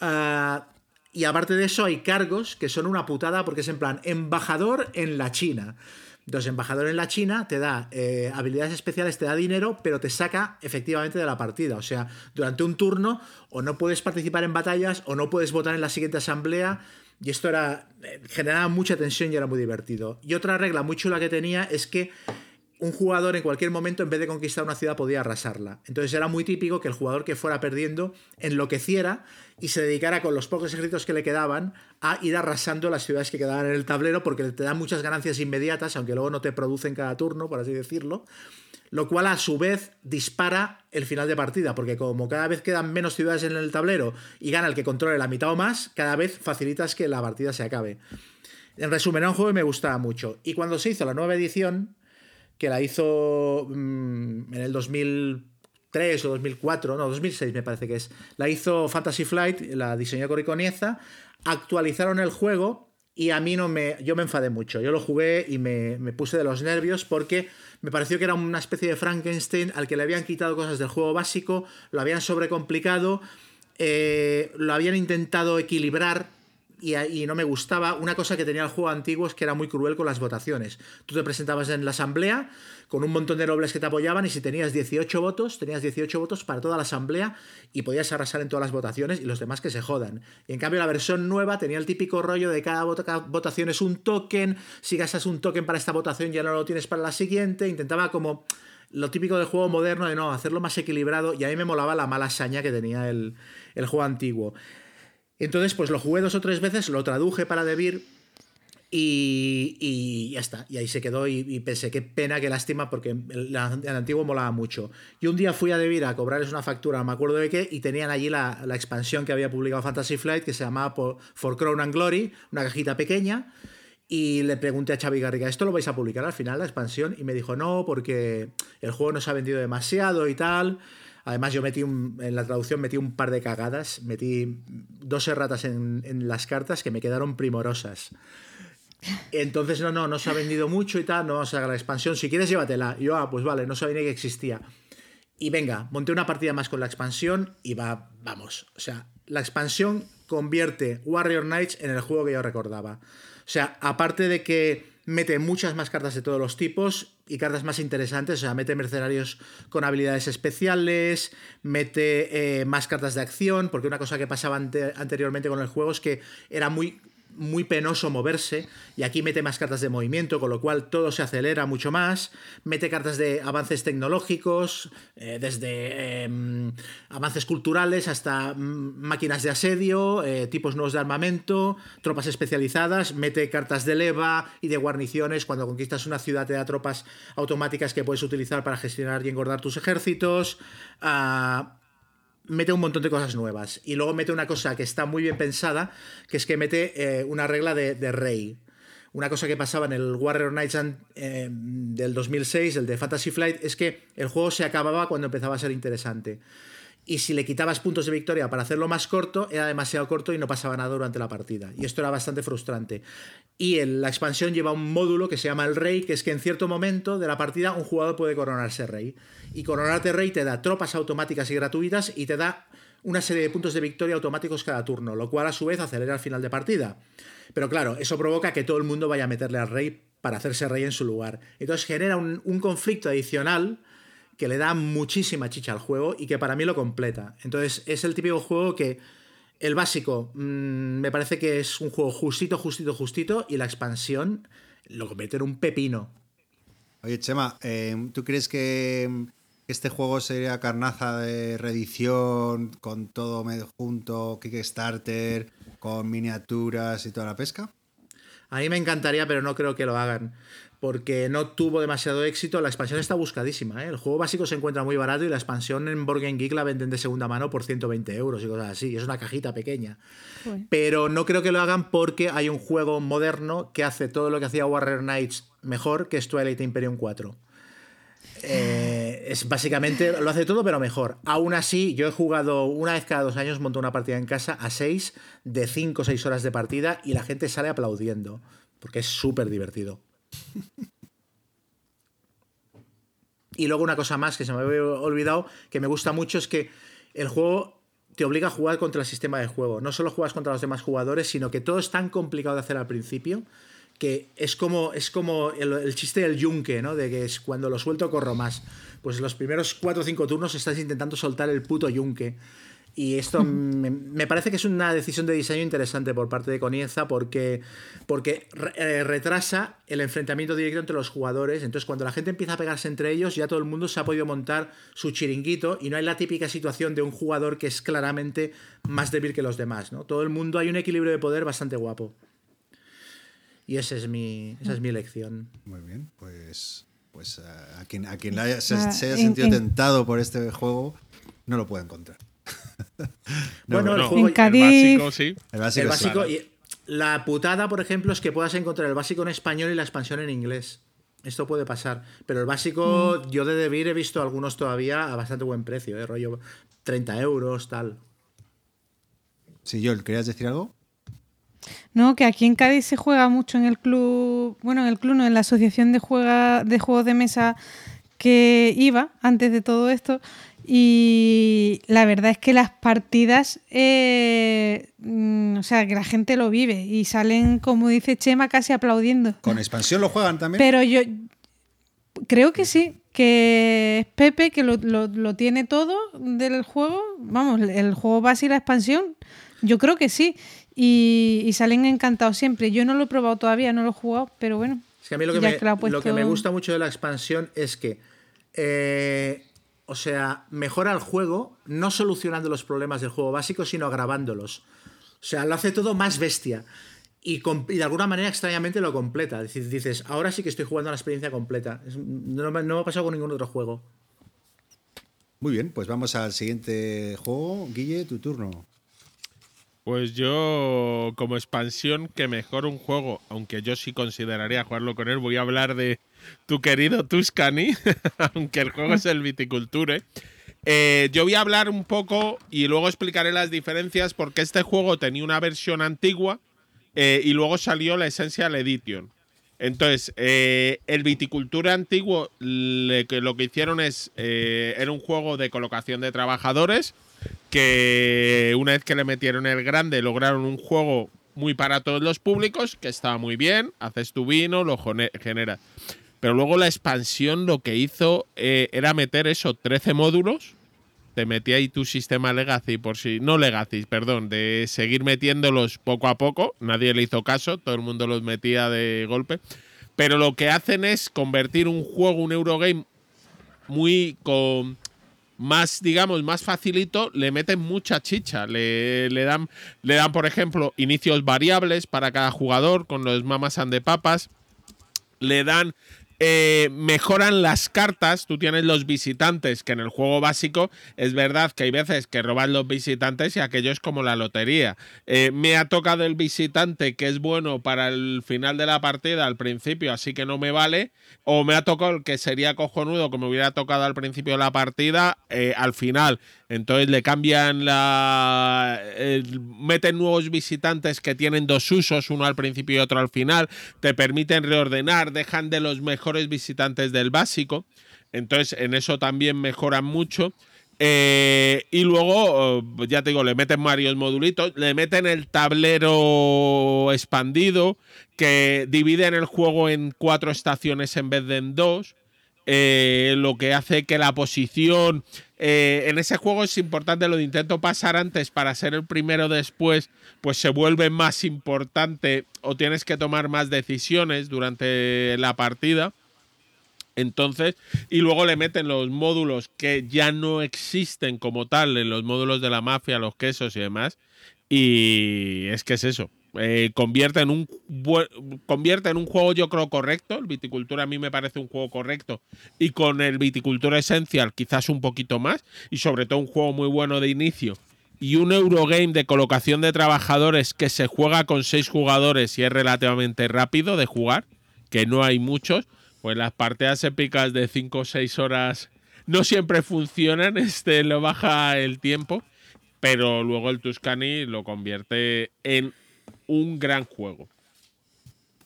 Ah, y aparte de eso hay cargos que son una putada porque es en plan embajador en la China. Entonces, embajador en la China te da eh, habilidades especiales, te da dinero, pero te saca efectivamente de la partida. O sea, durante un turno o no puedes participar en batallas o no puedes votar en la siguiente asamblea. Y esto era. Eh, generaba mucha tensión y era muy divertido. Y otra regla muy chula que tenía es que un jugador en cualquier momento, en vez de conquistar una ciudad, podía arrasarla. Entonces era muy típico que el jugador que fuera perdiendo enloqueciera y se dedicara con los pocos ejércitos que le quedaban a ir arrasando las ciudades que quedaban en el tablero porque te dan muchas ganancias inmediatas, aunque luego no te producen cada turno, por así decirlo. Lo cual a su vez dispara el final de partida, porque como cada vez quedan menos ciudades en el tablero y gana el que controle la mitad o más, cada vez facilitas que la partida se acabe. En resumen, era un juego que me gustaba mucho. Y cuando se hizo la nueva edición, que la hizo mm, en el 2003 o 2004, no, 2006 me parece que es. La hizo Fantasy Flight, la diseñó Coriconieza, actualizaron el juego y a mí no me. Yo me enfadé mucho. Yo lo jugué y me, me, puse de los nervios porque me pareció que era una especie de Frankenstein al que le habían quitado cosas del juego básico, lo habían sobrecomplicado, eh, lo habían intentado equilibrar y, no me gustaba. Una cosa que tenía el juego antiguo es que era muy cruel con las votaciones. Tú te presentabas en la asamblea con un montón de nobles que te apoyaban y si tenías 18 votos, tenías 18 votos para toda la asamblea y podías arrasar en todas las votaciones y los demás que se jodan. Y en cambio la versión nueva tenía el típico rollo de cada, votación es un token, si gastas un token para esta votación ya no lo tienes para la siguiente, intentaba como lo típico del juego moderno de no, hacerlo más equilibrado y a mí me molaba la mala saña que tenía el juego antiguo. Entonces, pues lo jugué dos o tres veces, lo traduje para Debir y, y ya está. Y ahí se quedó y, pensé, qué pena, qué lástima, porque el, antiguo molaba mucho. Y un día fui a Debir a cobrarles una factura, no me acuerdo de qué, y tenían allí la, expansión que había publicado Fantasy Flight, que se llamaba For Crown and Glory, una cajita pequeña. Y le pregunté a Xavi Garriga, ¿esto lo vais a publicar al final, la expansión? Y me dijo, no, porque el juego no se ha vendido demasiado y tal. Además, yo metí un, en la traducción metí un par de cagadas, metí dos erratas en, en las cartas que me quedaron primorosas. Entonces, no, no, no se ha vendido mucho y tal, no vamos a sacar la expansión. Si quieres, llévatela. Y yo, ah, pues vale, no sabía ni que existía. Y venga, monté una partida más con la expansión y va, vamos. O sea, la expansión convierte Warrior Knights en el juego que yo recordaba. O sea, aparte de que mete muchas más cartas de todos los tipos y cartas más interesantes, o sea, mete mercenarios con habilidades especiales, mete eh, más cartas de acción, porque una cosa que pasaba anteriormente con el juego es que era muy muy penoso moverse y aquí mete más cartas de movimiento, con lo cual todo se acelera mucho más, mete cartas de avances tecnológicos, eh, desde em, avances culturales hasta mm, máquinas de asedio, eh, tipos nuevos de armamento, tropas especializadas, mete cartas de leva y de guarniciones, cuando conquistas una ciudad te da tropas automáticas que puedes utilizar para gestionar y engordar tus ejércitos. Ah, mete un montón de cosas nuevas. Y luego mete una cosa que está muy bien pensada, que es que mete eh, una regla de, rey. Una cosa que pasaba en el Warrior Knights eh, del 2006, el de Fantasy Flight, es que el juego se acababa cuando empezaba a ser interesante y si le quitabas puntos de victoria para hacerlo más corto, era demasiado corto y no pasaba nada durante la partida. Y esto era bastante frustrante. Y la expansión lleva un módulo que se llama el rey, que es que en cierto momento de la partida un jugador puede coronarse rey. Y coronarte rey te da tropas automáticas y gratuitas y te da una serie de puntos de victoria automáticos cada turno, lo cual a su vez acelera el final de partida. Pero claro, eso provoca que todo el mundo vaya a meterle al rey para hacerse rey en su lugar. Entonces genera un conflicto adicional que le da muchísima chicha al juego y que para mí lo completa. Entonces es el típico juego que el básico mm, me parece que es un juego justito, justito, justito y la expansión lo convierte en un pepino. Oye, Chema, em, ¿tú crees que este juego sería carnaza de reedición con todo medio junto, Kickstarter, con miniaturas y toda la pesca? A mí me encantaría, pero no creo que lo hagan porque no tuvo demasiado éxito. La expansión está buscadísima. ¿eh? El juego básico se encuentra muy barato y la expansión en Board Geek la venden de segunda mano por 120 euros y cosas así. Es una cajita pequeña. Pero no creo que lo hagan porque hay un juego moderno que hace todo lo que hacía Warrior Knights mejor, que es Twilight Imperium 4. Eh, es básicamente lo hace todo pero mejor. Aún así, yo he jugado una vez cada dos años, monto una partida en casa a 6 de 5 o 6 horas de partida y la gente sale aplaudiendo porque es súper divertido. [laughs] y luego una cosa más que se me había olvidado, que me gusta mucho, es que el juego te obliga a jugar contra el sistema de juego. No solo juegas contra los demás jugadores, sino que todo es tan complicado de hacer al principio que es como, es como el, chiste del yunque, ¿no? De que es cuando lo suelto corro más. Pues los primeros 4 o 5 turnos estás intentando soltar el puto yunque. Y esto me, parece que es una decisión de diseño interesante por parte de Conienza porque, porque eh, retrasa el enfrentamiento directo entre los jugadores. Entonces, cuando la gente empieza a pegarse entre ellos, ya todo el mundo se ha podido montar su chiringuito y no hay la típica situación de un jugador que es claramente más débil que los demás. ¿no? Todo el mundo hay un equilibrio de poder bastante guapo. Y esa es mi, esa es mi elección. Muy bien, pues, pues a quien, a quien se, haya sentido tentado por este juego, no lo puede encontrar. [laughs] bueno, el juego, básico, sí. El básico, y la putada, por ejemplo, es que puedas encontrar el básico en español y la expansión en inglés. Esto puede pasar. Pero el básico, mm. yo de Debir he visto algunos todavía a bastante buen precio, ¿eh? rollo 30 euros, tal. Sí, Joel, ¿querías decir algo? No, que aquí en Cádiz se juega mucho en el club, bueno, en el club, no, en la asociación de, juega, de juegos de mesa que iba antes de todo esto y la verdad es que las partidas, eh, mm, o sea, que la gente lo vive y salen, como dice Chema, casi aplaudiendo. ¿Con expansión lo juegan también? Pero yo creo que sí, que es Pepe que lo, tiene todo del juego. Vamos, el juego base y la expansión, yo creo que sí. Y, salen encantados siempre. Yo no lo he probado todavía, no lo he jugado, pero bueno. Es que a mí lo que, me, lo que me gusta mucho de la expansión es que... Eh, o sea, mejora el juego, no solucionando los problemas del juego básico, sino agravándolos. O sea, lo hace todo más bestia. Y, de alguna manera extrañamente lo completa. Es decir, dices, ahora sí que estoy jugando la experiencia completa. no, me, no me ha pasado con ningún otro juego. Muy bien, pues vamos al siguiente juego. Guille, tu turno. Pues yo, como expansión, que mejor un juego, aunque yo sí consideraría jugarlo con él, voy a hablar de tu querido Tuscany, [laughs] aunque el juego es el Viticulture. Eh, yo voy a hablar un poco y luego explicaré las diferencias porque este juego tenía una versión antigua eh, y luego salió la Essential Edition. Entonces, eh, el Viticulture antiguo lo que hicieron es, era un juego de colocación de trabajadores que una vez que le metieron el grande lograron un juego muy para todos los públicos, que estaba muy bien, haces tu vino, lo generas. Pero luego la expansión lo que hizo eh, era meter eso, 13 módulos, te metía ahí tu sistema Legacy por si. No Legacy, perdón, de seguir metiéndolos poco a poco. Nadie le hizo caso, todo el mundo los metía de golpe. Pero lo que hacen es convertir un juego, un Eurogame, muy con más, digamos, más facilito, le meten mucha chicha. Le, le, dan, le dan, por ejemplo, inicios variables para cada jugador con los mamas and de papas. Le dan eh, mejoran las cartas. Tú tienes los visitantes, que en el juego básico es verdad que hay veces que roban los visitantes y aquello es como la lotería. Eh, me ha tocado el visitante que es bueno para el final de la partida al principio, así que no me vale. O me ha tocado el que sería cojonudo, que me hubiera tocado al principio de la partida, eh, al final. Entonces le cambian la. meten nuevos visitantes que tienen dos usos, uno al principio y otro al final. Te permiten reordenar, dejan de los mejores visitantes del básico. Entonces en eso también mejoran mucho. Eh, y luego, oh, ya te digo, le meten varios modulitos, le meten el tablero expandido, que divide el juego en cuatro estaciones en vez de en dos. Eh, lo que hace que la posición eh, en ese juego es importante lo de intento pasar antes para ser el primero después, pues se vuelve más importante o tienes que tomar más decisiones durante la partida. Entonces, y luego le meten los módulos que ya no existen como tal, en los módulos de la mafia, los quesos y demás. Y es que es eso. Eh, convierte, en un convierte en un juego, yo creo, correcto. El Viticultura a mí me parece un juego correcto. Y con el Viticultura Essential, quizás un poquito más. Y sobre todo un juego muy bueno de inicio. Y un Eurogame de colocación de trabajadores que se juega con seis jugadores y es relativamente rápido de jugar, que no hay muchos. Pues las partidas épicas de 5 o 6 horas no siempre funcionan, [laughs] este lo baja el tiempo, pero luego el Tuscany lo convierte en un gran juego.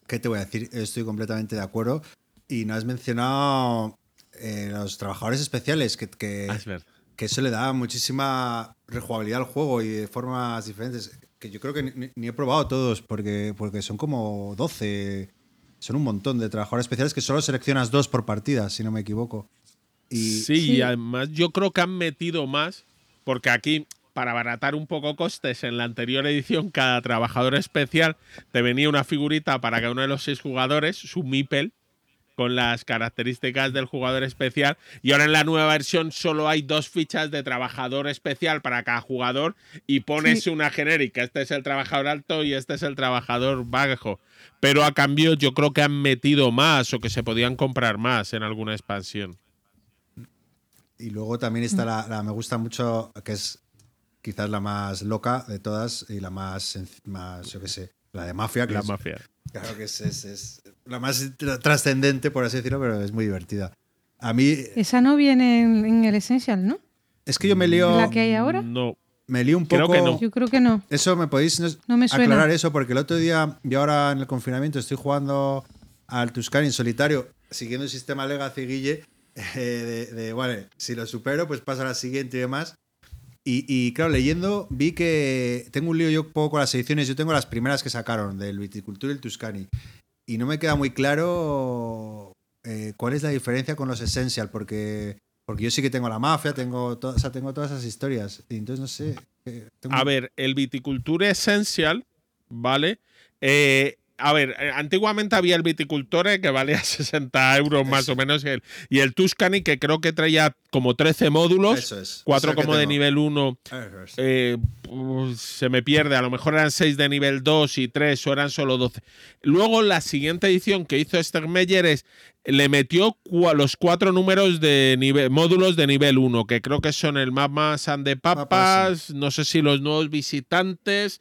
¿Qué te voy a decir? Estoy completamente de acuerdo. Y no has mencionado eh, los trabajadores especiales, que, que, ah, que, eso le da muchísima rejugabilidad al juego y de formas diferentes. Que yo creo que ni, he probado todos, porque, porque son como 12. Son un montón de trabajadores especiales que solo seleccionas dos por partida, si no me equivoco. Y, sí, y además yo creo que han metido más, porque aquí para abaratar un poco costes, en la anterior edición cada trabajador especial te venía una figurita para cada uno de los seis jugadores, su MIPEL, con las características del jugador especial. Y ahora en la nueva versión solo hay dos fichas de trabajador especial para cada jugador y pones una genérica. Este es el trabajador alto y este es el trabajador bajo. Pero a cambio yo creo que han metido más o que se podían comprar más en alguna expansión. Y luego también está la, la me gusta mucho, que es quizás la más loca de todas y la más, más yo qué sé, la de Mafia. la Mafia. Claro que es, es, la más trascendente, por así decirlo, pero es muy divertida. A mí... Esa no viene en, el Essential, ¿no? Es que yo me lío... ¿La que hay ahora? No. Me lío un poco... Creo que no. Yo creo que no. Eso me podéis no me aclarar eso, porque el otro día, yo ahora en el confinamiento estoy jugando al Tuscany en solitario, siguiendo el sistema Legacy Guille, [laughs] eh, de, de, vale, si lo supero, pues pasa a la siguiente y demás. Y, claro, leyendo vi que tengo un lío yo poco con las ediciones. Yo tengo las primeras que sacaron del Viticultura y el Tuscany. Y no me queda muy claro eh, cuál es la diferencia con los Essential, porque, porque yo sí que tengo la mafia, tengo, o sea, tengo todas esas historias. Y entonces no sé. Eh, a ver, el Viticultura Essential, ¿vale? Eh, a ver, eh, antiguamente había el Viticultore que valía [laughs] 60 euros más o menos y el, y el Tuscany que creo que traía como 13 módulos, Eso es. 4 como de nivel 1. Eh, pues, se me pierde, a lo mejor eran 6 de nivel 2 y 3 o eran solo 12. Luego la siguiente edición que hizo Stegmeyer es le metió los cuatro números de nivel, módulos de nivel 1, que creo que son el Mama San de Papas, no sé si los nuevos visitantes.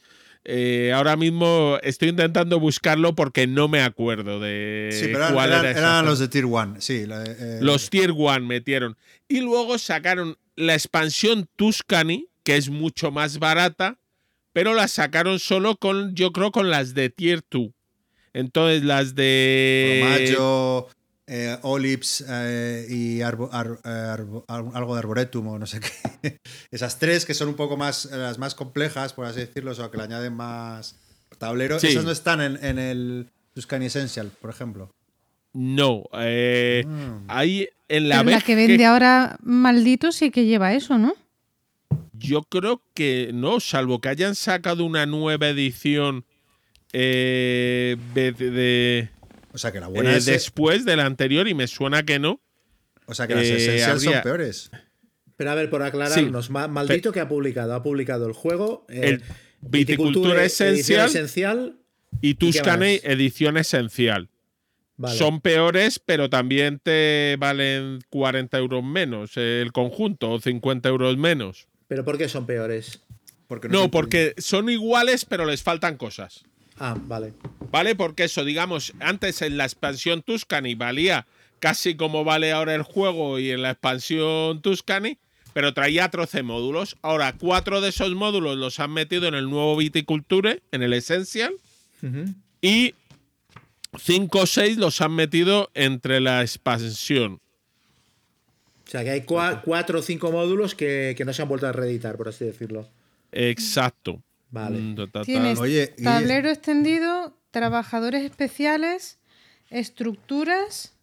Eh, ahora mismo estoy intentando buscarlo porque no me acuerdo de sí, pero cuál eran, era. Eran los de Tier 1, sí. Eh, los Tier 1 metieron. Y luego sacaron la expansión Tuscany, que es mucho más barata, pero la sacaron solo con, yo creo, con las de Tier 2. Entonces las de... Mayo, eh, Olips eh, y algo de Arboretum o no sé qué. [laughs] Esas tres que son un poco más las más complejas, por así decirlo, o que le añaden más tablero. Esas no están en, el Tuscany Essential, por ejemplo. No, eh, mm. hay en la, la que vende ahora maldito sí que lleva eso, ¿no? Yo creo que no, salvo que hayan sacado una nueva edición eh, de, O sea que la buena eh, después de la anterior y me suena que no. O sea que las esenciales son peores. Pero a ver, por aclararnos, maldito que ha publicado. Ha publicado el juego. el Viticultura, esencial, y Tuscany edición esencial. Son peores, pero también te valen 40 euros menos el conjunto o 50 euros menos. ¿Pero por qué son peores? Porque no, porque son iguales, pero les faltan cosas. Ah, vale. Vale, porque eso, digamos, antes en la expansión Tuscany valía casi como vale ahora el juego y en la expansión Tuscany, pero traía 13 módulos. Ahora, cuatro de esos módulos los han metido en el nuevo Viticulture, en el Essential, y 5 o 6 los han metido entre la expansión. O sea que hay 4 o 5 módulos que, no se han vuelto a reeditar, por así decirlo. Exacto. Vale. Mm, Oye, tablero extendido, trabajadores especiales, estructuras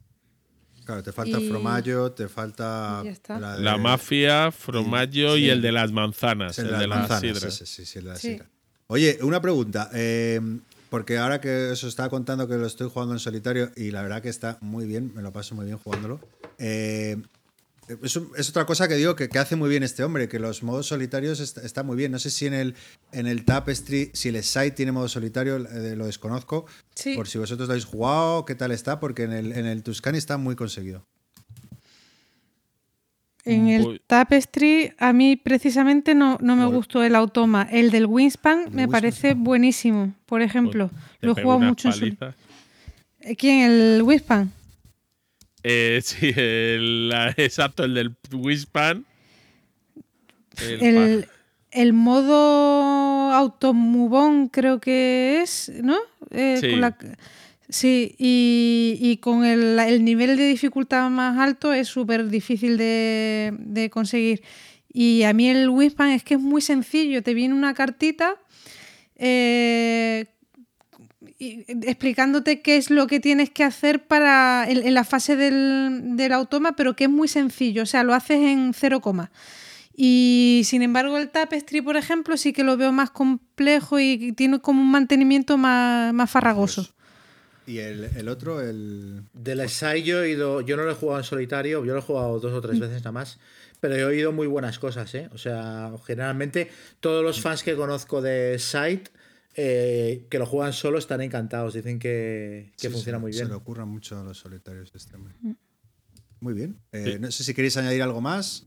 Claro, te falta Fromaggio, te falta la, mafia, Fromaggio y el de las manzanas, el, de, las Oye, una pregunta. Eh, porque ahora que os estaba contando que lo estoy jugando en solitario y la verdad que está muy bien, me lo paso muy bien jugándolo. Eh, es, otra cosa que digo que, hace muy bien este hombre, que los modos solitarios está, muy bien. No sé si en el, en el Tapestry, si el site tiene modo solitario, eh, lo desconozco. Por si vosotros lo habéis jugado, qué tal está, porque en el, en el Tuscany está muy conseguido. En el Tapestry, a mí precisamente no, me gustó el automa. El del Wingspan me parece buenísimo, por ejemplo. lo he jugado mucho en ¿Quién? ¿El Wingspan? Eh, [laughs] sí, el, exacto, el del Wispan. El, el, modo automubón creo que es, ¿no? Eh, sí. y, con el, nivel de dificultad más alto es súper difícil de, conseguir. Y a mí el Wispan es que es muy sencillo, te viene una cartita eh, explicándote qué es lo que tienes que hacer para en, la fase del, del, automa, pero que es muy sencillo, o sea, lo haces en cero coma. Y sin embargo el Tapestry, por ejemplo, sí que lo veo más complejo y tiene como un mantenimiento más, más farragoso. Pues, ¿Y el, otro? El... Del SAI yo he ido, yo no lo he jugado en solitario, yo lo he jugado dos o tres mm. veces nada más, pero he oído muy buenas cosas, ¿eh? O sea, generalmente todos los fans que conozco de Site eh, que lo juegan solo están encantados. Dicen que, funciona muy bien. Se le ocurran mucho a los solitarios este mm. Muy bien. Eh, no sé si queréis añadir algo más.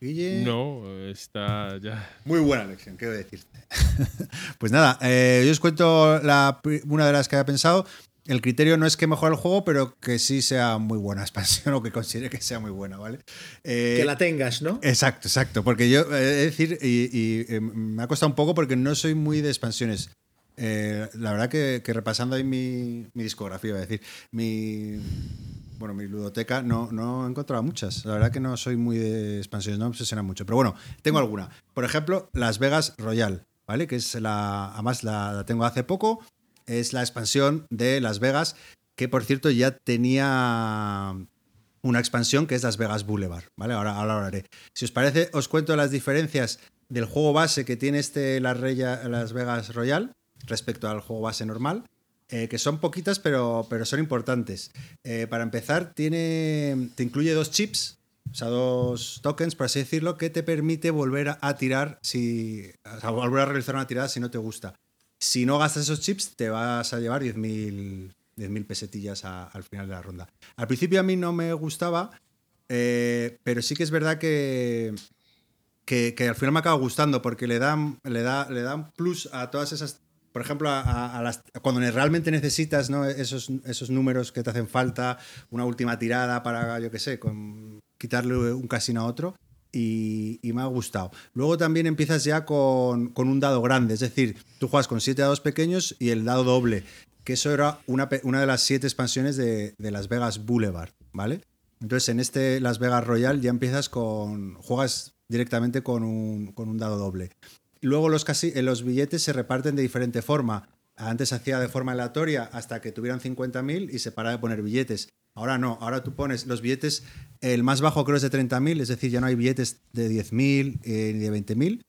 Guille. No, está ya. Muy buena lección, quiero decirte. [laughs] pues nada, eh, yo os cuento la, una de las que había pensado el criterio no es que mejore el juego, pero que sí sea muy buena expansión [laughs] o que considere que sea muy buena, ¿vale? Eh, que la tengas, ¿no? Exacto, exacto. Porque yo, eh, es decir, y, eh, me ha costado un poco porque no soy muy de expansiones. la verdad que, repasando ahí mi, discografía, voy a decir, mi, bueno, mi ludoteca, no, no he encontrado muchas. La verdad que no soy muy de expansiones, no me obsesiona mucho. Pero bueno, tengo alguna. Por ejemplo, Las Vegas Royal, ¿vale? Que es la, además la tengo hace poco es la expansión de Las Vegas, que por cierto ya tenía una expansión que es Las Vegas Boulevard, ¿vale? Ahora, ahora hablaré. Si os parece, os cuento las diferencias del juego base que tiene este Las, Vegas Royal respecto al juego base normal, eh, que son poquitas pero, pero son importantes. Eh, para empezar, tiene, te incluye dos chips, o sea, dos tokens, por así decirlo, que te permite volver a, tirar, si, volver a realizar una tirada si no te gusta. Si no gastas esos chips, te vas a llevar 10.000 pesetillas al final de la ronda. Al principio a mí no me gustaba, eh, pero sí que es verdad que, que, al final me acaba gustando porque le dan, le, da, le dan plus a todas esas por ejemplo, a, las, cuando realmente necesitas ¿no? esos, esos números que te hacen falta, una última tirada para, yo qué sé, con, quitarle un casino a otro, y, me ha gustado. Luego también empiezas ya con, un dado grande, es decir, tú juegas con siete dados pequeños y el dado doble, que eso era una, una de las siete expansiones de, Las Vegas Boulevard, ¿vale? Entonces en este Las Vegas Royal ya empiezas con, juegas directamente con un, con un dado doble. Luego los, casi, eh, los billetes se reparten de diferente forma. Antes hacía de forma aleatoria hasta que tuvieran 50.000 y se para de poner billetes. Ahora no, ahora tú pones los billetes, el más bajo creo es de 30.000, es decir, ya no hay billetes de 10.000 eh, ni de 20.000,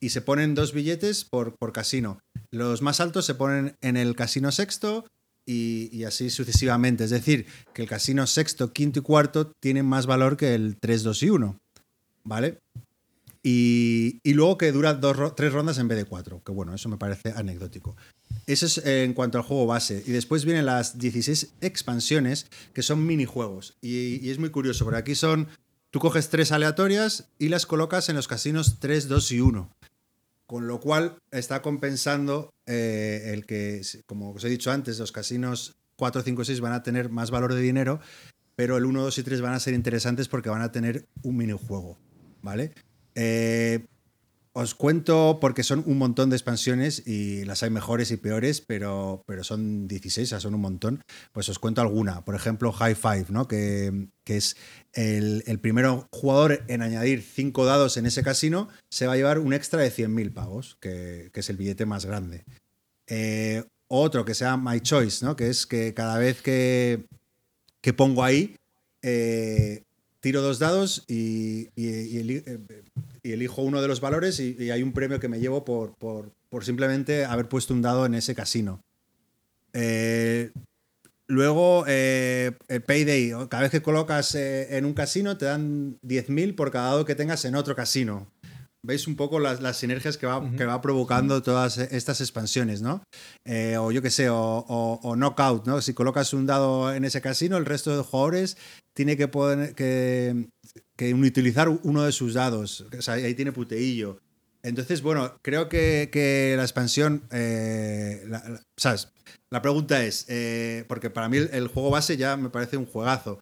y se ponen dos billetes por, por casino. Los más altos se ponen en el casino sexto y, así sucesivamente. Es decir, que el casino sexto, quinto y cuarto tienen más valor que el 3, 2 y 1. ¿Vale? Y, luego que dura dos, tres rondas en vez de cuatro, que bueno, eso me parece anecdótico. Eso es en cuanto al juego base. Y después vienen las 16 expansiones, que son minijuegos. Y, y es muy curioso, porque aquí son, tú coges tres aleatorias y las colocas en los casinos 3, 2 y 1. Con lo cual está compensando eh, el que, como os he dicho antes, los casinos 4, 5 6 van a tener más valor de dinero, pero el 1, 2 y 3 van a ser interesantes porque van a tener un minijuego. ¿Vale? Eh, os cuento porque son un montón de expansiones y las hay mejores y peores, pero, pero son 16, son un montón. Pues os cuento alguna. Por ejemplo, High Five, ¿no? que, es el, el primero jugador en añadir 5 dados en ese casino, se va a llevar un extra de 100.000 pavos, que, es el billete más grande. Eh, otro que sea My Choice, ¿no? que es que cada vez que, que pongo ahí, eh, tiro dos dados y, eh, elijo uno de los valores y, hay un premio que me llevo por, por, simplemente haber puesto un dado en ese casino. Eh, luego, eh, el Payday, cada vez que colocas en un casino te dan 10.000 por cada dado que tengas en otro casino. Veis un poco las, sinergias que va, que va, provocando todas estas expansiones, ¿no? o yo qué sé, o, o, Knockout, ¿no? Si colocas un dado en ese casino, el resto de jugadores tiene que, poder, que, utilizar uno de sus dados. Ahí tiene puteillo. Entonces, bueno, creo que, la expansión. Eh, la, ¿sabes? La pregunta es: eh, porque para mí el, juego base ya me parece un juegazo.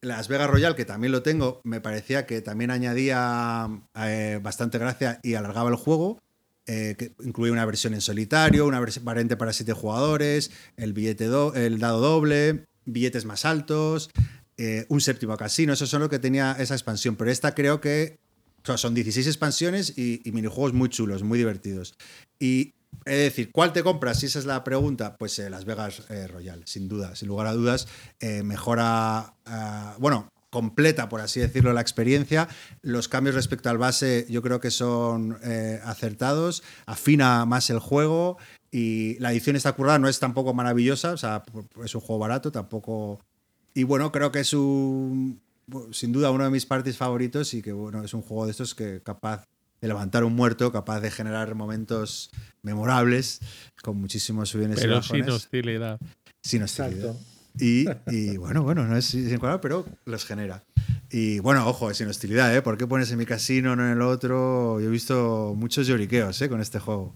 Las Vegas Royal, que también lo tengo, me parecía que también añadía eh, bastante gracia y alargaba el juego. que incluía una versión en solitario, una variante para siete jugadores, el billete el dado doble, billetes más altos, eh, un séptimo casino, eso son lo que tenía esa expansión, pero esta creo que son 16 expansiones y, minijuegos muy chulos, muy divertidos. Y es decir, ¿cuál te compras? Si esa es la pregunta, pues eh, Las Vegas eh, Royal, sin duda, sin lugar a dudas, mejora, bueno, completa, por así decirlo, la experiencia. Los cambios respecto al base yo creo que son acertados, afina más el juego y la edición está currada, no es tampoco maravillosa, o sea, es un juego barato, tampoco y bueno, creo que es un, sin duda uno de mis parties favoritos y que bueno, es un juego de estos que capaz de levantar un muerto, capaz de generar momentos memorables con muchísimos subiones Pero sin hostilidad. Sin hostilidad. Y, y, bueno, bueno, no es sin pero los genera. Y bueno, ojo, sin hostilidad, ¿eh? ¿Por qué pones en mi casino, no en el otro? Yo he visto muchos lloriqueos ¿eh? con este juego.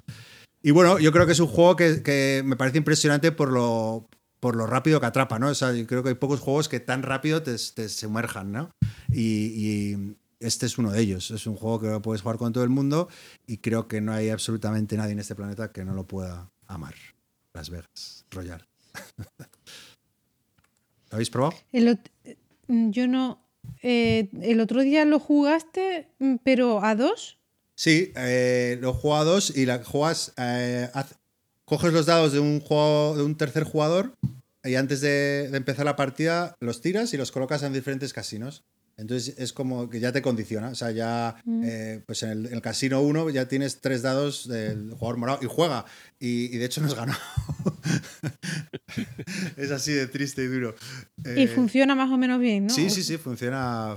Y bueno, yo creo que es un juego que, que me parece impresionante por lo, por lo rápido que atrapa, ¿no? O sea, yo creo que hay pocos juegos que tan rápido te, te sumerjan, ¿no? Y, este es uno de ellos. Es un juego que puedes jugar con todo el mundo y creo que no hay absolutamente nadie en este planeta que no lo pueda amar. Las Vegas, Royal. [laughs] ¿Lo habéis probado? Mm, yo no. Eh, el otro día lo jugaste, mm, pero a dos. Sí, eh, lo juego a dos y la juegas. Eh, coges los dados de un, juego, de un tercer jugador y antes de, empezar la partida los tiras y los colocas en diferentes casinos. Entonces es como que ya te condiciona. O sea, ya mm. eh, pues en el, casino 1 ya tienes tres dados del jugador morado y juega. Y, de hecho nos ganó. [laughs] es así de triste y duro. y eh, funciona más o menos bien, ¿no? Sí, sí, sí, funciona.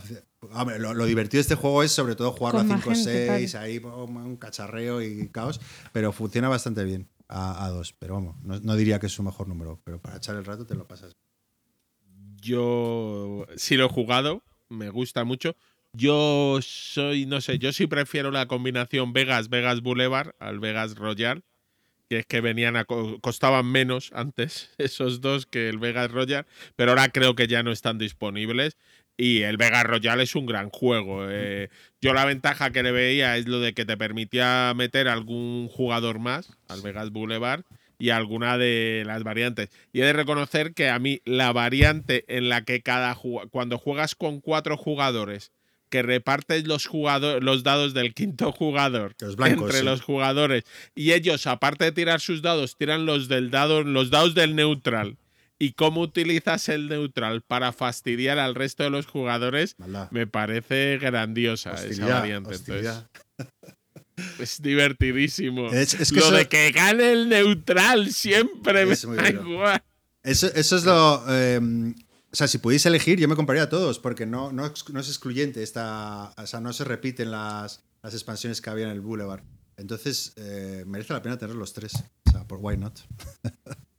lo, divertido de este juego es sobre todo jugarlo a 5-6, ahí un cacharreo y caos, pero funciona bastante bien a, dos. Pero vamos, no, diría que es su mejor número, pero para echar el rato te lo pasas. Yo sí lo he jugado, me gusta mucho. Yo soy, no sé, yo sí prefiero la combinación Vegas-Vegas Boulevard al Vegas Royal, que es que venían a, costaban menos antes [laughs] esos dos que el Vegas Royal, pero ahora creo que ya no están disponibles. Y el Vega Royal es un gran juego. Eh. yo la ventaja que le veía es lo de que te permitía meter algún jugador más al Vegas Boulevard y alguna de las variantes. Y he de reconocer que a mí la variante en la que cada cuando juegas con cuatro jugadores que repartes los, los dados del quinto jugador entre los jugadores y ellos aparte de tirar sus dados tiran los del dado los dados del neutral y cómo utilizas el neutral para fastidiar al resto de los jugadores me parece grandiosa esa variante. [laughs] es divertidísimo. lo de que gane el neutral siempre me da igual. Eso, eso, es lo. Em, o sea, si pudiese elegir, yo me compraría a todos, porque no, no, no es excluyente esta. O sea, no se repiten las, las expansiones que había en el Boulevard. Entonces, eh, merece la pena tener los tres. O sea, por why not. [laughs]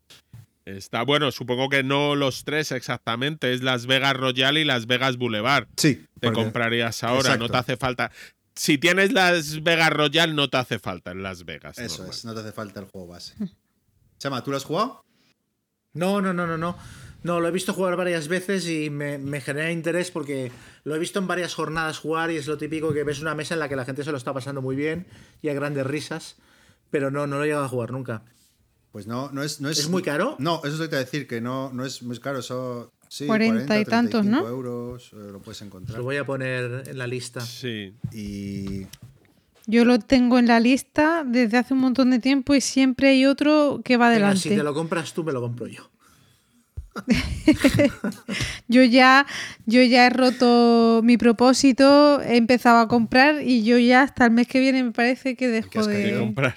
Está bueno, supongo que no los tres exactamente, es Las Vegas Royal y Las Vegas Boulevard. Sí. Te comprarías ahora, no te hace falta. Si tienes Las Vegas Royal, no te hace falta en Las Vegas. Eso es, no te hace falta el juego base. [laughs] Chama, ¿tú lo has jugado? No, no, no, no, no. No, lo he visto jugar varias veces y me, me, genera interés porque lo he visto en varias jornadas jugar y es lo típico que ves una mesa en la que la gente se lo está pasando muy bien y hay grandes risas, pero no, no lo he llegado a jugar nunca. Pues no, no es, no es. muy caro? No, eso es lo que decir, que no, no es muy caro. Eso, sí, 40, y tantos, ¿no? euros eh, lo puedes encontrar. Lo voy a poner en la lista. Sí. Y. Yo lo tengo en la lista desde hace un montón de tiempo y siempre hay otro que va adelante. si te lo compras tú, me lo compro yo. [laughs] yo ya yo ya he roto mi propósito, he empezado a comprar y yo ya hasta el mes que viene me parece que dejo de comprar.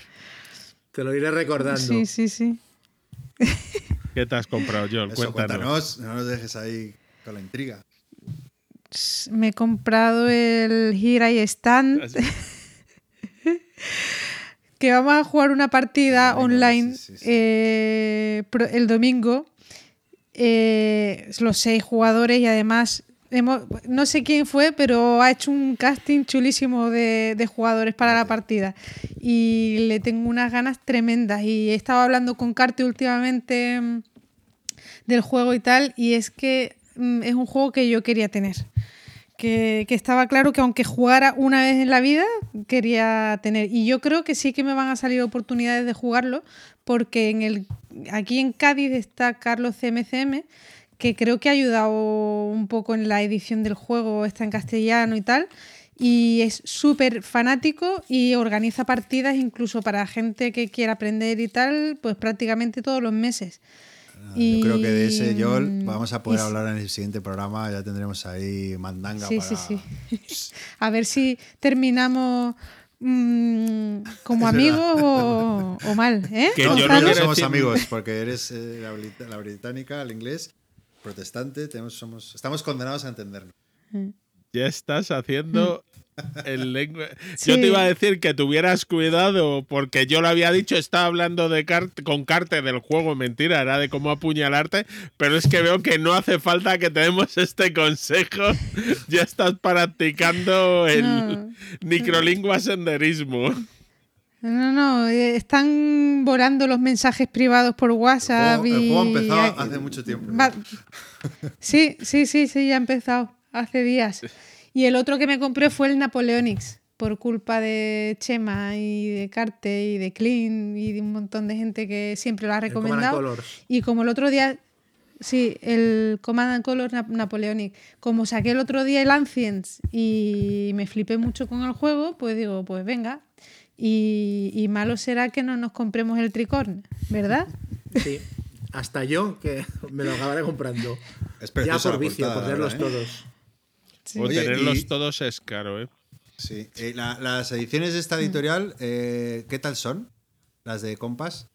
Te lo iré recordando. Sí, sí, sí. [laughs] ¿Qué te has comprado, John? cuéntanos. No nos dejes ahí con la intriga. Me he comprado el Here I Stand. Ah, [laughs] que vamos a jugar una partida online eh, el domingo. Eh, los seis jugadores y además no sé quién fue, pero ha hecho un casting chulísimo de, jugadores para la partida. Y le tengo unas ganas tremendas. Y he estado hablando con Carte últimamente mm, del juego y tal, y es que mm, es un juego que yo quería tener. Que, estaba claro que aunque jugara una vez en la vida, quería tener. Y yo creo que sí que me van a salir oportunidades de jugarlo, porque en el, aquí en Cádiz está Carlos CMCM que creo que ha ayudado un poco en la edición del juego, está en castellano y tal. Y es súper fanático y organiza partidas incluso para gente que quiera aprender y tal, pues prácticamente todos los meses. Ah, yo creo que de ese Joel vamos a poder hablar en el siguiente programa, ya tendremos ahí mandanga sí, Sí, sí. [laughs] a ver si terminamos mm, como [laughs] amigos o, mal, ¿eh? Que yo no somos amigos porque eres eh, la, la, británica, el inglés, protestante, tenemos, somos, estamos condenados a entendernos. Ya estás haciendo el lengua. [laughs] Yo te iba a decir que tuvieras cuidado porque yo lo había dicho, estaba hablando de con Carte del juego, mentira, era de cómo apuñalarte, pero es que veo que no hace falta que tenemos este consejo. [laughs] ya estás practicando el microlingua senderismo. No, no, eh, están volando los mensajes privados por WhatsApp. El juego, el juego empezó hace mucho tiempo. Sí, sí, sí, sí, ya ha empezado, hace días. Y el otro que me compré fue el Napoleonics, por culpa de Chema y de Carte y de Clean y de un montón de gente que siempre lo ha recomendado. Y como el otro día, sí, el Command Colors Napoleonic, como saqué el otro día el Ancients y me flipé mucho con el juego, pues digo, pues venga, y, malo será que no nos compremos el tricorn, ¿verdad? Sí, hasta yo que me lo acabaré comprando. ya por vicio, por tenerlos ¿eh? todos. O tenerlos todos es caro, ¿eh? Sí. Eh, las ediciones de esta mm. editorial, eh, ¿qué tal son? Las de Compass.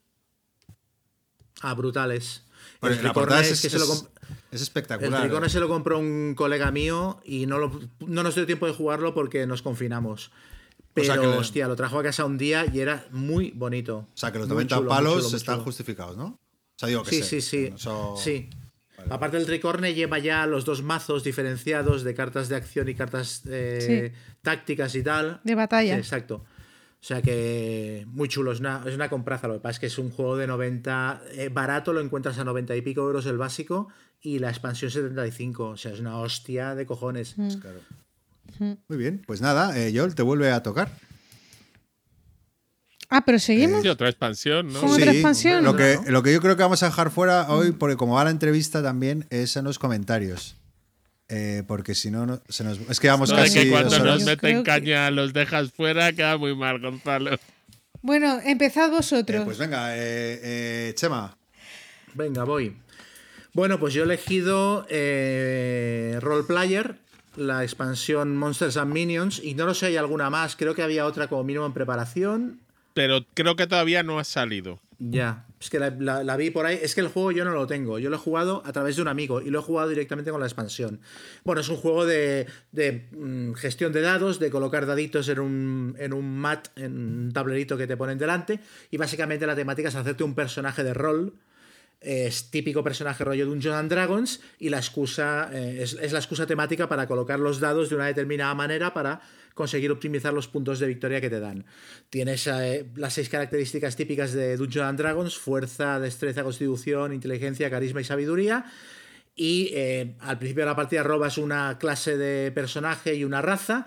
Ah, brutales. el la es, es, espectacular. El tricorne se lo compró un colega mío y no, no nos dio tiempo de jugarlo porque nos confinamos. Pero, hostia, lo trajo a casa un día y era muy bonito. O sea, que los 90 palos están justificados, ¿no? O sea, digo que sí, sí, sí. Sí. Aparte del tricorne lleva ya los dos mazos diferenciados de cartas de acción y cartas eh, tácticas y tal. De batalla. exacto. O sea que muy chulo, es una, es una compraza. Lo que pasa es que es un juego de 90. Eh, barato lo encuentras a 90 y pico euros el básico y la expansión 75. O sea, es una hostia de cojones. Mm. Claro. Muy bien, pues nada, eh, Joel, te vuelve a tocar. Ah, pero seguimos. Eh, otra expansión, ¿no? otra expansión? Lo que, lo que yo creo que vamos a dejar fuera hoy, porque como va la entrevista también, es en los comentarios. Eh, porque si no, se nos. Es que vamos casi. que cuando nos meten caña los dejas fuera, queda muy mal, Gonzalo. Bueno, empezad vosotros. pues venga, Chema. Venga, voy. Bueno, pues yo he elegido eh, Role Player, la expansión Monsters and Minions. Y no lo sé, hay alguna más. Creo que había otra como mínimo en preparación. Pero creo que todavía no ha salido. Ya, es que la, vi por ahí. Es que el juego yo no lo tengo. Yo lo he jugado a través de un amigo y lo he jugado directamente con la expansión. Bueno, es un juego de, mm, gestión de dados, de colocar daditos en un, en un mat, en un tablerito que te ponen delante. Y básicamente la temática es hacerte un personaje de rol. Es típico personaje rollo de un John Dragons y la excusa eh, es, es la excusa temática para colocar los dados de una determinada manera para conseguir optimizar los puntos de victoria que te dan. Tienes eh, las seis características típicas de Dungeons and Dragons: fuerza, destreza, constitución, inteligencia, carisma y sabiduría. Y eh, al principio de la partida robas una clase de personaje y una raza.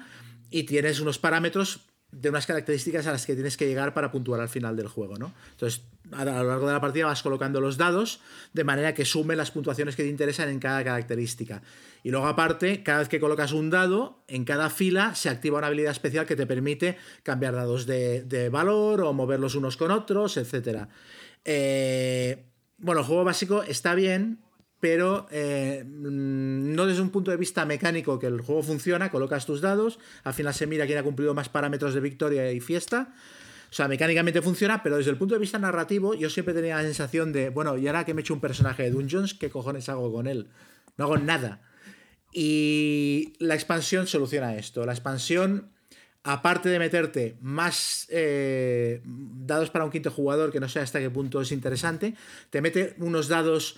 Y tienes unos parámetros de unas características a las que tienes que llegar para puntuar al final del juego, ¿no? Entonces, a lo largo de la partida vas colocando los dados de manera que sume las puntuaciones que te interesan en cada característica. Y luego, aparte, cada vez que colocas un dado, en cada fila se activa una habilidad especial que te permite cambiar dados de, valor o moverlos unos con otros, etc. Eh, bueno, el juego básico está bien, pero eh, mm, no desde un punto de vista mecánico que el juego funciona, colocas tus dados, al final se mira quién ha cumplido más parámetros de victoria y fiesta. O sea, mecánicamente funciona, pero desde el punto de vista narrativo, yo siempre tenía la sensación de, bueno, y ahora que me he hecho un personaje de Dungeons, ¿qué cojones hago con él? No hago nada. Y la expansión soluciona esto. La expansión, aparte de meterte más eh, dados para un quinto jugador, que no sé hasta qué punto es interesante, te mete unos dados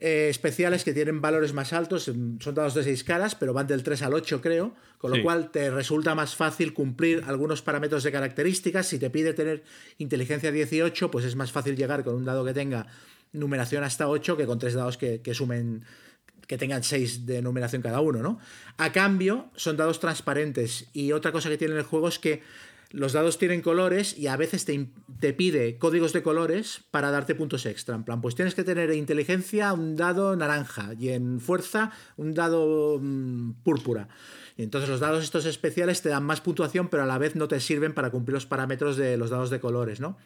eh, especiales que tienen valores más altos, son dados de 6 caras, pero van del 3 al 8 creo, con lo cual te resulta más fácil cumplir algunos parámetros de características. Si te pide tener inteligencia 18, pues es más fácil llegar con un dado que tenga numeración hasta 8 que con tres dados que, que sumen que tengan 6 de numeración cada uno, ¿no? A cambio, son dados transparentes. Y otra cosa que tiene el juego es que los dados tienen colores y a veces te, pide códigos de colores para darte puntos extra. En plan, pues tienes que tener en inteligencia un dado naranja y en fuerza un dado mm, púrpura. Y entonces los dados estos especiales te dan más puntuación, pero a la vez no te sirven para cumplir los parámetros de los dados de colores, ¿no?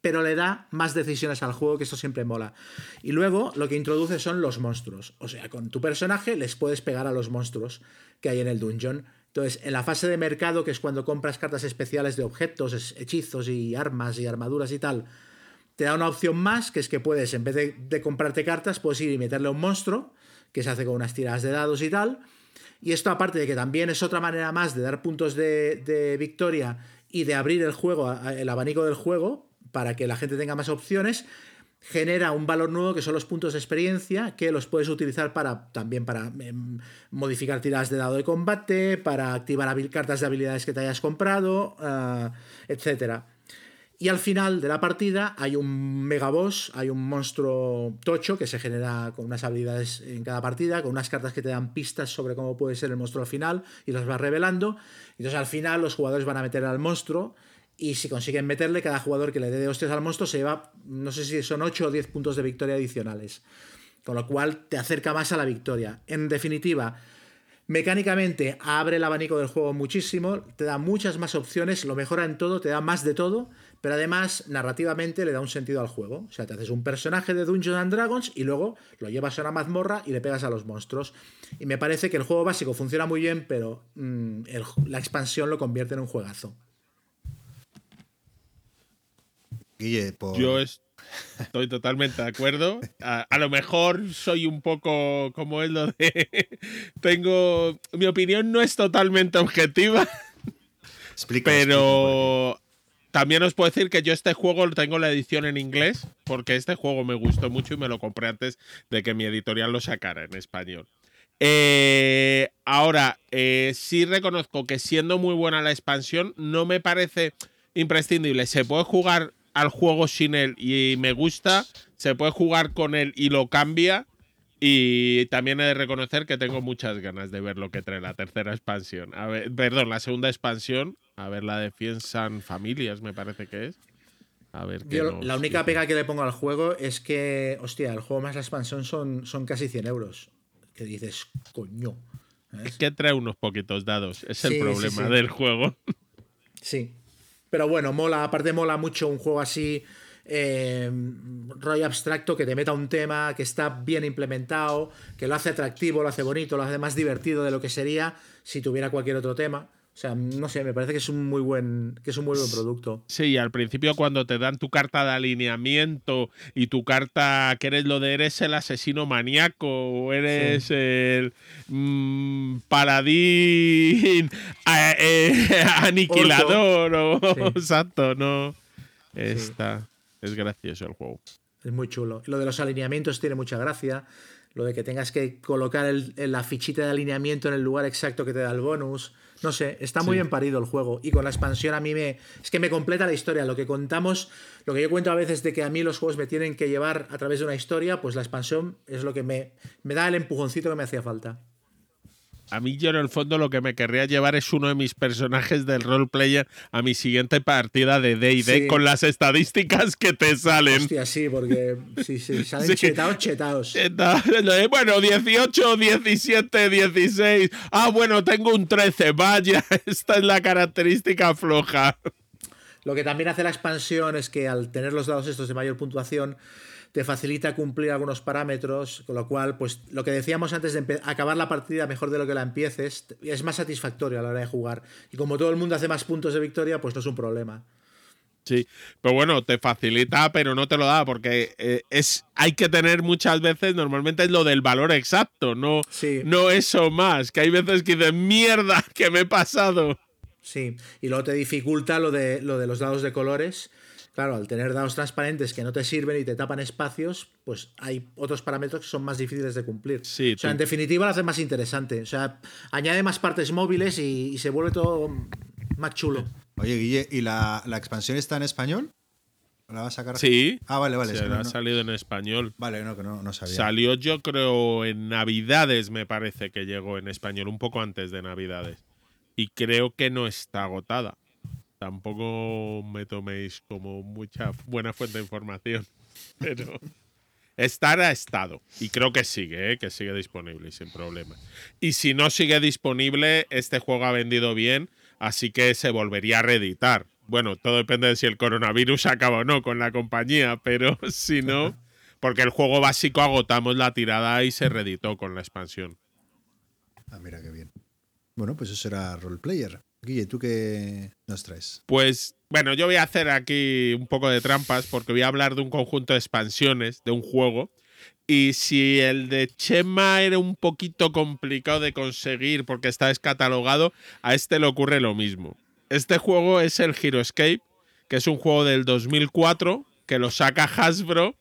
Pero le da más decisiones al juego, que eso siempre mola. Y luego lo que introduce son los monstruos. O sea, con tu personaje les puedes pegar a los monstruos que hay en el dungeon entonces, en la fase de mercado, que es cuando compras cartas especiales de objetos, hechizos y armas y armaduras y tal, te da una opción más, que es que puedes, en vez de, comprarte cartas, puedes ir y meterle a un monstruo, que se hace con unas tiradas de dados y tal. Y esto, aparte de que también es otra manera más de dar puntos de, de victoria y de abrir el juego, el abanico del juego, para que la gente tenga más opciones, genera un valor nuevo que son los puntos de experiencia que los puedes utilizar para también para em, modificar tiradas de dado de combate, para activar cartas de habilidades que te hayas comprado, uh, etc. Y al final de la partida hay un megaboss, hay un monstruo tocho que se genera con unas habilidades en cada partida, con unas cartas que te dan pistas sobre cómo puede ser el monstruo al final y las vas revelando. Entonces al final los jugadores van a meter al monstruo y si consiguen meterle, cada jugador que le dé de hostias al monstruo se lleva, no sé si son 8 o 10 puntos de victoria adicionales. Con lo cual te acerca más a la victoria. En definitiva, mecánicamente abre el abanico del juego muchísimo, te da muchas más opciones, lo mejora en todo, te da más de todo, pero además narrativamente le da un sentido al juego. O sea, te haces un personaje de Dungeons and Dragons y luego lo llevas a una mazmorra y le pegas a los monstruos. Y me parece que el juego básico funciona muy bien, pero mm, la expansión lo convierte en un juegazo. Yo estoy totalmente de acuerdo. A, lo mejor soy un poco como es lo de. [laughs] Tengo. Mi opinión no es totalmente objetiva. pero. También os puedo decir que yo este juego tengo la edición en inglés, porque este juego me gustó mucho y me lo compré antes de que mi editorial lo sacara en español. Eh, ahora, eh, sí reconozco que siendo muy buena la expansión, no me parece imprescindible. Se puede jugar al juego sin él y me gusta, se puede jugar con él y lo cambia. Y también he de reconocer que tengo muchas ganas de ver lo que trae la tercera expansión. A ver, perdón, la segunda expansión. A ver, la de Fiensan Familias, me parece que es. A ver la única pega que le pongo al juego es que, hostia, el juego más la expansión son, son casi 100 euros. Que dices, coño. Es que trae unos poquitos dados. Es el problema del juego. Sí, pero bueno, mola, aparte mola mucho un juego así eh, abstracto que te meta un tema, que está bien implementado, que lo hace atractivo, lo hace bonito, lo hace más divertido de lo que sería si tuviera cualquier otro tema. O sea, no sé, me parece que es un muy buen, que es un muy buen producto. Sí, al principio cuando te dan tu carta de alineamiento y tu carta que eres lo de eres el asesino maníaco o eres el mmm, paladín [laughs] eh, [laughs] aniquilador o [laughs] exacto, no. Está. Es gracioso el juego. Es muy chulo. Lo de los alineamientos tiene mucha gracia. Lo de que tengas que colocar la fichita de alineamiento en el lugar exacto que te da el bonus. No sé, está muy bien parido el juego. Y con la expansión a mí me. Es que me completa la historia. Lo que contamos, lo que yo cuento a veces de que a mí los juegos me tienen que llevar a través de una historia, pues la expansión es lo que me, me da el empujoncito que me hacía falta. A mí yo en el fondo lo que me querría llevar es uno de mis personajes del roleplayer a mi siguiente partida de D&D con las estadísticas que te salen. Hostia, sí, porque sí, sí, salen [laughs] chetados, chetados. Bueno, 18, 17, 16. Ah, bueno, tengo un 13. Vaya, [laughs] esta es la característica floja. Lo que también hace la expansión es que al tener los dados estos de mayor puntuación te facilita cumplir algunos parámetros, con lo cual, pues lo que decíamos antes de acabar la partida mejor de lo que la empieces, es más satisfactorio a la hora de jugar. Y como todo el mundo hace más puntos de victoria, pues no es un problema. Sí, pero bueno, te facilita, pero no te lo da, porque eh, es hay que tener muchas veces, normalmente es lo del valor exacto, no, no eso más, que hay veces que dices, mierda, [laughs] que me he pasado. Sí, y luego te dificulta lo de, lo de los dados de colores, Claro, al tener dados transparentes que no te sirven y te tapan espacios, pues hay otros parámetros que son más difíciles de cumplir. Sí, o sea, en definitiva lo hace más interesante. O sea, añade más partes móviles y, se vuelve todo más chulo. Oye, Guille, ¿y la, expansión está en español? ¿La vas a sacar? Sí. Ah, vale, vale. Se ha salido en español. Vale, no, que no, no sabía. Salió yo creo en Navidades, me parece que llegó en español, un poco antes de Navidades. Y creo que no está agotada tampoco me toméis como mucha buena fuente de información, [laughs] pero estar a estado. Y creo que sigue, ¿eh? que sigue disponible sin problema. Y si no sigue disponible, este juego ha vendido bien, así que se volvería a reeditar. Bueno, todo depende de si el coronavirus [laughs] acaba o no con la compañía, pero [laughs] si no, porque el juego básico agotamos la tirada y se reeditó con la expansión. Ah, mira qué bien. Bueno, pues eso era Roleplayer. Guille, ¿tú qué nos traes? Pues bueno, yo voy a hacer aquí un poco de trampas porque voy a hablar de un conjunto de expansiones de un juego. Y si el de Chema era un poquito complicado de conseguir porque está descatalogado, a este le ocurre lo mismo. Este juego es el Hero Escape, que es un juego del 2004 que lo saca Hasbro.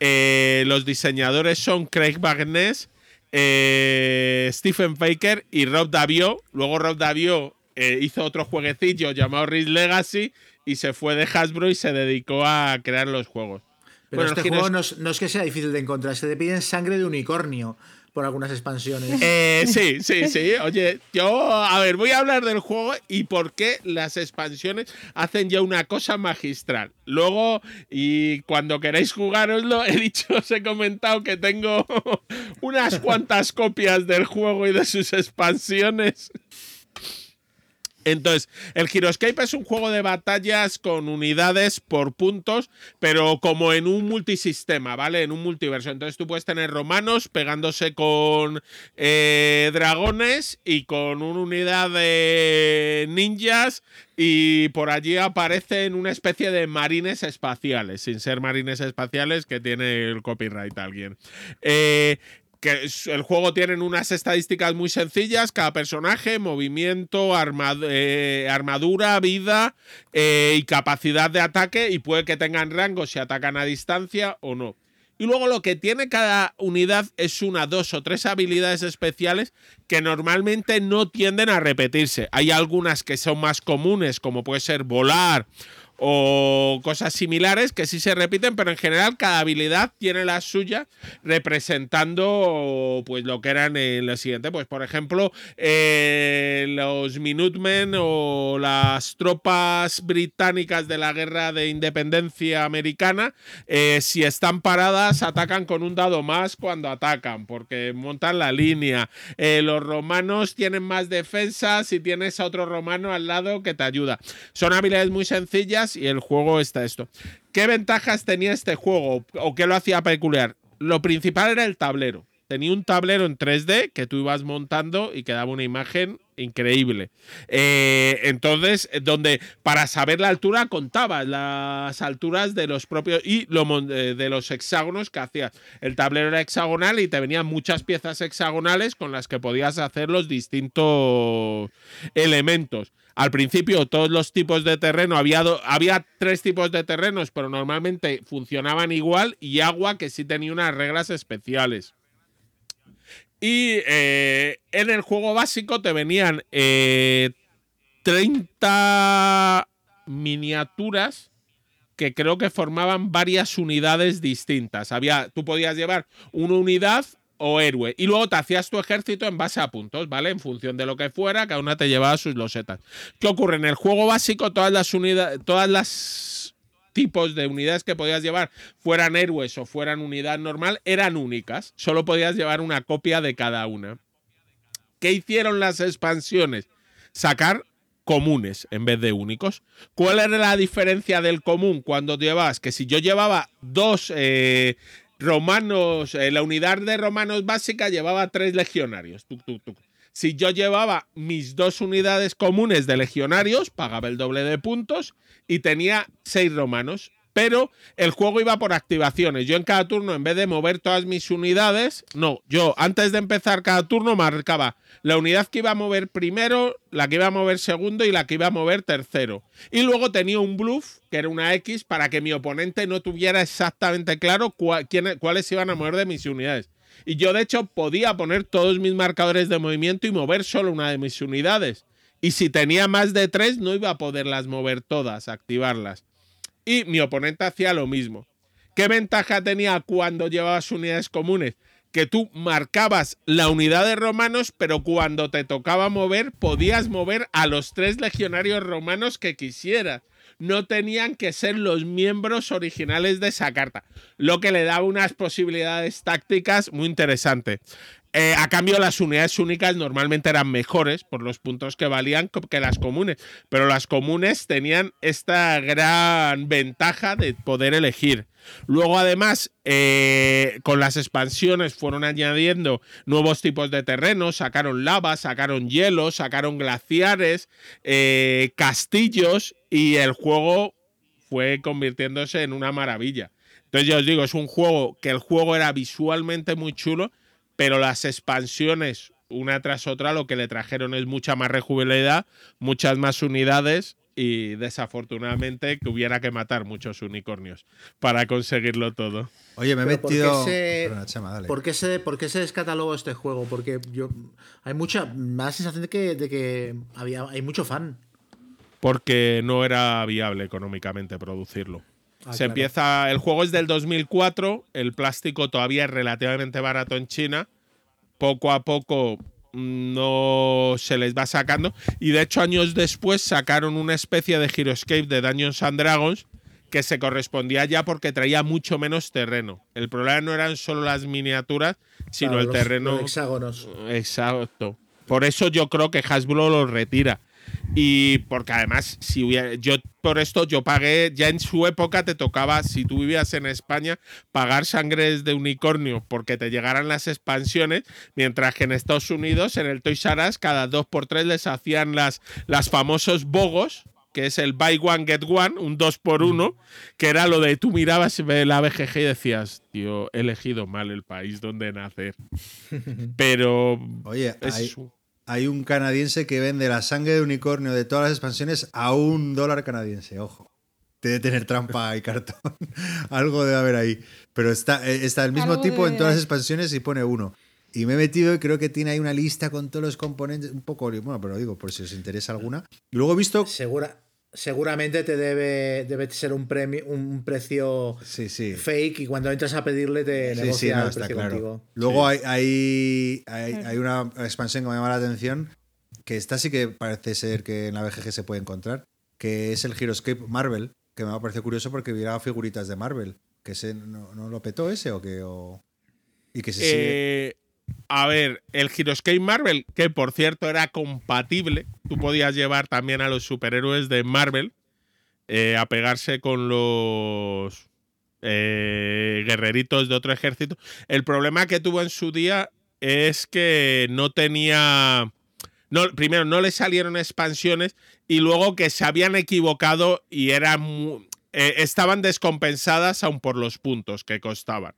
Eh, los diseñadores son Craig Bagness, eh, Stephen Faker y Rob Davio. Luego Rob Davio eh, hizo otro jueguecillo llamado Risk Legacy y se fue de Hasbro y se dedicó a crear los juegos. Pero este juego no es, que sea difícil de encontrar, se te piden sangre de unicornio por algunas expansiones. [laughs] Eh, sí, sí, sí. Oye, yo, a ver, voy a hablar del juego y por qué las expansiones hacen ya una cosa magistral. Luego, y cuando queráis jugároslo, he dicho, os he comentado que tengo [laughs] unas cuantas copias del juego y de sus expansiones. Entonces, el Heroescape es un juego de batallas con unidades por puntos, pero como en un multisistema, ¿vale? En un multiverso. Entonces tú puedes tener romanos pegándose con eh, dragones y con una unidad de ninjas y por allí aparecen una especie de marines espaciales, sin ser marines espaciales que tiene el copyright alguien. Eh, que el juego tiene unas estadísticas muy sencillas, cada personaje, movimiento, eh, armadura, vida eh, y capacidad de ataque y puede que tengan rango si atacan a distancia o no. Y luego lo que tiene cada unidad es una, dos o tres habilidades especiales que normalmente no tienden a repetirse. Hay algunas que son más comunes, como puede ser volar o cosas similares que sí se repiten, pero en general cada habilidad tiene la suya representando pues lo que eran en lo siguiente. Pues por ejemplo, eh, los Minutemen o las tropas británicas de la guerra de independencia americana, eh, si están paradas, atacan con un dado más cuando atacan, porque montan la línea. Eh, los romanos tienen más defensa si tienes a otro romano al lado que te ayuda. Son habilidades muy sencillas y el juego está esto. ¿Qué ventajas tenía este juego o qué lo hacía peculiar? Lo principal era el tablero tenía un tablero en 3D que tú ibas montando y quedaba una imagen increíble. Eh, entonces, donde para saber la altura contabas las alturas de los propios y eh, de los hexágonos que hacías. El tablero era hexagonal y te venían muchas piezas hexagonales con las que podías hacer los distintos elementos. Al principio, todos los tipos de terreno, había, había tres tipos de terrenos, pero normalmente funcionaban igual y agua que sí tenía unas reglas especiales. Y eh, en el juego básico te venían 30 eh, miniaturas que creo que formaban varias unidades distintas. Había, tú podías llevar una unidad o héroe. Y luego te hacías tu ejército en base a puntos, ¿vale? En función de lo que fuera, cada una te llevaba sus losetas. ¿Qué ocurre? En el juego básico, todas las unidades, todas las tipos de unidades que podías llevar, fueran héroes o fueran unidad normal, eran únicas. Solo podías llevar una copia de cada una. ¿Qué hicieron las expansiones? Sacar comunes en vez de únicos. ¿Cuál era la diferencia del común cuando llevabas? Que si yo llevaba dos eh, romanos, eh, la unidad de romanos básica llevaba tres legionarios. Si yo llevaba mis dos unidades comunes de legionarios, pagaba el doble de puntos y tenía seis romanos. Pero el juego iba por activaciones. Yo en cada turno, en vez de mover todas mis unidades, no, yo antes de empezar cada turno marcaba la unidad que iba a mover primero, la que iba a mover segundo y la que iba a mover tercero. Y luego tenía un bluff, que era una X, para que mi oponente no tuviera exactamente claro cuáles iban a mover de mis unidades. Y yo, de hecho, podía poner todos mis marcadores de movimiento y mover solo una de mis unidades. Y si tenía más de tres, no iba a poderlas mover todas, activarlas. Y mi oponente hacía lo mismo. ¿Qué ventaja tenía cuando llevabas unidades comunes? Que tú marcabas la unidad de romanos, pero cuando te tocaba mover, podías mover a los tres legionarios romanos que quisieras no tenían que ser los miembros originales de esa carta, lo que le daba unas posibilidades tácticas muy interesantes. Eh, a cambio, las unidades únicas normalmente eran mejores por los puntos que valían que las comunes, pero las comunes tenían esta gran ventaja de poder elegir. Luego, además, eh, con las expansiones fueron añadiendo nuevos tipos de terrenos, sacaron lava, sacaron hielo, sacaron glaciares, eh, castillos y el juego fue convirtiéndose en una maravilla. Entonces, ya os digo, es un juego que el juego era visualmente muy chulo, pero las expansiones una tras otra lo que le trajeron es mucha más rejuvenidad, muchas más unidades y desafortunadamente que hubiera que matar muchos unicornios para conseguirlo todo. Oye, me he metido. ¿Por qué, se, ¿Por qué se descatalogó este juego? Porque yo hay mucha más sensación de que, de que había, hay mucho fan. Porque no era viable económicamente producirlo. Ah, se empieza. El juego es del 2004, el plástico todavía es relativamente barato en China. Poco a poco no se les va sacando. Y de hecho, años después sacaron una especie de Heroescape de Dungeons and Dragons que se correspondía ya porque traía mucho menos terreno. El problema no eran solo las miniaturas, sino el terreno. Los hexágonos. Exacto. Por eso yo creo que Hasbro lo retira. Y porque además, si hubiera, yo por esto yo pagué, ya en su época te tocaba, si tú vivías en España, pagar sangres de unicornio porque te llegaran las expansiones, mientras que en Estados Unidos, en el Toys R Us, cada dos por tres les hacían las, las famosos bogos, que es el buy one, get one, un dos por uno, que era lo de tú mirabas la BGG y decías, tío, he elegido mal el país donde nacer. [laughs] Pero... Oye, es hay un canadiense que vende la sangre de unicornio de todas las expansiones a un dólar canadiense, ojo. Debe tener trampa y cartón. [laughs] Algo debe haber ahí. Pero está, eh, está el mismo tipo en todas las expansiones y pone uno. Y me he metido y creo que tiene ahí una lista con todos los componentes. Un poco, bueno, pero digo, por si os interesa alguna. Y luego he visto. Segura, seguramente te debe, debe ser un premio, un precio fake y cuando entras a pedirle te negocia el precio contigo. Luego hay, hay, hay, una expansión que me llama la atención, que esta sí que parece ser que en la BGG se puede encontrar, que es el Heroescape Marvel, que me ha parecido curioso porque hubiera figuritas de Marvel. Que se, no, lo petó ese o que y que se eh, a ver, el Heroescape Marvel, que por cierto era compatible, tú podías llevar también a los superhéroes de Marvel. eh, a pegarse con los eh, guerreritos de otro ejército. El problema que tuvo en su día es que no tenía... No, primero, no le salieron expansiones y luego que se habían equivocado y eran, eh, estaban descompensadas aún por los puntos que costaban.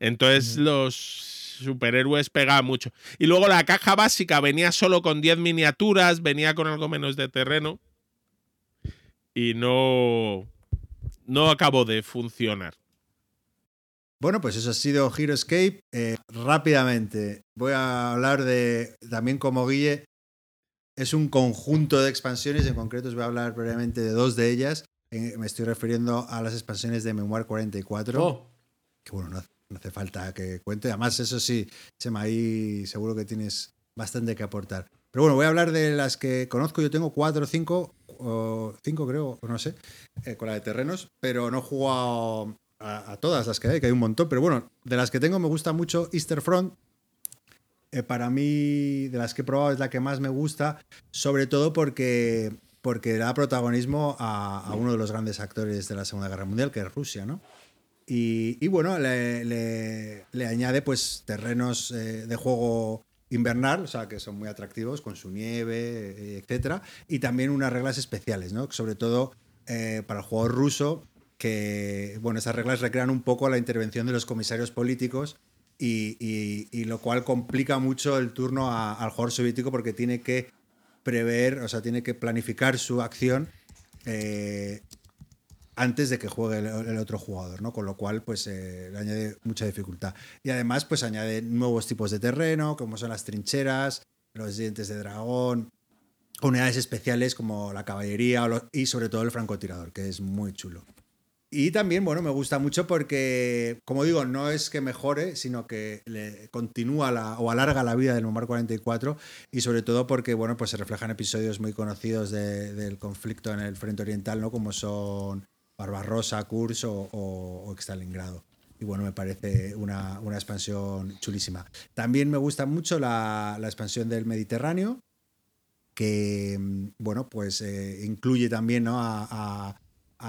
Entonces los superhéroes pegaban mucho. Y luego la caja básica venía solo con 10 miniaturas, venía con algo menos de terreno y no, no acabó de funcionar. Bueno, pues eso ha sido Heroescape. Eh, rápidamente, voy a hablar de, también como Guille, es un conjunto de expansiones, en concreto os voy a hablar brevemente de dos de ellas. me estoy refiriendo a las expansiones de Memoir 44. Que bueno, no, hace falta que cuente. Además, eso sí, Chema, ahí seguro que tienes bastante que aportar. Pero bueno, voy a hablar de las que conozco. Yo tengo cuatro cinco, o cinco creo, no sé, eh, con la de terrenos, pero no he jugado a, todas las que hay, que hay un montón. Pero bueno, de las que tengo me gusta mucho Easter Front. Eh, para mí, de las que he probado, es la que más me gusta, sobre todo porque, porque da protagonismo a, uno de los grandes actores de la Segunda Guerra Mundial, que es Rusia, ¿no? Y, bueno, le, añade pues terrenos eh, de juego invernal, o sea, que son muy atractivos, con su nieve, eh, etcétera, y también unas reglas especiales, ¿no? Sobre todo eh, para el juego ruso, que, bueno, esas reglas recrean un poco la intervención de los comisarios políticos y, lo cual complica mucho el turno al jugador soviético porque tiene que prever, o sea, tiene que planificar su acción antes de que juegue el, otro jugador, ¿no? Con lo cual, pues eh, le añade mucha dificultad. Y además, pues añade nuevos tipos de terreno, como son las trincheras, los dientes de dragón, unidades especiales como la caballería y sobre todo el francotirador, que es muy chulo. Y también, bueno, me gusta mucho porque, como digo, no es que mejore, sino que le continúa la, o alarga la vida del Momar 44 y sobre todo porque, bueno, pues se reflejan episodios muy conocidos del conflicto en el frente oriental, ¿no? Como son Barbarossa, Kursk o, o. Y bueno, me parece una, expansión chulísima. También me gusta mucho la, expansión del Mediterráneo, que mm, bueno, pues eh, incluye también a,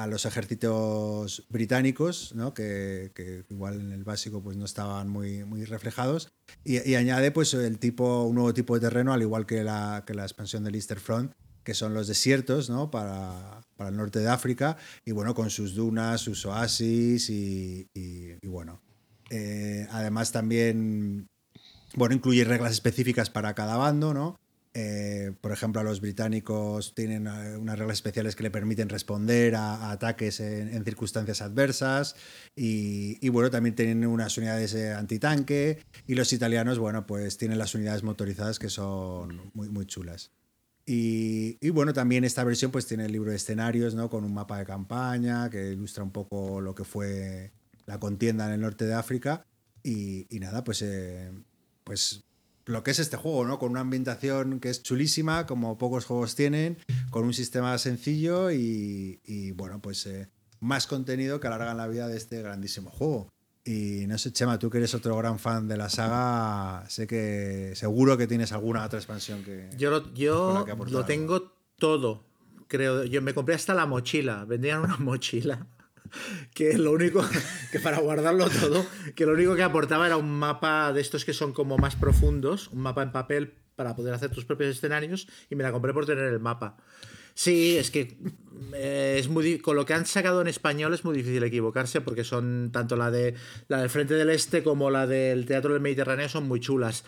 los ejércitos británicos, ¿no? que, igual en el básico pues no estaban muy, muy reflejados, y, añade pues el tipo, un nuevo tipo de terreno, al igual que la, que la expansión del Easter Front, que son los desiertos ¿no? para, el norte de África, y bueno, con sus dunas, sus oasis y, bueno. Eh, además también, bueno, incluye reglas específicas para cada bando, ¿no? Eh, por ejemplo, a los británicos tienen eh, unas reglas especiales que le permiten responder a, ataques en, circunstancias adversas y, bueno, también tienen unas unidades antitanque y los italianos, bueno, pues tienen las unidades motorizadas que son muy, muy chulas. Y, bueno, también esta versión pues tiene el libro de escenarios, ¿no? Con un mapa de campaña que ilustra un poco lo que fue la contienda en el norte de África. Y, nada, pues, eh, pues lo que es este juego, ¿no? Con una ambientación que es chulísima, como pocos juegos tienen, con un sistema sencillo y, bueno, pues eh, más contenido que alargan la vida de este grandísimo juego. Y no sé, Chema, tú que eres otro gran fan de la saga, sé que seguro que tienes alguna otra expansión que. Yo lo, yo lo tengo todo, creo. Yo me compré hasta la mochila, vendían una mochila. [laughs] Que lo único, [laughs] que para guardarlo todo, que lo único que aportaba era un mapa de estos que son como más profundos, un mapa en papel para poder hacer tus propios escenarios, y me la compré por tener el mapa. Sí, es que eh, es muy con lo que han sacado en español es muy difícil equivocarse porque son tanto la de la del Frente del Este como la del Teatro del Mediterráneo son muy chulas.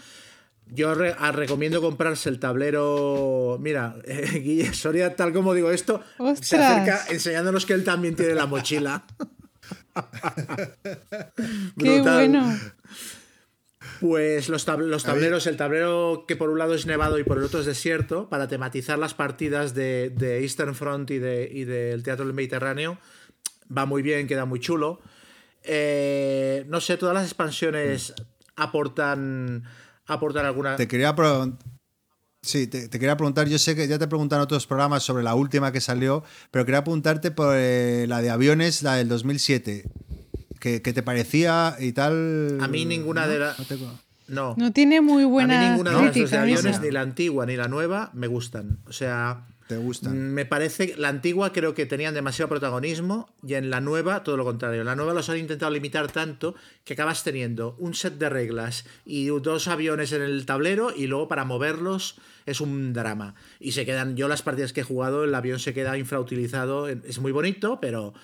Yo ah, recomiendo comprarse el tablero. Mira, [laughs] Guille Soria, tal como digo esto, se acerca enseñándonos que él también tiene la mochila. [laughs] Qué bueno. Pues los, tableros, el tablero que por un lado es nevado y por el otro es desierto, para tematizar las partidas de, Eastern Front y, de, del Teatro del Mediterráneo, va muy bien, queda muy chulo. Eh, no sé, todas las expansiones aportan, aportan alguna... Te quería Sí, te, quería preguntar, yo sé que ya te preguntan otros programas sobre la última que salió, pero quería preguntarte por eh, la de aviones, la del 2007. ¿Qué, te parecía y tal? A mí ninguna de las. No, no. tiene muy buena. A mí ninguna de las aviones, ni la antigua ni la nueva, me gustan. O sea, ¿Te gustan? Me parece, la antigua creo que tenían demasiado protagonismo y en la nueva todo lo contrario. En la nueva los han intentado limitar tanto que acabas teniendo un set de reglas y dos aviones en el tablero y luego para moverlos es un drama. Y se quedan, yo las partidas que he jugado, el avión se queda infrautilizado, es muy bonito, pero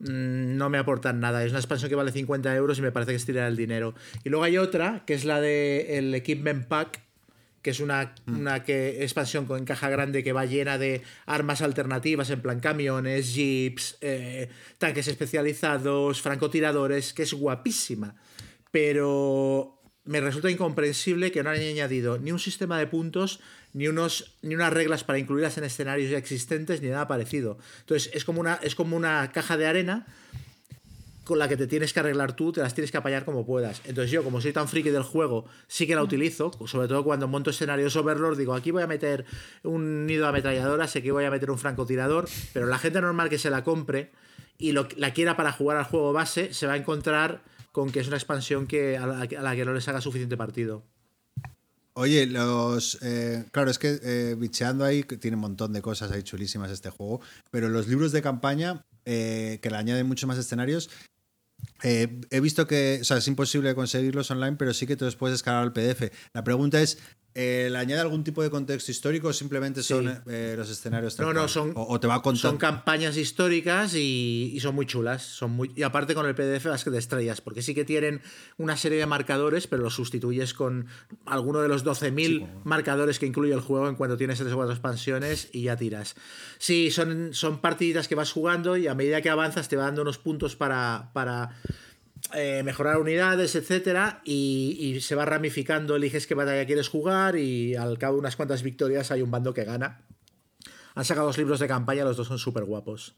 mm, no me aportan nada. Es una expansión que vale 50 euros y me parece que es tirar el dinero. Y luego hay otra, que es la de el Equipment Pack, que es una, mm. una que, expansión con caja grande que va llena de armas alternativas, en plan camiones, jeeps, eh, tanques especializados, francotiradores, que es guapísima. Pero me resulta incomprensible que no hayan añadido ni un sistema de puntos, ni, unos, ni unas reglas para incluirlas en escenarios ya existentes, ni nada parecido. Entonces, es como una, es como una caja de arena con la que te tienes que arreglar tú, te las tienes que apañar como puedas. Entonces yo, como soy tan friki del juego, sí que la utilizo, sobre todo cuando monto escenarios Overlord, digo, aquí voy a meter un nido de ametralladoras, aquí voy a meter un francotirador, pero la gente normal que se la compre y lo, la quiera para jugar al juego base, se va a encontrar con que es una expansión que, a, la, que no les haga suficiente partido. Oye, los. Eh, claro, es que eh, bicheando ahí tiene un montón de cosas ahí chulísimas este juego, pero los libros de campaña, eh, que le añaden muchos más escenarios, eh, he visto que, o sea, es imposible conseguirlos online, pero sí que te los puedes descargar al PDF. La pregunta es, eh, ¿le añade algún tipo de contexto histórico o simplemente son eh, los escenarios? No, no, son, o, te va son campañas históricas y, son muy chulas. Son muy, y aparte con el PDF vas que te estrellas, porque sí que tienen una serie de marcadores, pero los sustituyes con alguno de los 12.000 marcadores que incluye el juego en cuanto tienes tres o cuatro expansiones y ya tiras. Sí, son, son partidas que vas jugando y a medida que avanzas te va dando unos puntos para, para eh, mejorar unidades, etcétera, y, se va ramificando, eliges qué batalla quieres jugar y al cabo de unas cuantas victorias hay un bando que gana. Han sacado dos libros de campaña, los dos son súper guapos.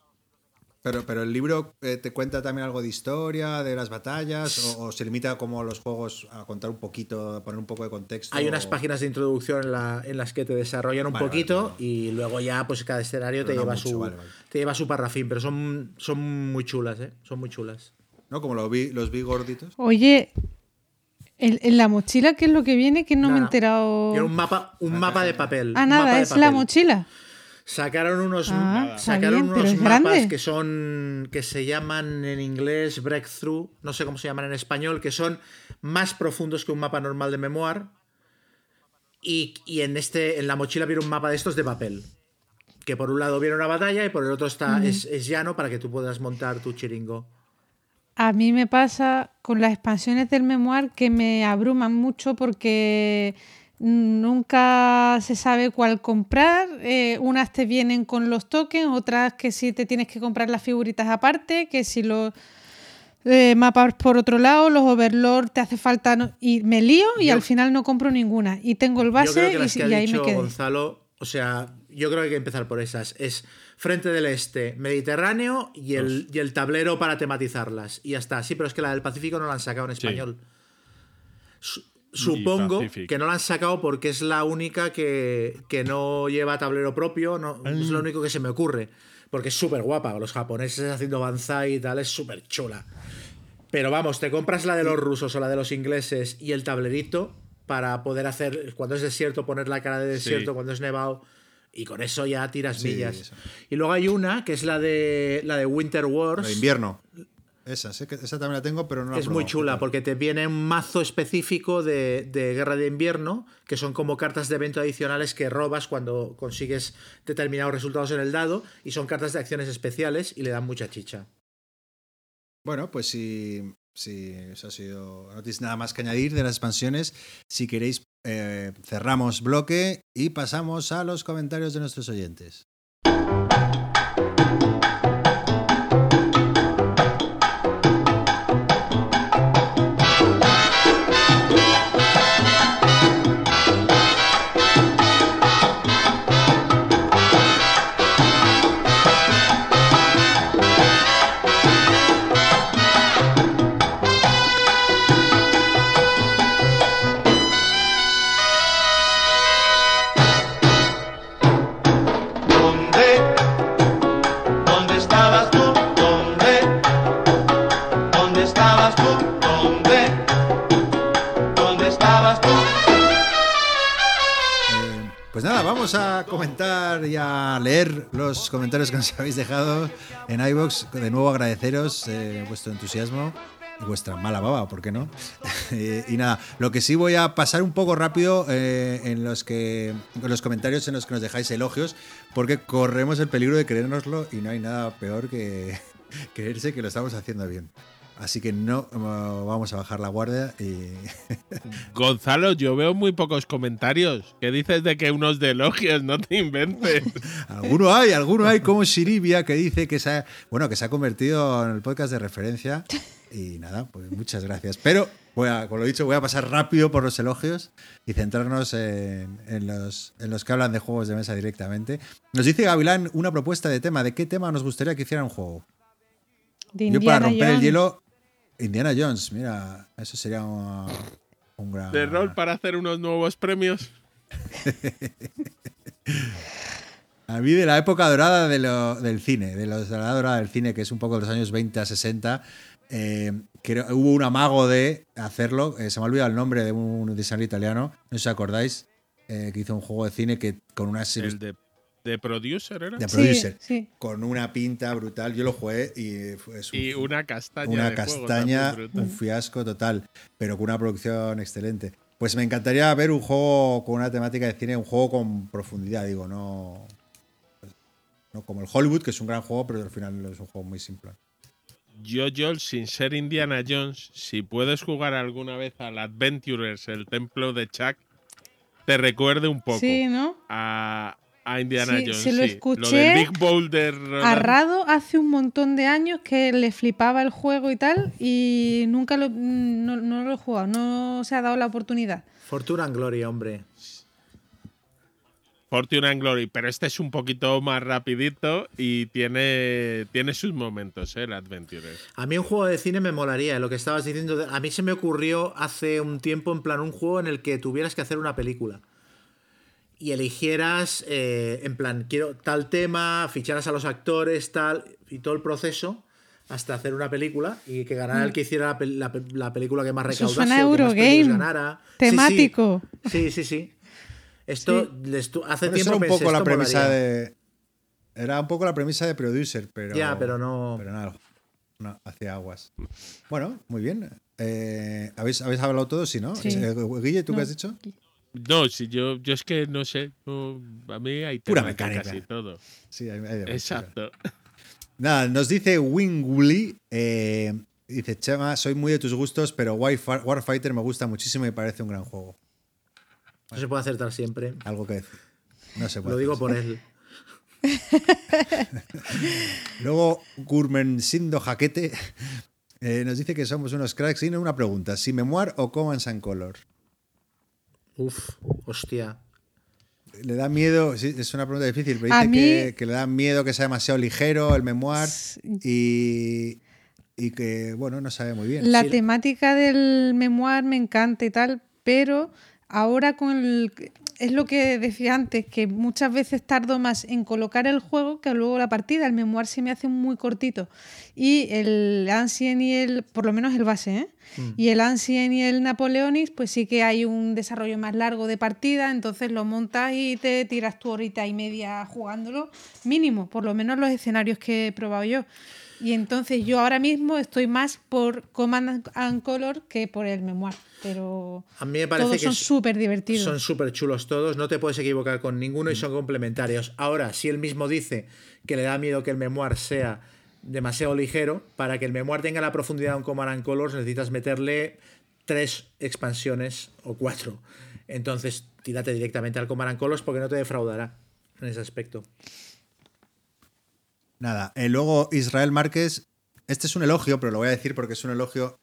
Pero, pero el libro eh, te cuenta también algo de historia, de las batallas, o, se limita como los juegos a contar un poquito, a poner un poco de contexto. Hay unas páginas de introducción en, las que te desarrollan un poquito y luego ya pues cada escenario te lleva, su, te lleva su parrafín, pero son, son muy chulas, ¿eh? Son muy chulas. ¿No? Como los vi, los vi gorditos. Oye, en, la mochila, ¿qué es lo que viene? Que no, me he enterado. Tiene un mapa, un mapa de papel. Ah, nada, es la mochila. Sacaron unos, ah, sacaron unos mapas que son. que se llaman en inglés breakthrough, no sé cómo se llaman en español, que son más profundos que un mapa normal de memoir. Y, en este. En la mochila viene un mapa de estos de papel. Que por un lado viene una batalla y por el otro está, es, es llano para que tú puedas montar tu chiringo. A mí me pasa con las expansiones del memoir que me abruman mucho porque nunca se sabe cuál comprar. Eh, unas te vienen con los tokens, otras que sí te tienes que comprar las figuritas aparte, que si los eh, mapas por otro lado, los overlord te hace falta y me lío y al final no compro ninguna. Y tengo el base y, ahí me quedo. Gonzalo, o sea, yo creo que hay que empezar por esas. Es frente del este, Mediterráneo y el, y el tablero para tematizarlas. Y ya está. Sí, pero es que la del Pacífico no la han sacado en español. Supongo que no la han sacado porque es la única que, no lleva tablero propio. No, Es lo único que se me ocurre. Porque es súper guapa. Los japoneses haciendo banzai y tal, es súper chula. Pero vamos, te compras la de los rusos o la de los ingleses y el tablerito para poder hacer, cuando es desierto, poner la cara de desierto, cuando es nevado y con eso ya tiras millas. Y luego hay una que es la de la de Winter Wars. de invierno. Esa, esa también la tengo, pero no la Es muy chula porque te viene un mazo específico de, de, guerra de invierno, que son como cartas de evento adicionales que robas cuando consigues determinados resultados en el dado, y son cartas de acciones especiales y le dan mucha chicha. Bueno, pues si, si eso ha sido. No tenéis nada más que añadir de las expansiones. Si queréis, eh, cerramos bloque y pasamos a los comentarios de nuestros oyentes. Vamos a comentar y a leer los comentarios que nos habéis dejado en iBox. De nuevo agradeceros eh, vuestro entusiasmo y vuestra mala baba, ¿por qué no? [laughs] y nada, lo que sí voy a pasar un poco rápido eh, en los que en los comentarios en los que nos dejáis elogios, porque corremos el peligro de creérnoslo y no hay nada peor que [laughs] creerse que lo estamos haciendo bien. Así que no vamos a bajar la guardia y. [laughs] Gonzalo, yo veo muy pocos comentarios. ¿Qué dices de que unos de elogios? No te inventes. [laughs] alguno hay, alguno hay, como Shiribia, que dice que se ha, bueno, que se ha convertido en el podcast de referencia. Y nada, pues muchas gracias. Pero, voy a, como lo he dicho, voy a pasar rápido por los elogios y centrarnos en, los, en los que hablan de juegos de mesa directamente. Nos dice Gavilán una propuesta de tema. ¿De qué tema nos gustaría que hiciera un juego? Yo para romper el hielo Indiana Jones, mira, eso sería un, gran. De rol para hacer unos nuevos premios. [laughs] a mí de la época dorada de del cine, de la edad dorada del cine, que es un poco de los años 20 a 60, eh, hubo un amago de hacerlo. Eh, se me ha olvidado el nombre de un diseñador italiano, no sé si acordáis, eh, que hizo un juego de cine que con una El de ¿De producer era? De producer. Con una pinta brutal. Yo lo jugué y fue Y una castaña. Una castaña, un fiasco total, pero con una producción excelente. Pues me encantaría ver un juego con una temática de cine, un juego con profundidad, digo, no. No como el Hollywood, que es un gran juego, pero al final es un juego muy simple. Yo, Joel, sin ser Indiana Jones, si puedes jugar alguna vez al Adventurers, el templo de Chuck, te recuerde un poco sí, ¿no? a, a Indiana Jones. Se lo escuché Big Boulder. A Rado hace un montón de años que le flipaba el juego y tal, y nunca lo, no, lo he jugado, no se ha dado la oportunidad. Fortuna and Glory, hombre. Fortune and Glory, pero este es un poquito más rapidito y tiene, tiene sus momentos, ¿eh? el Adventure. A mí un juego de cine me molaría, lo que estabas diciendo. A mí se me ocurrió hace un tiempo, en plan, un juego en el que tuvieras que hacer una película y eligieras, eh, en plan, quiero tal tema, ficharas a los actores, tal, y todo el proceso hasta hacer una película y que ganara el que hiciera la, película que más recaudase. Eso Eurogame. ganara. Temático. Sí, sí, sí. Esto hace tiempo era un poco la premisa de. Era un poco la premisa de producer, pero. Ya, pero no. Pero nada, no, hacia aguas. Bueno, muy bien. Eh, ¿habéis, ¿Habéis hablado todos? Sí, ¿no? Eh, Guille, ¿tú qué has dicho? No, si yo, yo es que no sé. a mí hay pura mecánica. Casi todo. Sí, hay, Exacto. Nada, nos dice Winguli. Eh, dice Chema, soy muy de tus gustos, pero Warfighter me gusta muchísimo y me parece un gran juego. No se puede acertar siempre. Algo que decir. No se puede. Lo digo por él. [laughs] Luego, Gurmen Sindo Jaquete eh, nos dice que somos unos cracks. Y una pregunta: ¿si Memoir o Command and Color? Uf, hostia. Le da miedo, es una pregunta difícil, pero dice que, le da miedo que sea demasiado ligero el memoir y, y que, bueno, no sabe muy bien. La temática del memoir me encanta y tal, pero ahora con el, es lo que decía antes, que muchas veces tardo más en colocar el juego que luego la partida. El memoir se me hace muy cortito. Y el Ancien y el, por lo menos el base, ¿eh? Mm. Y el Ancien y el Napoleonis, pues sí que hay un desarrollo más largo de partida, entonces lo montas y te tiras tu horita y media jugándolo, mínimo, por lo menos los escenarios que he probado yo. Y entonces yo ahora mismo estoy más por Command and Color que por el Memoir. Pero a mí me parece todos son súper divertidos. Son súper chulos todos, no te puedes equivocar con ninguno y son complementarios. Ahora, si él mismo dice que le da miedo que el Memoir sea demasiado ligero, para que el Memoir tenga la profundidad de un Command and Colors necesitas meterle tres expansiones o cuatro. Entonces, tírate directamente al Command and Colors porque no te defraudará en ese aspecto. Nada, eh, luego Israel Márquez, este es un elogio, pero lo voy a decir porque es un elogio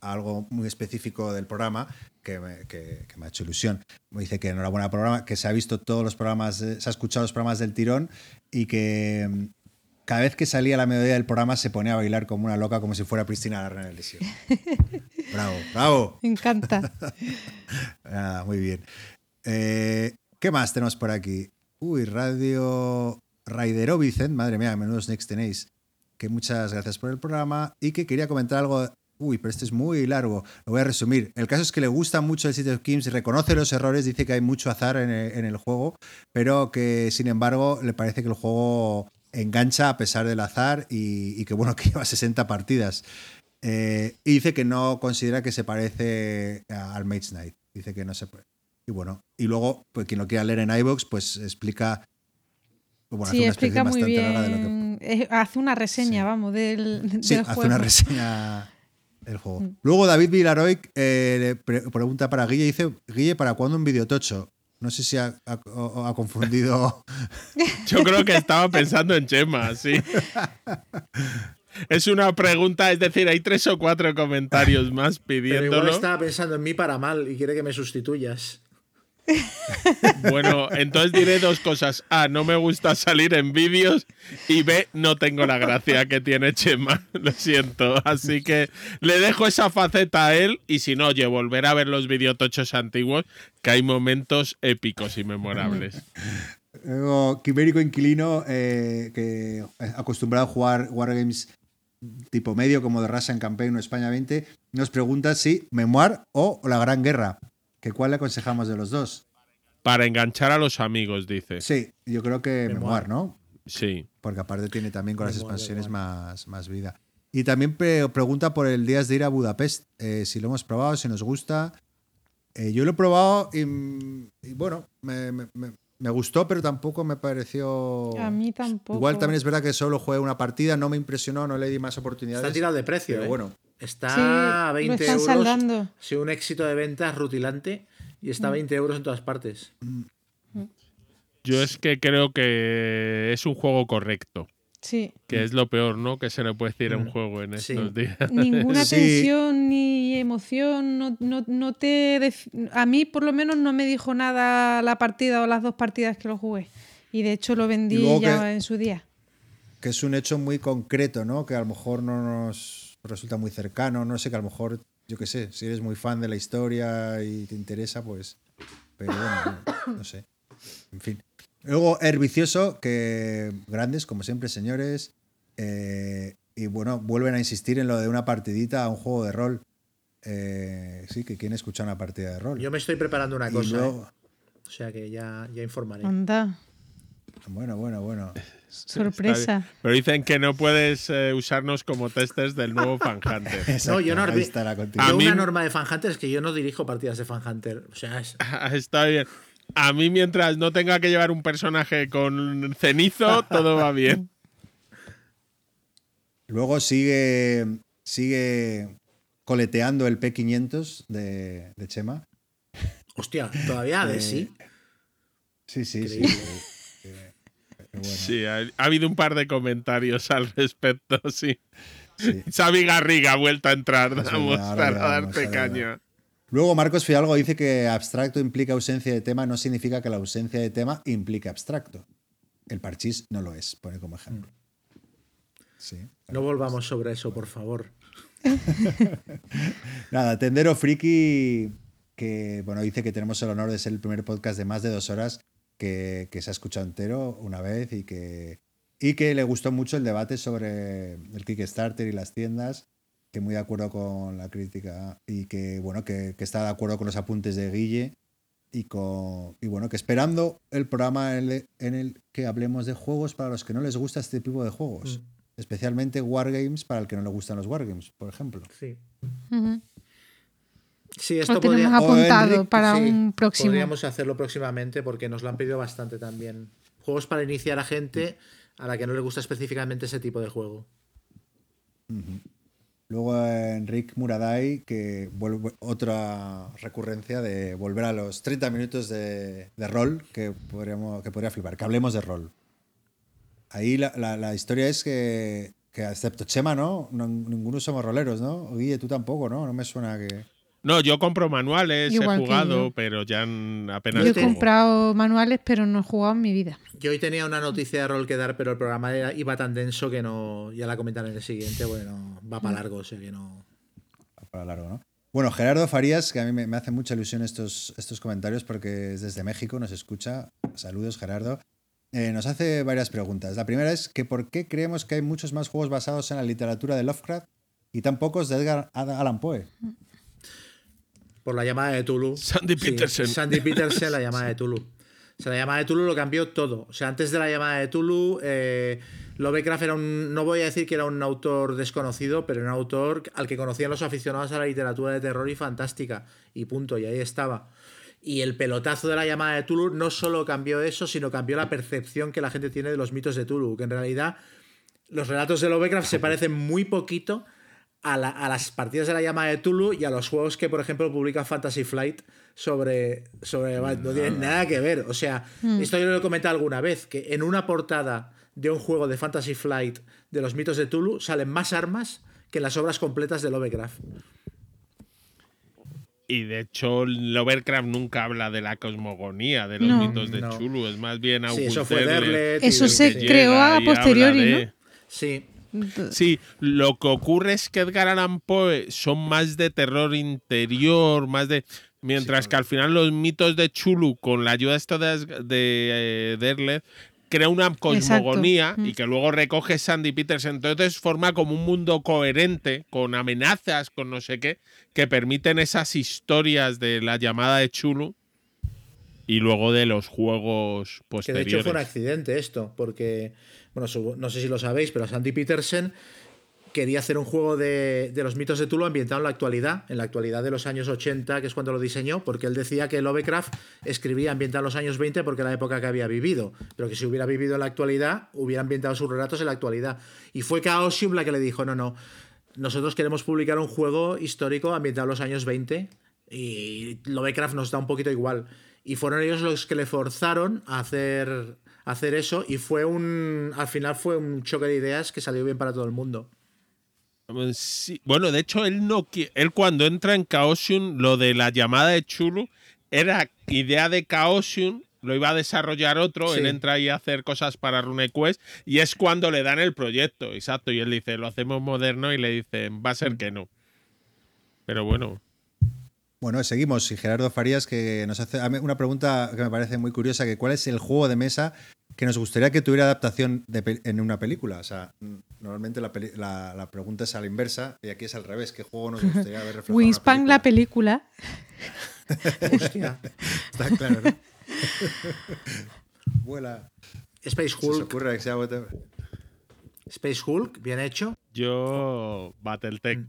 a algo muy específico del programa que me, ha hecho ilusión. Me dice que enhorabuena programa, que se ha visto todos los programas, se ha escuchado los programas del tirón y que mm, cada vez que salía la melodía del programa se ponía a bailar como una loca, como si fuera Pristina la Reina del [laughs] bravo, bravo. Me encanta. [laughs] muy bien. Eh, ¿Qué más tenemos por aquí? Uy, Radio Raiderovicen, madre mía, menudos next tenéis. Que muchas gracias por el programa y que quería comentar algo Uy, pero este es muy largo. Lo voy a resumir. El caso es que le gusta mucho el City of Kings, reconoce los errores, dice que hay mucho azar en el, juego, pero que sin embargo le parece que el juego engancha a pesar del azar y, que bueno, [laughs] que lleva 60 partidas. Eh, y dice que no considera que se parece al Mage Knight. Dice que no se puede. Y bueno, y luego, pues quien lo quiera leer en iVoox, pues explica. Bueno, sí, explica muy bien. Hace una reseña, vamos, del, sí, hace una reseña del juego. Mm. Luego David Vilaroy eh, pregunta para Guille, dice, Guille, ¿para cuándo un videotocho? No sé si ha, ha, confundido. [laughs] Yo creo que estaba pensando en Chema, sí. Es una pregunta, es decir, hay tres o cuatro comentarios más pidiéndolo. Pero igual estaba pensando en mí para mal y quiere que me sustituyas. [laughs] Bueno, entonces diré dos cosas. A, no me gusta salir en vídeos y B, no tengo la gracia que tiene Chema. [laughs] Lo siento. Así que le dejo esa faceta a él y si no, oye, volver a ver los videotochos antiguos, que hay momentos épicos y memorables. [laughs] Quimérico Inquilino, eh, que acostumbrado a jugar Wargames tipo medio como de Russian Campaign o España 20, nos pregunta si Memoir o La Gran Guerra. ¿Que ¿Cuál le aconsejamos de los dos? Para enganchar a los amigos, dice. Sí, yo creo que Memoir, ¿no? Sí. Porque aparte tiene también con las expansiones más, más vida. Y también pregunta por el Días de ir a Budapest, eh, si lo hemos probado, si nos gusta. Eh, yo lo he probado y, bueno, me, gustó, pero tampoco me pareció. A mí tampoco. Igual también es verdad que solo jugué una partida, no me impresionó, no le di más oportunidades. Está tirado de precio, pero ¿eh? bueno. Está a 20 euros. Saldando. Sí, un éxito de ventas rutilante y está a 20 euros en todas partes. Yo es que creo que es un juego correcto. Sí. Que es lo peor, ¿no? Que se le puede decir a un mm. juego en estos días. [laughs] Ninguna tensión ni emoción. No, no, te A mí, por lo menos, no me dijo nada la partida o las dos partidas que lo jugué. Y de hecho lo vendí ya en su día. Que es un hecho muy concreto, ¿no? Que a lo mejor no nos resulta muy cercano, no sé, que a lo mejor, yo qué sé, si eres muy fan de la historia y te interesa, pues... Pero bueno, no, sé. En fin. Luego, Herbicioso, que grandes, como siempre, señores. Eh, y bueno, vuelven a insistir en lo de una partidita a un juego de rol. Eh, sí, que quieren escuchar una partida de rol. Yo me estoy preparando una cosa. ¿eh? O sea que ya, ya informaré. Anda. Bueno, bueno, bueno. [laughs] Sorpresa. Pero dicen que no puedes eh, usarnos como testers del nuevo [laughs] Fan Hunter. no, yo no. Yo una norma de Fan Hunter es que yo no dirijo partidas de Fan Hunter. O sea, [laughs] está bien. A mí, mientras no tenga que llevar un personaje con cenizo, todo va bien. Luego sigue, sigue coleteando el P500 de, de Chema. Hostia, todavía de sí. Sí, sí, sí. Sí, ha, habido un par de comentarios al respecto, [laughs] sí. Xavi Garriga ha vuelto a entrar pues a darte caña. Luego Marcos Fidalgo dice que abstracto implica ausencia de tema, no significa que la ausencia de tema implique abstracto. El parchís no lo es, pone como ejemplo. no volvamos sobre eso, por favor. [laughs] Nada, Tendero Friki, que bueno, dice que tenemos el honor de ser el primer podcast de más de dos horas que, se ha escuchado entero una vez y que, y que le gustó mucho el debate sobre el Kickstarter y las tiendas, que muy de acuerdo con la crítica y que, bueno, que, está de acuerdo con los apuntes de Guille y, con, y bueno, que esperando el programa en el, que hablemos de juegos para los que no les gusta este tipo de juegos. Mm. Especialmente Wargames para el que no le gustan los Wargames, por ejemplo. Sí. Sí, esto lo tenemos apuntado para un próximo. Podríamos hacerlo próximamente porque nos lo han pedido bastante también. Juegos para iniciar a gente a la que no le gusta específicamente ese tipo de juego. Luego Enric Muradai, que vuelve otra recurrencia de volver a los 30 minutos de, rol que, podríamos, que podría flipar, que hablemos de rol. Ahí la, historia es que, que, excepto Chema, ¿no? Ninguno somos roleros, ¿no? Guille, tú tampoco, ¿no? No me suena que... No, yo compro manuales, he jugado, pero ya apenas. Yo he comprado manuales, pero no he jugado en mi vida. Yo hoy tenía una noticia de rol que dar, pero el programa iba tan denso que no. Ya la comentaré en el siguiente, bueno, va para largo, o sea que no. Va para largo, ¿no? Bueno, Gerardo Farías, que a mí me, hace mucha ilusión estos, estos comentarios porque es desde México, nos escucha. Saludos, Gerardo. Eh, nos hace varias preguntas. La primera es que ¿por qué creemos que hay muchos más juegos basados en la literatura de Lovecraft y tan pocos de Edgar Allan Poe. Por la llamada de Tulu. Sandy Peterson. Sandy [laughs] Peterson, la llamada de Tulu. O sea, la llamada de Tulu lo cambió todo. O sea, antes de la llamada de Tulu, eh, Lovecraft era un. No voy a decir que era un autor desconocido, pero un autor al que conocían los aficionados a la literatura de terror y fantástica. Y punto, y ahí estaba. Y el pelotazo de la llamada de Tulu no solo cambió eso, sino cambió la percepción que la gente tiene de los mitos de Tulu. Que en realidad los relatos de Lovecraft se parecen muy poquito a, las partidas de la llama de Tulu y a los juegos que, por ejemplo, publica Fantasy Flight sobre. sobre no tienen nada que ver. O sea, hmm. esto yo lo he comentado alguna vez, que en una portada de un juego de Fantasy Flight de los mitos de Tulu salen más armas que en las obras completas de Lovecraft. Y de hecho, Lovecraft nunca habla de la cosmogonía de los mitos de Tulu, es más bien sí, eso fue Eso se creó a posteriori, ¿no? Sí. Sí, lo que ocurre es que Edgar Allan Poe son más de terror interior, más de. Mientras que al final los mitos de Chulu, con la ayuda esto de, de, eh, crea una cosmogonía y mm. que luego recoge Sandy Peters. Entonces forma como un mundo coherente, con amenazas, con no sé qué, que permiten esas historias de la llamada de Chulu y luego de los juegos posteriores. Que de hecho fue un accidente esto, porque bueno, no sé si lo sabéis, pero Sandy Petersen quería hacer un juego de, los mitos de Tulu ambientado en la actualidad, en la actualidad de los años 80, que es cuando lo diseñó, porque él decía que Lovecraft escribía ambientado en los años 20 porque era la época que había vivido, pero que si hubiera vivido en la actualidad, hubiera ambientado sus relatos en la actualidad. Y fue Chaosium la que le dijo, no, no, nosotros queremos publicar un juego histórico ambientado en los años 20 y Lovecraft nos da un poquito igual. Y fueron ellos los que le forzaron a hacer hacer eso y fue un, al final fue un choque de ideas que salió bien para todo el mundo. Bueno, de hecho, él no él cuando entra en Chaosium, lo de la llamada de Chulu era idea de Chaosium, lo iba a desarrollar otro, él entra ahí a hacer cosas para RuneQuest y es cuando le dan el proyecto, exacto, y él dice, lo hacemos moderno y le dicen, va a ser que no. Pero bueno. Bueno, seguimos. Y Gerardo Farías que nos hace una pregunta que me parece muy curiosa, que ¿cuál es el juego de mesa que nos gustaría que tuviera adaptación en una película. O sea, normalmente la, pregunta es a la inversa y aquí es al revés. ¿Qué juego nos gustaría ver reflejado? Wingspan, la película. [laughs] Hostia. Está claro, ¿no? Vuela. Space Hulk. Space Hulk, bien hecho. Yo, Battletech.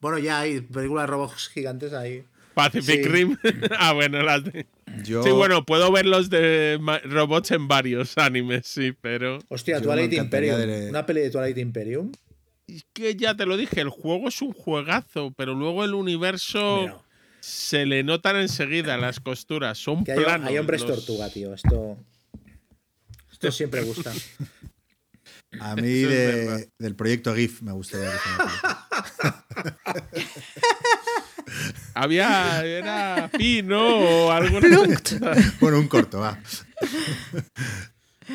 Bueno, ya hay películas de robots gigantes ahí. Pacific Rim. [laughs] ah, bueno, las de. Sí, bueno, puedo ver los de robots en varios [laughs] animes, sí, pero. Hostia, Twilight Imperium. Una peli de Twilight Imperium. Es que ya te lo dije, el juego es un juegazo, pero luego el universo. Se le notan enseguida las costuras, son planos. Hay, hombres tortuga, tío. Esto. Esto [laughs] siempre gusta. A mí del proyecto GIF me gustaría que Había, era Pino o algo. bueno, un corto, va.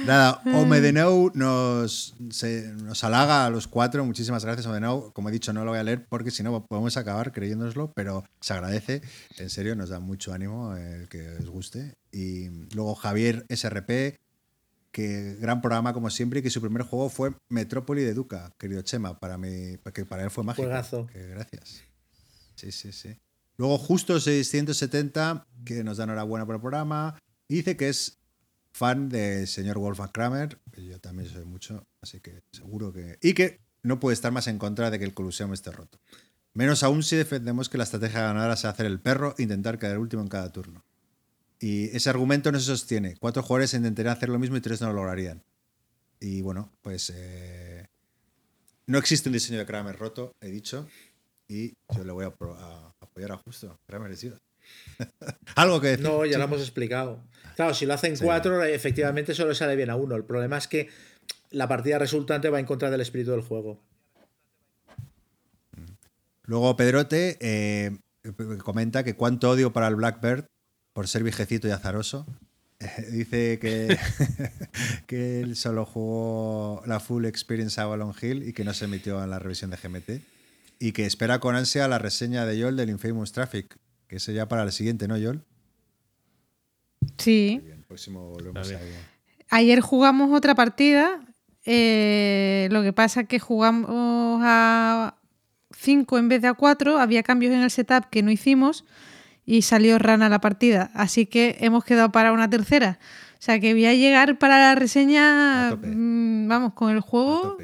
Nada, Omedenou nos, nos halaga a los cuatro. Muchísimas gracias, Omedenou. Como he dicho, no lo voy a leer porque si no podemos acabar creyéndonoslo, pero se agradece. En serio, nos da mucho ánimo el que os guste. Y luego Javier SRP, que gran programa como siempre y que su primer juego fue Metrópoli de Duca, querido Chema. Para, mí, que para él fue mágico. gracias. Sí, sí, sí. Luego, justo 670, que nos da enhorabuena por el programa, dice que es fan del señor Wolfgang Kramer, que yo también soy mucho, así que seguro que. Y que no puede estar más en contra de que el Coliseum esté roto. Menos aún si defendemos que la estrategia ganadora sea hacer el perro e intentar quedar último en cada turno. Y ese argumento no se sostiene. Cuatro jugadores intentarían hacer lo mismo y tres no lo lograrían. Y bueno, pues eh, no existe un diseño de Kramer roto, he dicho, y yo le voy a, a apoyar a Justo, Kramer merecido. [laughs] Algo que decir. No, ya lo hemos explicado. Claro, si lo hacen cuatro, efectivamente solo sale bien a uno. El problema es que la partida resultante va en contra del espíritu del juego. Luego Pedrote eh, comenta que cuánto odio para el Blackbird por ser viejecito y azaroso. [laughs] dice que, [laughs] que él solo jugó la full experience Avalon Hill y que no se emitió en la revisión de GMT y que espera con ansia la reseña de Joel del Infamous Traffic, que es ya para el siguiente, ¿no, Joel? Sí. Ayer jugamos otra partida. Eh, lo que pasa es que jugamos a 5 en vez de a 4, había cambios en el setup que no hicimos y salió rana la partida. Así que hemos quedado para una tercera. O sea que voy a llegar para la reseña, mm, vamos, con el juego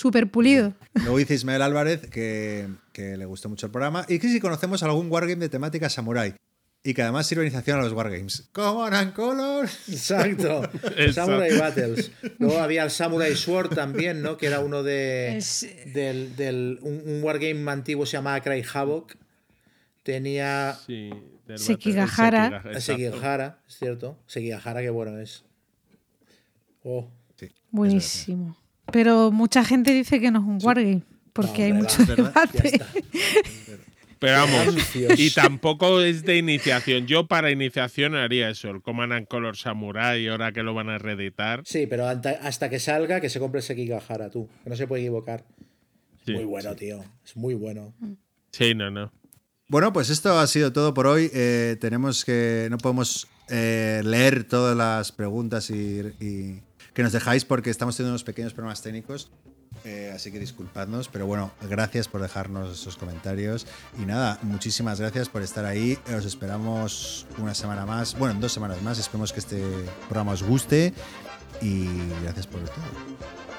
súper pulido. Luego dice Ismael Álvarez que, que, le gustó mucho el programa y que si conocemos algún wargame de temática samurai y que además sirve iniciación a los wargames. Command Color. [laughs] Exacto. Samurai Battles. Luego había el Samurai Sword también, ¿no? Que era uno de. Del, del, un, wargame antiguo se llamaba Cry Havoc. Tenía. Sí, Sekigahara. Sekigahara, es cierto. Sekigahara, qué bueno es. Oh. Buenísimo. Pero mucha gente dice que no es un wargame. Porque hay mucho debate. Pero vamos, y tampoco es de iniciación. Yo para iniciación haría eso, el Command and Color Samurai, ahora que lo van a reeditar. Sí, pero hasta que salga, que se compre Sekigahara, tú, que no se puede equivocar. muy bueno, tío, es muy bueno. Sí, no, no. Bueno, pues esto ha sido todo por hoy. Eh, tenemos que. No podemos eh, leer todas las preguntas y, que nos dejáis porque estamos teniendo unos pequeños problemas técnicos. Eh, así que disculpadnos, pero bueno, gracias por dejarnos esos comentarios. Y nada, muchísimas gracias por estar ahí. Os esperamos una semana más, bueno, dos semanas más. Esperemos que este programa os guste. Y gracias por todo.